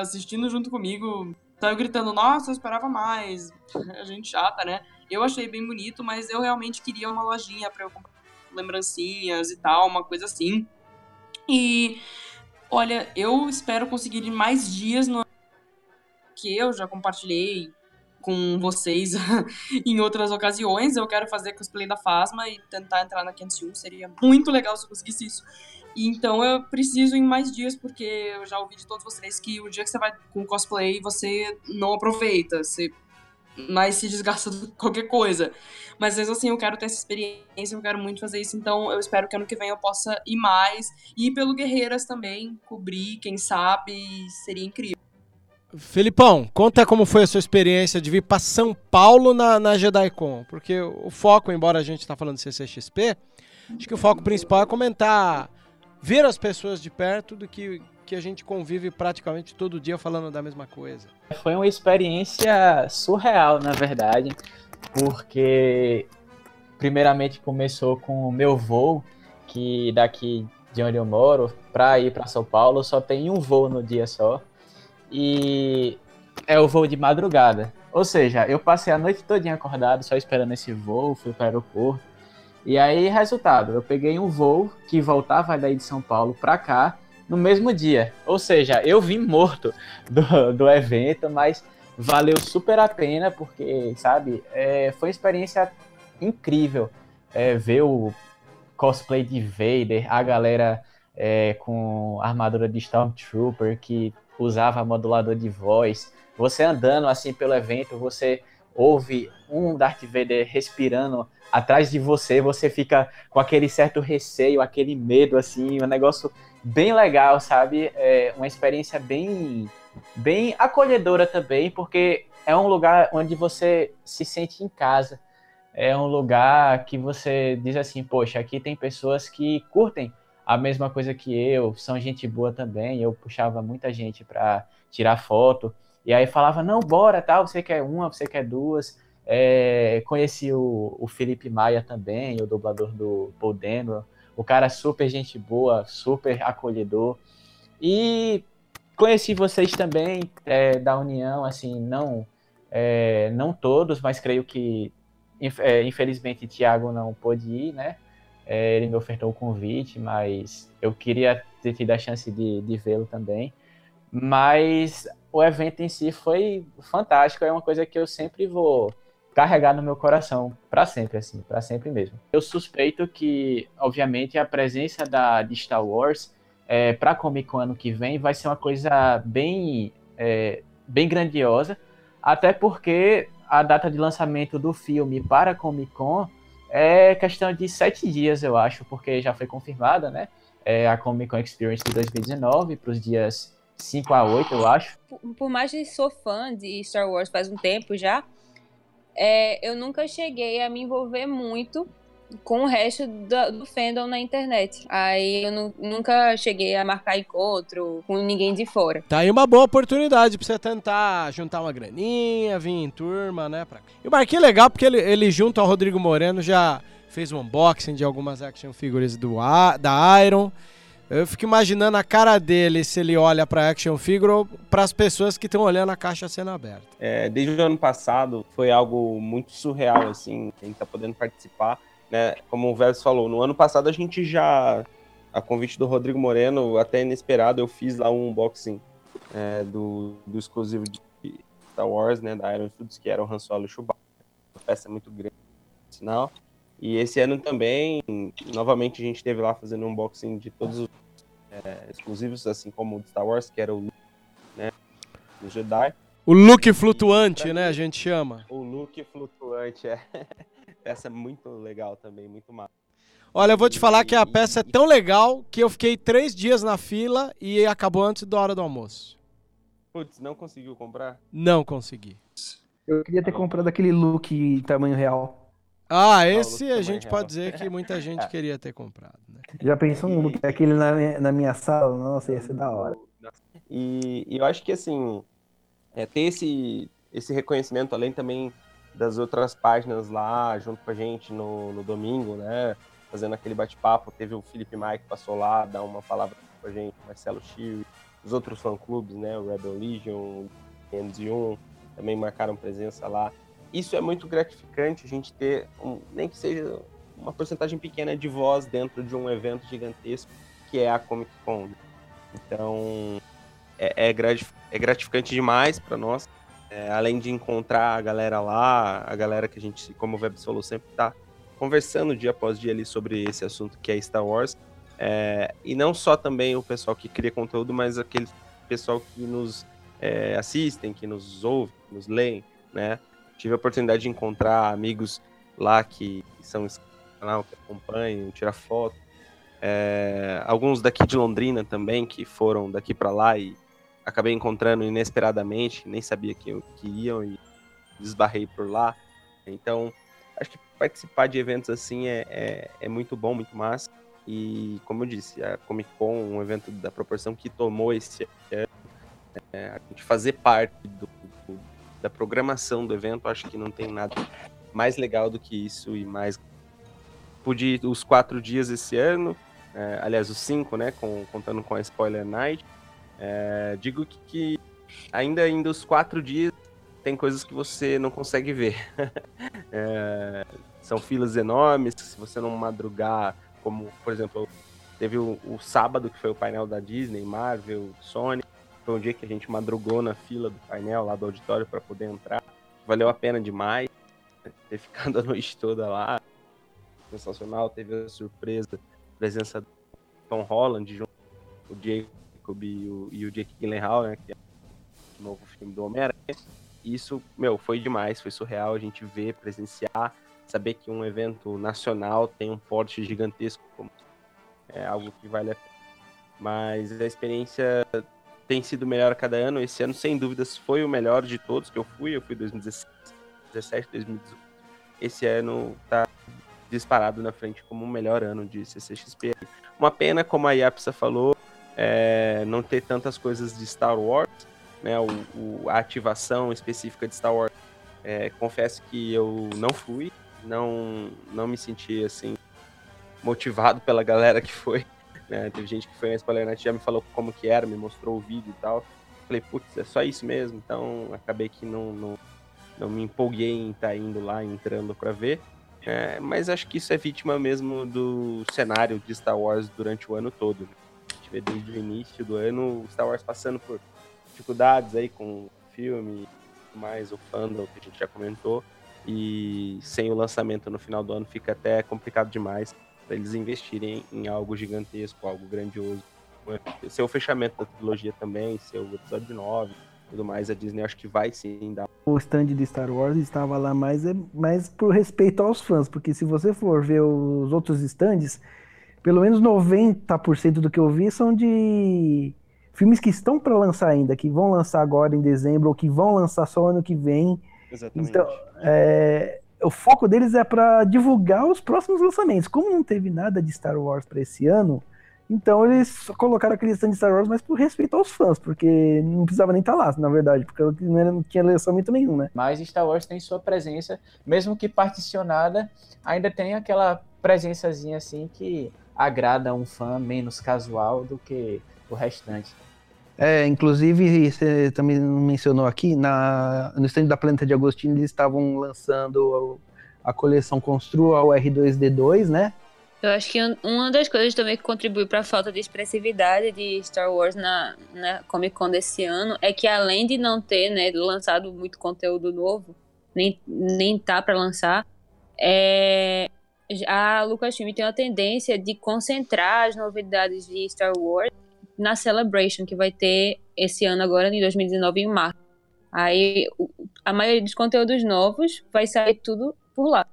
assistindo junto comigo Saiu gritando, nossa, eu esperava mais. A gente chata, né? Eu achei bem bonito, mas eu realmente queria uma lojinha pra eu comprar lembrancinhas e tal, uma coisa assim. E olha, eu espero conseguir ir mais dias no que eu já compartilhei com vocês em outras ocasiões. Eu quero fazer cosplay da Fasma e tentar entrar na 501. Seria muito legal se eu conseguisse isso. Então eu preciso em mais dias, porque eu já ouvi de todos vocês que o dia que você vai com cosplay, você não aproveita, você mais se desgasta de qualquer coisa. Mas mesmo assim, eu quero ter essa experiência, eu quero muito fazer isso, então eu espero que ano que vem eu possa ir mais. E ir pelo Guerreiras também, cobrir, quem sabe, seria incrível. Felipão, conta como foi a sua experiência de vir para São Paulo na, na JediCon, porque o foco, embora a gente está falando de CCXP, acho que o foco principal é comentar ver as pessoas de perto do que, que a gente convive praticamente todo dia falando da mesma coisa. Foi uma experiência surreal, na verdade, porque primeiramente começou com o meu voo, que daqui de onde eu moro, para ir para São Paulo, só tem um voo no dia só. E é o voo de madrugada. Ou seja, eu passei a noite toda acordado, só esperando esse voo, fui para o aeroporto. E aí, resultado, eu peguei um voo que voltava daí de São Paulo para cá no mesmo dia. Ou seja, eu vim morto do, do evento, mas valeu super a pena, porque, sabe, é, foi uma experiência incrível é, ver o cosplay de Vader, a galera é, com armadura de Stormtrooper que usava modulador de voz, você andando assim pelo evento, você ouve um Darth Vader respirando atrás de você, você fica com aquele certo receio, aquele medo, assim, um negócio bem legal, sabe? É uma experiência bem, bem acolhedora também, porque é um lugar onde você se sente em casa. É um lugar que você diz assim, poxa, aqui tem pessoas que curtem a mesma coisa que eu, são gente boa também. Eu puxava muita gente para tirar foto. E aí falava, não, bora, tal, você quer uma, você quer duas. É, conheci o, o Felipe Maia também, o dublador do Paul Dameron. O cara super gente boa, super acolhedor. E conheci vocês também é, da União, assim, não é, não todos, mas creio que é, infelizmente Thiago não pôde ir, né? É, ele me ofertou o convite, mas eu queria ter tido a chance de, de vê-lo também. Mas o evento em si foi fantástico, é uma coisa que eu sempre vou carregar no meu coração para sempre, assim, para sempre mesmo. Eu suspeito que, obviamente, a presença da de Star Wars é, para Comic Con ano que vem vai ser uma coisa bem, é, bem grandiosa, até porque a data de lançamento do filme para Comic Con é questão de sete dias, eu acho, porque já foi confirmada, né? É a Comic Con Experience de 2019 para os dias 5 a 8, eu acho. Por, por mais que sou fã de Star Wars faz um tempo já, é, eu nunca cheguei a me envolver muito com o resto do, do fandom na internet. Aí eu nu, nunca cheguei a marcar encontro com ninguém de fora. Tá aí uma boa oportunidade pra você tentar juntar uma graninha, vir em turma, né? Pra... E o Marquinhos é legal porque ele, ele junto ao Rodrigo Moreno já fez um unboxing de algumas action figures do, da Iron. Eu fico imaginando a cara dele se ele olha para action figure ou para as pessoas que estão olhando a caixa sendo aberta. É, desde o ano passado foi algo muito surreal assim, a gente tá podendo participar, né? Como o Vélez falou, no ano passado a gente já a convite do Rodrigo Moreno, até inesperado, eu fiz lá um unboxing é, do, do exclusivo de Star Wars, né, da Iron Studios, que era o Han Solo e Chewbacca. Uma peça muito grande, sinal. E esse ano também, novamente, a gente esteve lá fazendo um unboxing de todos os é, exclusivos, assim como o Star Wars, que era o né, do Jedi. O look flutuante, né, a gente chama. O look flutuante, é. Peça muito legal também, muito massa. Olha, eu vou te falar que a peça é tão legal que eu fiquei três dias na fila e acabou antes da hora do almoço. Putz, não conseguiu comprar? Não consegui. Eu queria ter comprado aquele look em tamanho real. Ah, esse a gente pode dizer que muita gente queria ter comprado. Né? Já pensou um look aquele na minha, na minha sala? Nossa, ia ser da hora. E, e eu acho que assim, é, ter esse, esse reconhecimento, além também das outras páginas lá junto com a gente no, no domingo, né? Fazendo aquele bate-papo. Teve o Felipe Mike que passou lá, dar uma palavra com a gente, Marcelo Chiu, os outros fã-clubes, né? O Rebel Legion, o NZ1, também marcaram presença lá isso é muito gratificante, a gente ter, um, nem que seja uma porcentagem pequena de voz dentro de um evento gigantesco que é a Comic Con. Então, é, é, é gratificante demais para nós. É, além de encontrar a galera lá, a galera que a gente, como Web Solo, sempre está conversando dia após dia ali sobre esse assunto que é Star Wars. É, e não só também o pessoal que cria conteúdo, mas aquele pessoal que nos é, assistem, que nos ouve, que nos leem, né? Tive a oportunidade de encontrar amigos lá que são canal, que acompanham, tirar foto. É, alguns daqui de Londrina também, que foram daqui para lá e acabei encontrando inesperadamente, nem sabia que, que iam e desbarrei por lá. Então, acho que participar de eventos assim é, é, é, muito bom, muito massa. E, como eu disse, a Comic Con, um evento da proporção que tomou esse ano, é, a gente fazer parte do, da programação do evento, acho que não tem nada mais legal do que isso e mais. Pude ir os quatro dias esse ano, é, aliás, os cinco, né, com, contando com a Spoiler Night. É, digo que, que, ainda, ainda os quatro dias tem coisas que você não consegue ver. é, são filas enormes, se você não madrugar, como, por exemplo, teve o, o sábado, que foi o painel da Disney, Marvel, Sony, foi um dia que a gente madrugou na fila do painel lá do auditório para poder entrar. Valeu a pena demais ter ficado a noite toda lá. Sensacional. Teve a surpresa, a presença do Tom Holland junto o Jacob e o, e o Jake Gyllenhaal, né? Que é o novo filme do Homem-Aranha. isso, meu, foi demais, foi surreal a gente ver, presenciar, saber que um evento nacional tem um porte gigantesco, como é algo que vale a pena. Mas a experiência tem sido melhor a cada ano. Esse ano, sem dúvidas, foi o melhor de todos que eu fui. Eu fui 2017, 2018. Esse ano tá disparado na frente como o melhor ano de CCXP. Uma pena, como a Yapsa falou, é, não ter tantas coisas de Star Wars, né? O, o a ativação específica de Star Wars. É, confesso que eu não fui, não, não me senti assim motivado pela galera que foi. Né? Teve gente que foi na Night já me falou como que era, me mostrou o vídeo e tal. Falei, putz, é só isso mesmo. Então acabei que não, não, não me empolguei em estar tá indo lá, entrando para ver. É, mas acho que isso é vítima mesmo do cenário de Star Wars durante o ano todo. Né? Gente vê desde o início do ano Star Wars passando por dificuldades aí com o filme, mais o fandom que a gente já comentou. E sem o lançamento no final do ano fica até complicado demais para eles investirem em algo gigantesco, algo grandioso. Ser o fechamento da trilogia também, ser o episódio 9 tudo mais, a Disney acho que vai sim dar. O stand de Star Wars estava lá mais, é, mais por respeito aos fãs, porque se você for ver os outros stands, pelo menos 90% do que eu vi são de filmes que estão para lançar ainda, que vão lançar agora em dezembro, ou que vão lançar só ano que vem. Exatamente. Então, é, o foco deles é para divulgar os próximos lançamentos. Como não teve nada de Star Wars para esse ano, então eles colocaram aquele stand de Star Wars, mas por respeito aos fãs, porque não precisava nem estar tá lá, na verdade, porque não, era, não tinha lançamento nenhum, né? Mas Star Wars tem sua presença, mesmo que particionada, ainda tem aquela presençazinha assim que agrada um fã menos casual do que o restante. É, inclusive, você também mencionou aqui, na, no stand da Planeta de Agostinho, eles estavam lançando a, a coleção Construa o R2D2, né? Eu acho que uma das coisas também que contribui para a falta de expressividade de Star Wars na, na Comic Con desse ano é que além de não ter né, lançado muito conteúdo novo, nem, nem tá para lançar, é, a Lucasfilm tem a tendência de concentrar as novidades de Star Wars na Celebration, que vai ter esse ano agora, em 2019, em março. Aí a maioria dos conteúdos novos vai sair tudo por lá.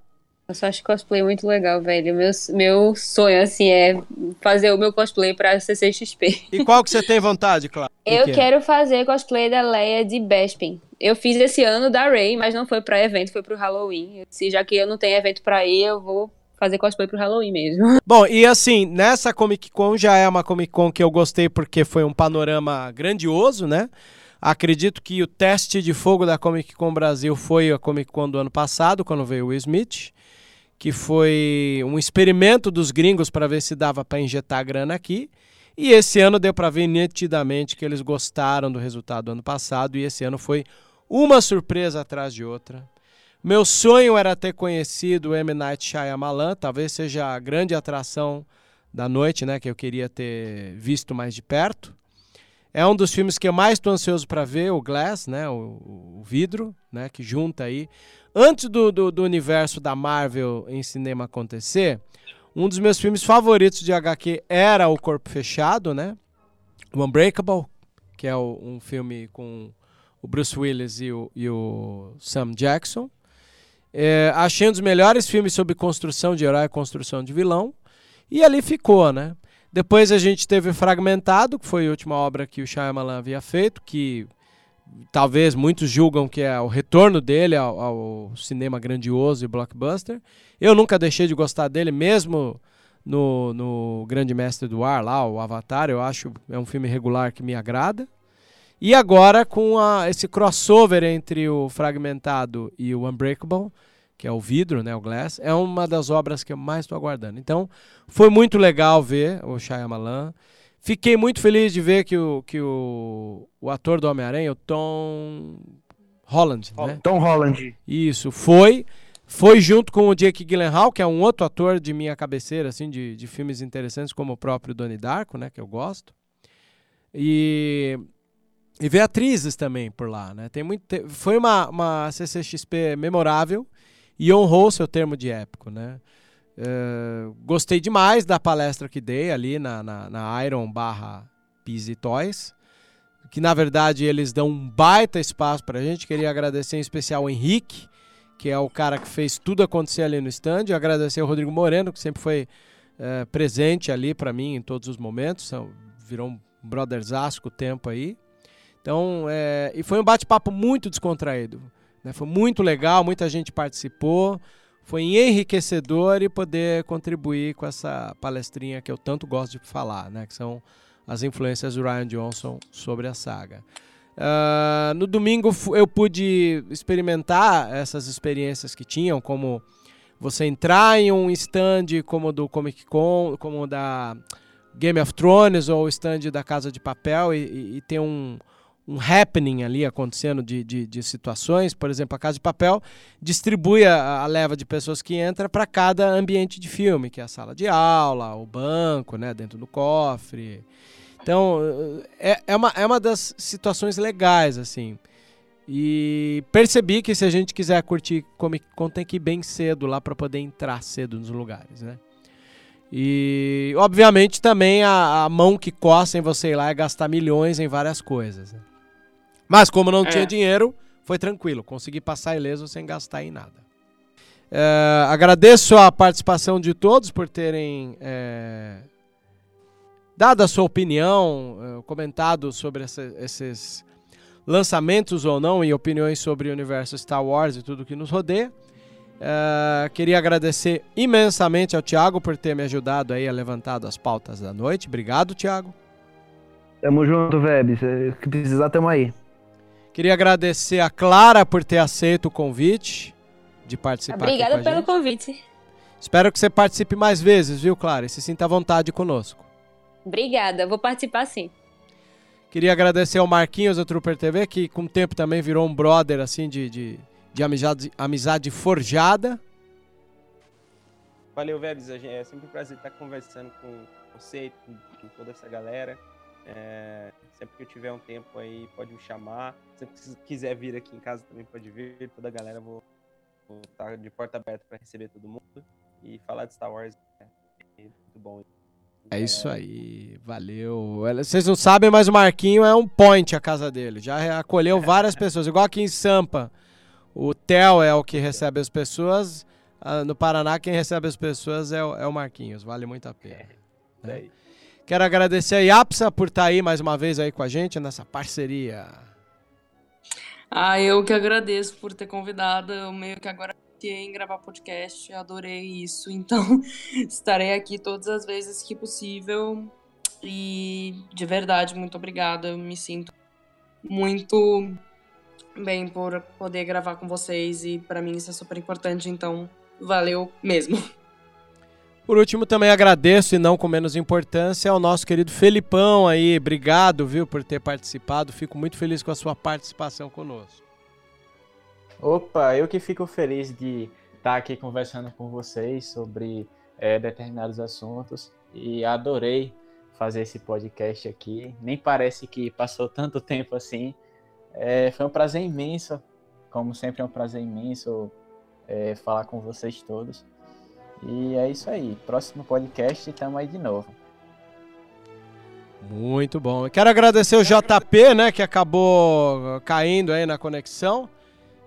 Eu só acho cosplay muito legal, velho. Meu, meu sonho, assim, é fazer o meu cosplay pra CCXP. E qual que você tem vontade, claro? Eu que é? quero fazer cosplay da Leia de Bespin. Eu fiz esse ano da Rey, mas não foi pra evento, foi pro Halloween. Se já que eu não tenho evento pra ir, eu vou fazer cosplay pro Halloween mesmo. Bom, e assim, nessa Comic Con já é uma Comic Con que eu gostei porque foi um panorama grandioso, né? Acredito que o teste de fogo da Comic Con Brasil foi a Comic Con do ano passado, quando veio o Will Smith que foi um experimento dos gringos para ver se dava para injetar grana aqui. E esse ano deu para ver nitidamente que eles gostaram do resultado do ano passado e esse ano foi uma surpresa atrás de outra. Meu sonho era ter conhecido M. Night Shyamalan, talvez seja a grande atração da noite, né, que eu queria ter visto mais de perto. É um dos filmes que eu mais estou ansioso para ver, o Glass, né, o, o vidro, né, que junta aí Antes do, do, do, universo da Marvel em cinema acontecer, um dos meus filmes favoritos de HQ era O Corpo Fechado, né? O Unbreakable, que é o, um filme com o Bruce Willis e o, e o Sam Jackson. É, achei um dos melhores filmes sobre construção de herói e construção de vilão. E ali ficou, né? Depois a gente teve Fragmentado, que foi a última obra que o Shyamalan havia feito, que talvez muitos julgam que é o retorno dele ao, ao, cinema grandioso e blockbuster. Eu nunca deixei de gostar dele, mesmo no, no Grande Mestre do Ar, lá, o Avatar, eu acho é um filme regular que me agrada. E agora com a, esse crossover entre o Fragmentado e o Unbreakable, que é o vidro, né, o Glass, é uma das obras que eu mais estou aguardando. Então, foi muito legal ver o Shyamalan. Fiquei muito feliz de ver que o, que o, o ator do Homem-Aranha, o Tom Holland, né? Tom Holland. Isso, foi. Foi junto com o Jake Gyllenhaal, que é um outro ator de minha cabeceira, assim, de, de filmes interessantes, como o próprio Donnie Darko, né, que eu gosto. E, e ver atrizes também por lá, né? Tem muito, foi uma, uma CCXP memorável e honrou seu termo de épico, né? Uh, gostei demais da palestra que dei ali na, na, na Iron barra Peasy Toys, que na verdade eles dão um baita espaço pra gente. Queria agradecer em especial o Henrique, que é o cara que fez tudo acontecer ali no stand. Agradecer o Rodrigo Moreno, que sempre foi é, presente ali pra mim em todos os momentos. Virou um brotherzaço com o tempo aí. Então, é, e foi um bate-papo muito descontraído. né? Foi muito legal, muita gente participou. Foi enriquecedor e poder contribuir com essa palestrinha que eu tanto gosto de falar, né? Que são as influências do Ryan Johnson sobre a saga. Ah, no domingo eu pude experimentar essas experiências que tinham, como você entrar em um stand como do Comic Con, como da Game of Thrones ou o stand da Casa de Papel e, e- e ter um, um happening ali acontecendo de, de, de situações. Por exemplo, a Casa de Papel distribui a, a leva de pessoas que entra para cada ambiente de filme, que é a sala de aula, o banco, né, dentro do cofre. Então, é, é, uma, é uma das situações legais, assim. E percebi que se a gente quiser curtir Comic Con, tem que ir bem cedo lá para poder entrar cedo nos lugares, né? E, obviamente, também a, a mão que coça em você ir lá é gastar milhões em várias coisas. né? Mas, como não É. tinha dinheiro, foi tranquilo. Consegui passar ileso sem gastar em nada. É, agradeço a participação de todos por terem é, dado a sua opinião, é, comentado sobre essa- esses lançamentos ou não e opiniões sobre o universo Star Wars e tudo que nos rodeia. É, queria agradecer imensamente ao Thiago por ter me ajudado aí a levantar as pautas da noite. Obrigado, Thiago. Tamo junto, Veb. Se que precisar, tamo aí. Queria agradecer a Clara por ter aceito o convite de participar aqui Obrigada com a pelo gente. convite. Espero que você participe mais vezes, viu, Clara? E se sinta à vontade conosco. Obrigada, vou participar sim. Queria agradecer ao Marquinhos do Trooper TV, que com o tempo também virou um brother, assim, de, de, de amizade, amizade forjada. Valeu, Vebs. a gente- É sempre um prazer estar conversando com você e com, com toda essa galera. É, sempre que eu tiver um tempo aí, pode me chamar. Sempre que quiser vir aqui em casa também pode vir. Toda a galera, vou estar de porta aberta para receber todo mundo. E falar de Star Wars é muito bom. É isso aí, valeu. Vocês não sabem, mas o Marquinho é um point a casa dele. Já acolheu várias pessoas, igual aqui em Sampa. O Theo é o que recebe as pessoas. ah, No Paraná, quem recebe as pessoas é o, é Marquinhos. Vale muito a pena. Isso aí. Quero agradecer a Yapsa por estar aí mais uma vez aí com a gente nessa parceria. Ah, eu que agradeço por ter convidado. Eu meio que agora em gravar podcast, adorei isso. Então, estarei aqui todas as vezes que possível. E de verdade, muito obrigada. Eu me sinto muito bem por poder gravar com vocês e pra mim isso é super importante, então valeu mesmo. Por último, também agradeço, e não com menos importância, ao nosso querido Felipão aí. Obrigado, viu, por ter participado. Fico muito feliz com a sua participação conosco. Opa, eu que fico feliz de estar aqui conversando com vocês sobre eh, determinados assuntos e adorei fazer esse podcast aqui. Nem parece que passou tanto tempo assim. Eh, foi um prazer imenso, como sempre é um prazer imenso eh, falar com vocês todos. E é isso aí. Próximo podcast, estamos aí de novo. Muito bom. Quero agradecer o JP, né, que acabou caindo aí na conexão.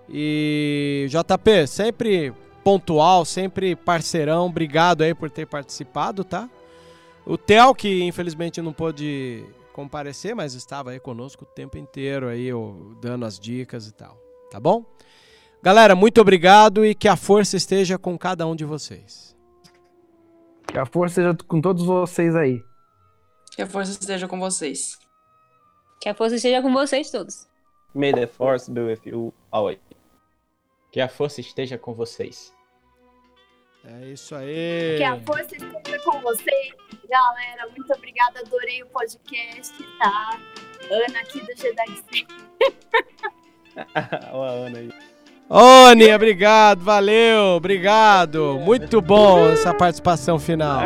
E JP, sempre pontual, sempre parceirão. Obrigado aí por ter participado, tá? O Theo, que infelizmente não pôde comparecer, mas estava aí conosco o tempo inteiro aí, dando as dicas e tal. Tá bom? Galera, muito obrigado e que a força esteja com cada um de vocês. Que a força seja com todos vocês aí. Que a força esteja com vocês. Que a força esteja com vocês todos. May the force be with you always. Que a força esteja com vocês. É isso aí. Que a força esteja com vocês, galera. Muito obrigada, adorei o podcast, tá? Ana aqui do Jedi. Olha a Ana aí. Oni, obrigado, valeu, obrigado. Muito bom essa participação final.